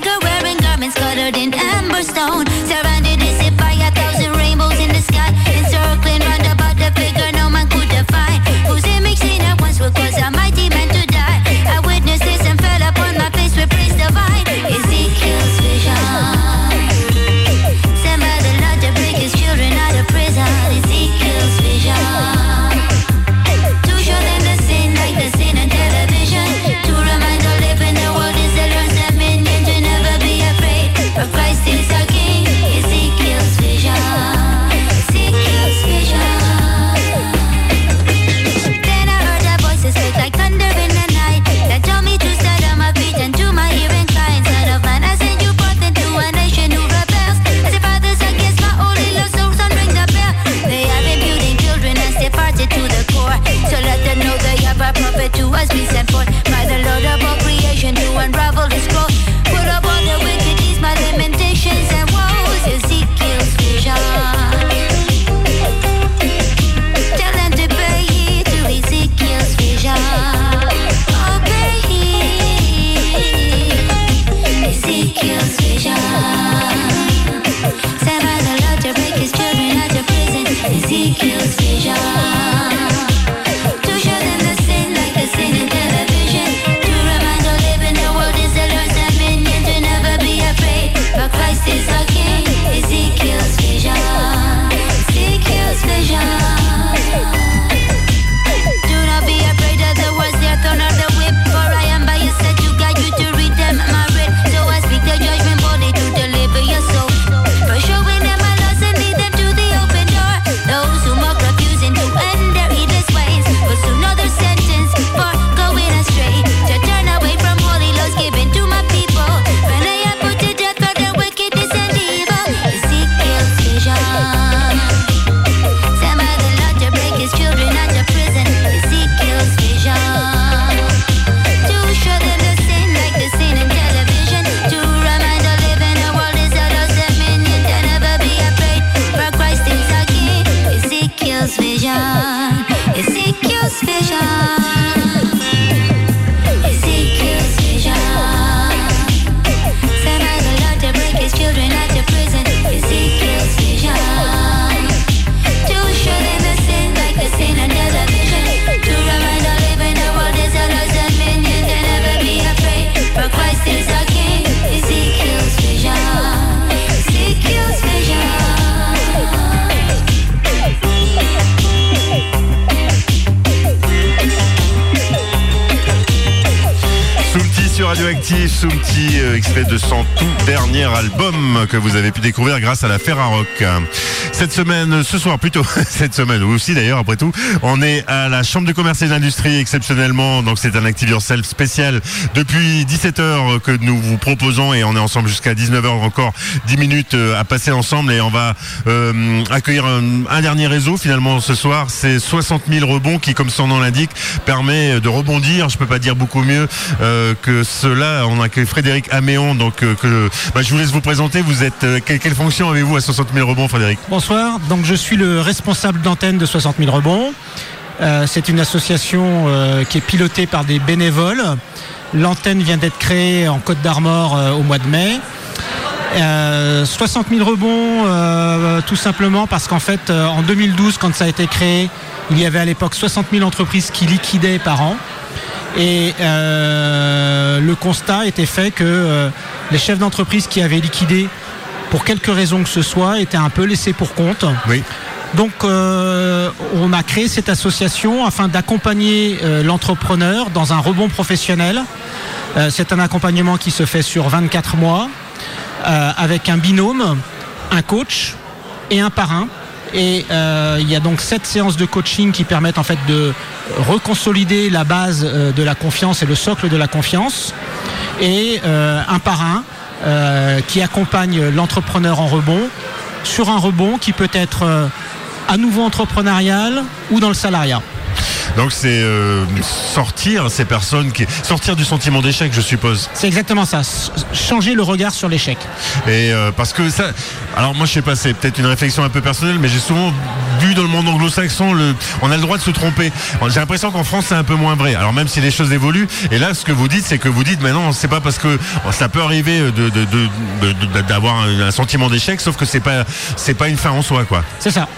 album que vous avez pu découvrir grâce à la Ferrarock. Cette semaine, ce soir plutôt, cette semaine aussi d'ailleurs après tout, on est à la Chambre de commerce et d'industrie exceptionnellement. Donc c'est un Active Yourself spécial depuis 17h que nous vous proposons et on est ensemble jusqu'à 19h encore 10 minutes euh, à passer ensemble et on va euh, accueillir un, dernier réseau finalement ce soir. C'est 60 000 rebonds qui, comme son nom l'indique, permet de rebondir. Je peux pas dire beaucoup mieux euh, que cela. On accueille Frédéric Améon. Donc bah, je vous laisse vous présenter. Vous euh, quelle, fonction avez-vous à 60 000 rebonds, Frédéric? Bonsoir, donc je suis le responsable d'antenne de 60 000 rebonds. Euh, c'est une association euh, qui est pilotée par des bénévoles. L'antenne vient d'être créée en Côte d'Armor au mois de mai. Euh, 60 000 rebonds, tout simplement parce qu'en fait, en 2012, quand ça a été créé, il y avait à l'époque 60 000 entreprises qui liquidaient par an. Et le constat était fait que les chefs d'entreprise qui avaient liquidé, pour quelque raison que ce soit, étaient un peu laissés pour compte. Oui. Donc euh, on a créé cette association afin d'accompagner euh, l'entrepreneur dans un rebond professionnel. Euh, C'est un accompagnement qui se fait sur 24 mois euh, avec un binôme, un coach et un parrain. Et euh, il y a donc sept séances de coaching qui permettent en fait de reconsolider la base de la confiance et le socle de la confiance. Et euh, un parrain euh, qui accompagne l'entrepreneur en rebond sur un rebond qui peut être euh, à nouveau entrepreneurial ou dans le salariat. Donc c'est euh, sortir ces personnes qui sortir du sentiment d'échec, je suppose. C'est exactement ça, changer le regard sur l'échec. Et euh, parce que ça, alors moi je sais pas, c'est peut-être une réflexion un peu personnelle, mais j'ai souvent vu dans le monde anglo-saxon, le, on a le droit de se tromper. J'ai l'impression qu'en France c'est un peu moins vrai. Alors même si les choses évoluent, et là ce que vous dites, c'est que vous dites, mais non, c'est pas parce que ça peut arriver de, de- de- de- de- d'avoir un, un sentiment d'échec, sauf que c'est pas, c'est pas une fin en soi, quoi. C'est ça.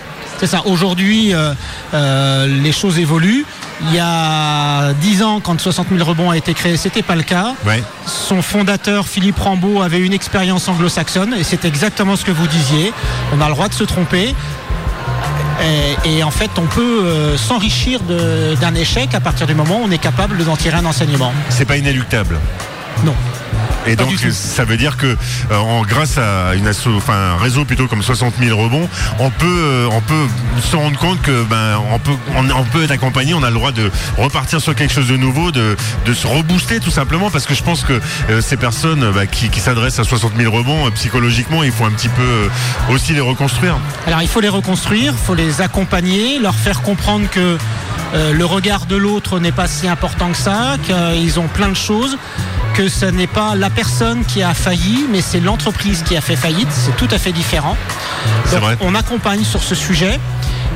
C'est ça. Aujourd'hui, euh, euh, les choses évoluent. Il y a 10 ans, quand 60 000 rebonds a été créé, c'était pas le cas. Ouais. Son fondateur, Philippe Rambaud, avait une expérience anglo-saxonne et c'est exactement ce que vous disiez. On a le droit de se tromper. Et, et en fait, on peut euh, s'enrichir d'un échec à partir du moment où on est capable d'en tirer un enseignement. C'est pas inéluctable. Non. Et donc ça veut dire que euh, en, grâce à une asso- enfin, un réseau plutôt comme 60 000 rebonds, on peut, euh, on peut se rendre compte que ben on peut, on, on peut être accompagné, on a le droit de repartir sur quelque chose de nouveau, de, de se rebooster tout simplement parce que je pense que euh, ces personnes bah, qui, qui s'adressent à 60 000 rebonds psychologiquement, il faut un petit peu aussi les reconstruire. Alors il faut les reconstruire, il faut les accompagner, leur faire comprendre que le regard de l'autre n'est pas si important que ça, qu'ils ont plein de choses, que ce n'est pas la personne qui a failli, mais c'est l'entreprise qui a fait faillite, c'est tout à fait différent. Donc, on accompagne sur ce sujet.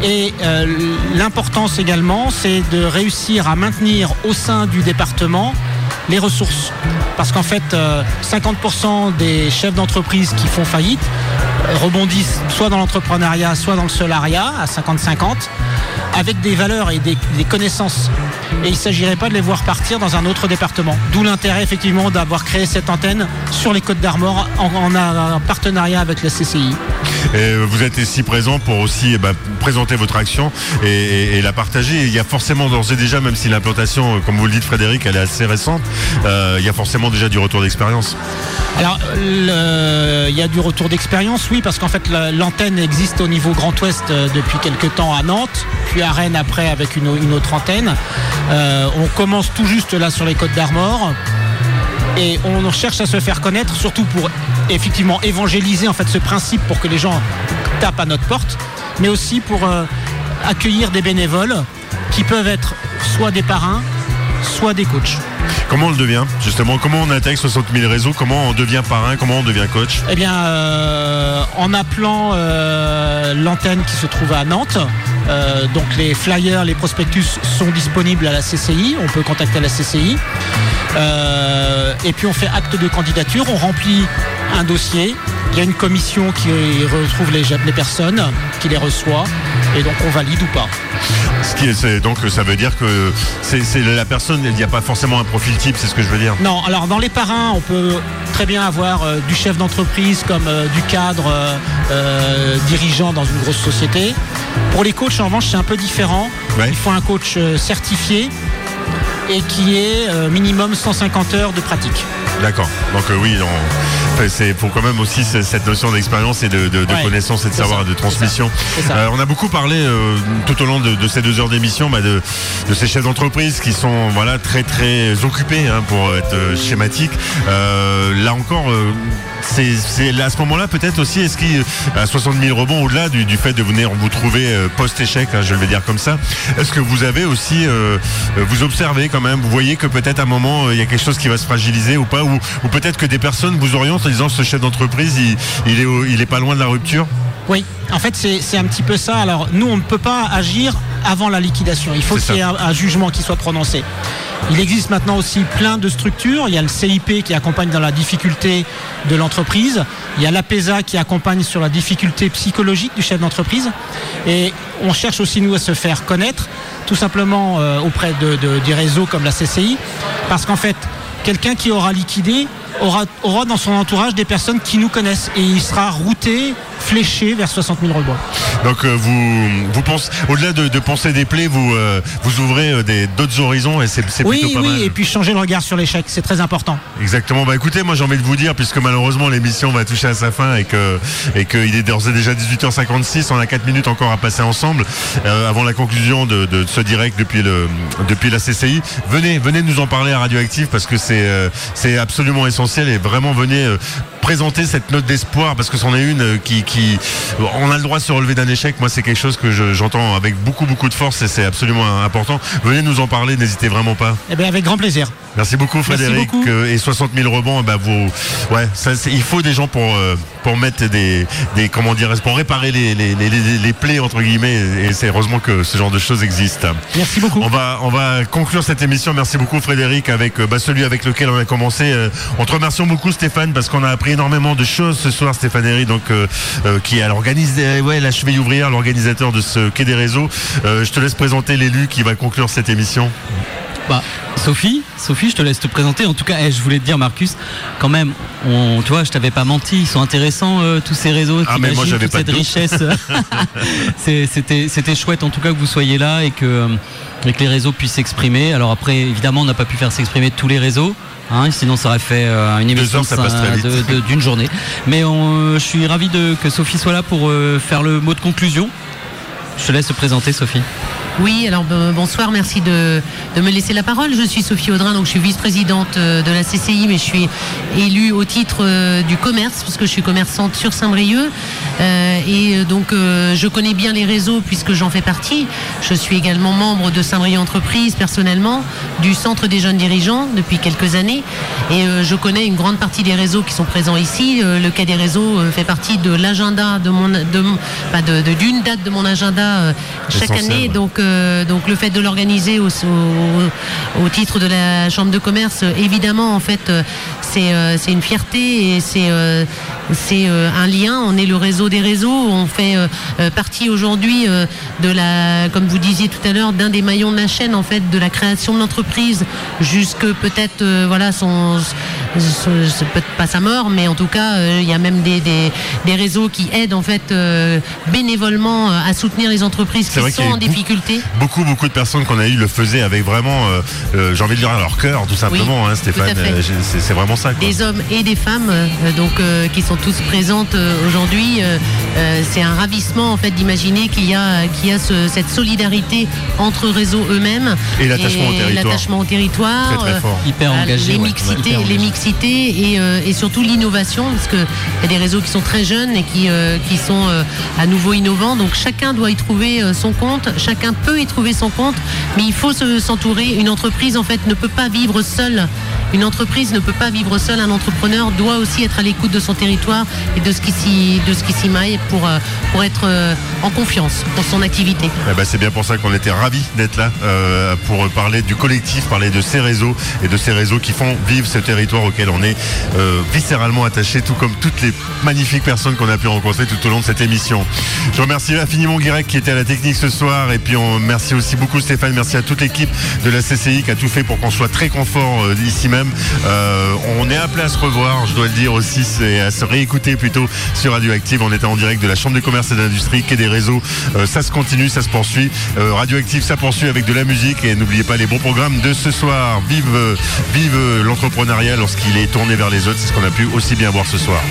Et euh, l'importance également, c'est de réussir à maintenir au sein du département les ressources. Parce qu'en fait, euh, 50% des chefs d'entreprise qui font faillite euh, rebondissent soit dans l'entrepreneuriat, soit dans le salariat à 50-50, avec des valeurs et des, des connaissances. Et il ne s'agirait pas de les voir partir dans un autre département. D'où l'intérêt effectivement d'avoir créé cette antenne sur les Côtes d'Armor en, partenariat avec la CCI. Et euh, vous êtes ici présent pour aussi eh ben, présenter votre action et, et- et la partager. Il y a forcément d'ores et déjà, même si l'implantation, euh, comme vous le dites Frédéric, elle est assez récente, euh, il y a forcément déjà du retour d'expérience. Alors, le- il y a du retour d'expérience, oui, parce qu'en fait, la- l'antenne existe au niveau Grand Ouest euh, depuis quelques temps à Nantes, puis à Rennes après avec une, une autre antenne. Euh, on commence tout juste là sur les Côtes d'Armor. Et on cherche à se faire connaître, surtout pour effectivement évangéliser en fait ce principe pour que les gens tapent à notre porte, mais aussi pour euh, accueillir des bénévoles qui peuvent être soit des parrains, soit des coachs. Comment on le devient Justement, comment on intègre 60 000 réseaux? Comment on devient parrain? Comment on devient coach? Eh bien, euh, en appelant euh, l'antenne qui se trouve à Nantes, euh, donc les flyers, les prospectus sont disponibles à la CCI, on peut contacter la CCI. Et puis on fait acte de candidature, on remplit un dossier, il y a une commission qui retrouve les personnes, qui les reçoit, et donc on valide ou pas. Ce qui est, c'est- donc ça veut dire que c'est c'est la personne, il n'y a pas forcément un profil type, c'est ce que je veux dire. Non, alors dans les parrains, on peut très bien avoir euh, du chef d'entreprise comme euh, du cadre euh, dirigeant dans une grosse société. Pour les coachs, en revanche, c'est un peu différent. Il faut un coach certifié et qui est minimum 150 heures de pratique. D'accord. Donc oui, on- c'est pour quand même aussi ce- cette notion d'expérience et de, de- de Ouais, connaissance et de savoir ça, et de transmission. Euh, on a beaucoup parlé euh, tout au long de, de ces deux heures d'émission bah, de, ces chefs d'entreprise qui sont voilà très très occupés hein, pour être euh, schématique. Euh, là encore. Euh, c'est à ce moment-là peut-être aussi est-ce qu'il à 60 000 rebonds au-delà du, fait de venir vous trouver euh, post-échec, hein, je vais dire comme ça. Est-ce que vous avez aussi euh, euh, vous observez quand même, vous voyez que peut-être à un moment euh, il y a quelque chose qui va se fragiliser ou pas, ou, peut-être que des personnes vous orientent en disant ce chef d'entreprise il, il est pas loin de la rupture? Oui, en fait, c'est un petit peu ça. Alors, nous, on ne peut pas agir avant la liquidation. Il faut qu'il y ait un, un jugement qui soit prononcé. Il existe maintenant aussi plein de structures. Il y a le CIP qui accompagne dans la difficulté de l'entreprise. Il y a l'APESA qui accompagne sur la difficulté psychologique du chef d'entreprise. Et on cherche aussi, nous, à se faire connaître, tout simplement euh, auprès de, de- des réseaux comme la CCI. Parce qu'en fait, quelqu'un qui aura liquidé aura, aura dans son entourage des personnes qui nous connaissent. Et il sera routé, fléché vers 60 000 rebonds. Donc euh, vous vous pensez au-delà de, de penser des plaies, vous euh, vous ouvrez euh, des d'autres horizons et c'est c'est Oui, plutôt pas oui, mal. et puis changer le regard sur l'échec, c'est très important. Exactement. Bah écoutez, moi j'ai envie de vous dire, puisque malheureusement l'émission va toucher à sa fin et que et qu'il est d'ores et déjà 18h56, on a 4 minutes encore à passer ensemble euh, avant la conclusion de, de ce direct depuis le depuis la CCI. Venez, venez nous en parler à Radioactive parce que c'est c'est absolument essentiel et vraiment venez présenter cette note d'espoir parce que c'en est une qui qui on a le droit de se relever d'un échec. Moi c'est quelque chose que je- j'entends avec beaucoup beaucoup de force et c'est absolument important. Venez nous en parler, n'hésitez vraiment pas. Eh bien, avec grand plaisir. Merci beaucoup Frédéric beaucoup. Euh, et 60 000 rebonds. Bah vous, ouais, ça, il faut des gens pour euh, pour mettre des des comment dire, pour réparer les les, les, les- plaies entre guillemets. Et c'est heureusement que ce genre de choses existe. Merci beaucoup. On va on va conclure cette émission. Merci beaucoup Frédéric avec euh, bah, celui avec lequel on a commencé. On te remercie beaucoup Stéphane parce qu'on a appris énormément de choses ce soir. Stéphane Herry donc qui est à l'organise ouais la cheville ouvrière, l'organisateur de ce quai des réseaux. Euh, je te laisse présenter l'élu qui va conclure cette émission. Bah, Sophie, Sophie, je te laisse te présenter. En tout cas, eh, je voulais te dire, Marcus, quand même, on, tu vois, je t'avais pas menti. Ils sont intéressants euh, tous ces réseaux. Ah, mais moi, j'avais toute pas cette de richesse. C'était, chouette en tout cas que vous soyez là et que, euh, et que les réseaux puissent s'exprimer. Alors après, évidemment, on n'a pas pu faire s'exprimer tous les réseaux. Hein, sinon, ça aurait fait euh, une émission d'une journée. Mais on, euh, je suis ravi de, que Sophie soit là pour euh, faire le mot de conclusion. Je te laisse te présenter, Sophie. Oui, alors bon- bonsoir, merci de, de me laisser la parole. Je suis Sophie Audrin, donc je suis vice-présidente euh, de la CCI, mais je suis élue au titre euh, du commerce, parce que je suis commerçante sur Saint-Brieuc. Euh, et donc euh, je connais bien les réseaux puisque j'en fais partie. Je suis également membre de Saint-Brieuc Entreprise personnellement, du Centre des jeunes dirigeants depuis quelques années. Et euh, je connais une grande partie des réseaux qui sont présents ici. Le cas des réseaux fait partie de l'agenda de mon, de, d'une date de mon agenda chaque année. Donc, donc le fait de l'organiser au, titre de la Chambre de commerce, évidemment, en fait, euh, c'est euh, c'est une fierté et c'est euh, un lien. On est le réseau des réseaux. On fait partie aujourd'hui de la, comme vous disiez tout à l'heure, d'un des maillons de la chaîne, en fait, de la création de l'entreprise jusque peut-être, voilà, son- c'est peut-être pas sa mort, mais en tout cas, euh, il y a même des, des, des réseaux qui aident en fait euh, bénévolement euh, à soutenir les entreprises qui sont en difficulté. Beaucoup, beaucoup de personnes qu'on a eu le faisaient avec vraiment, euh, euh, j'ai envie de dire, à leur cœur, tout simplement, Oui, hein, Stéphane. c'est vraiment ça. Quoi. Des hommes et des femmes, euh, donc euh, qui sont tous présentes euh, aujourd'hui. Euh, euh, c'est un ravissement en fait d'imaginer qu'il y a, qu'il y a ce- cette solidarité entre réseaux eux-mêmes Et l'attachement au territoire. l'attachement au territoire, Très, très fort. Hyper engagé, les ouais. mixités, Hyper les engagé. Euh, et surtout l'innovation, parce que il y a des réseaux qui sont très jeunes et qui, euh, qui sont euh, à nouveau innovants. Donc chacun doit y trouver son compte, chacun peut y trouver son compte, mais il faut se- s'entourer. Une entreprise en fait ne peut pas vivre seule. Une entreprise ne peut pas vivre seule. Un entrepreneur doit aussi être à l'écoute de son territoire et de ce qui s'y maille pour pour être en confiance pour son activité. Eh ben, c'est bien pour ça qu'on était ravis d'être là pour parler du collectif, parler de ces réseaux et de ces réseaux qui font vivre ce territoire auquel on est euh, viscéralement attaché, tout comme toutes les magnifiques personnes qu'on a pu rencontrer tout au long de cette émission. Je remercie infiniment Guirec qui était à la technique ce soir et puis on remercie aussi beaucoup Stéphane, merci à toute l'équipe de la CCI qui a tout fait pour qu'on soit très confort euh, ici même. Euh, on est appelé à se revoir, je dois le dire aussi, c'est à se réécouter plutôt sur Radioactive. On était en direct de la Chambre de commerce et d'industrie, quai des réseaux. Ça se continue, ça se poursuit. Radioactive, ça poursuit avec de la musique et n'oubliez pas les bons programmes de ce soir. Vive, vive l'entrepreneuriat lorsqu'il est tourné vers les autres, c'est ce qu'on a pu aussi bien voir ce soir.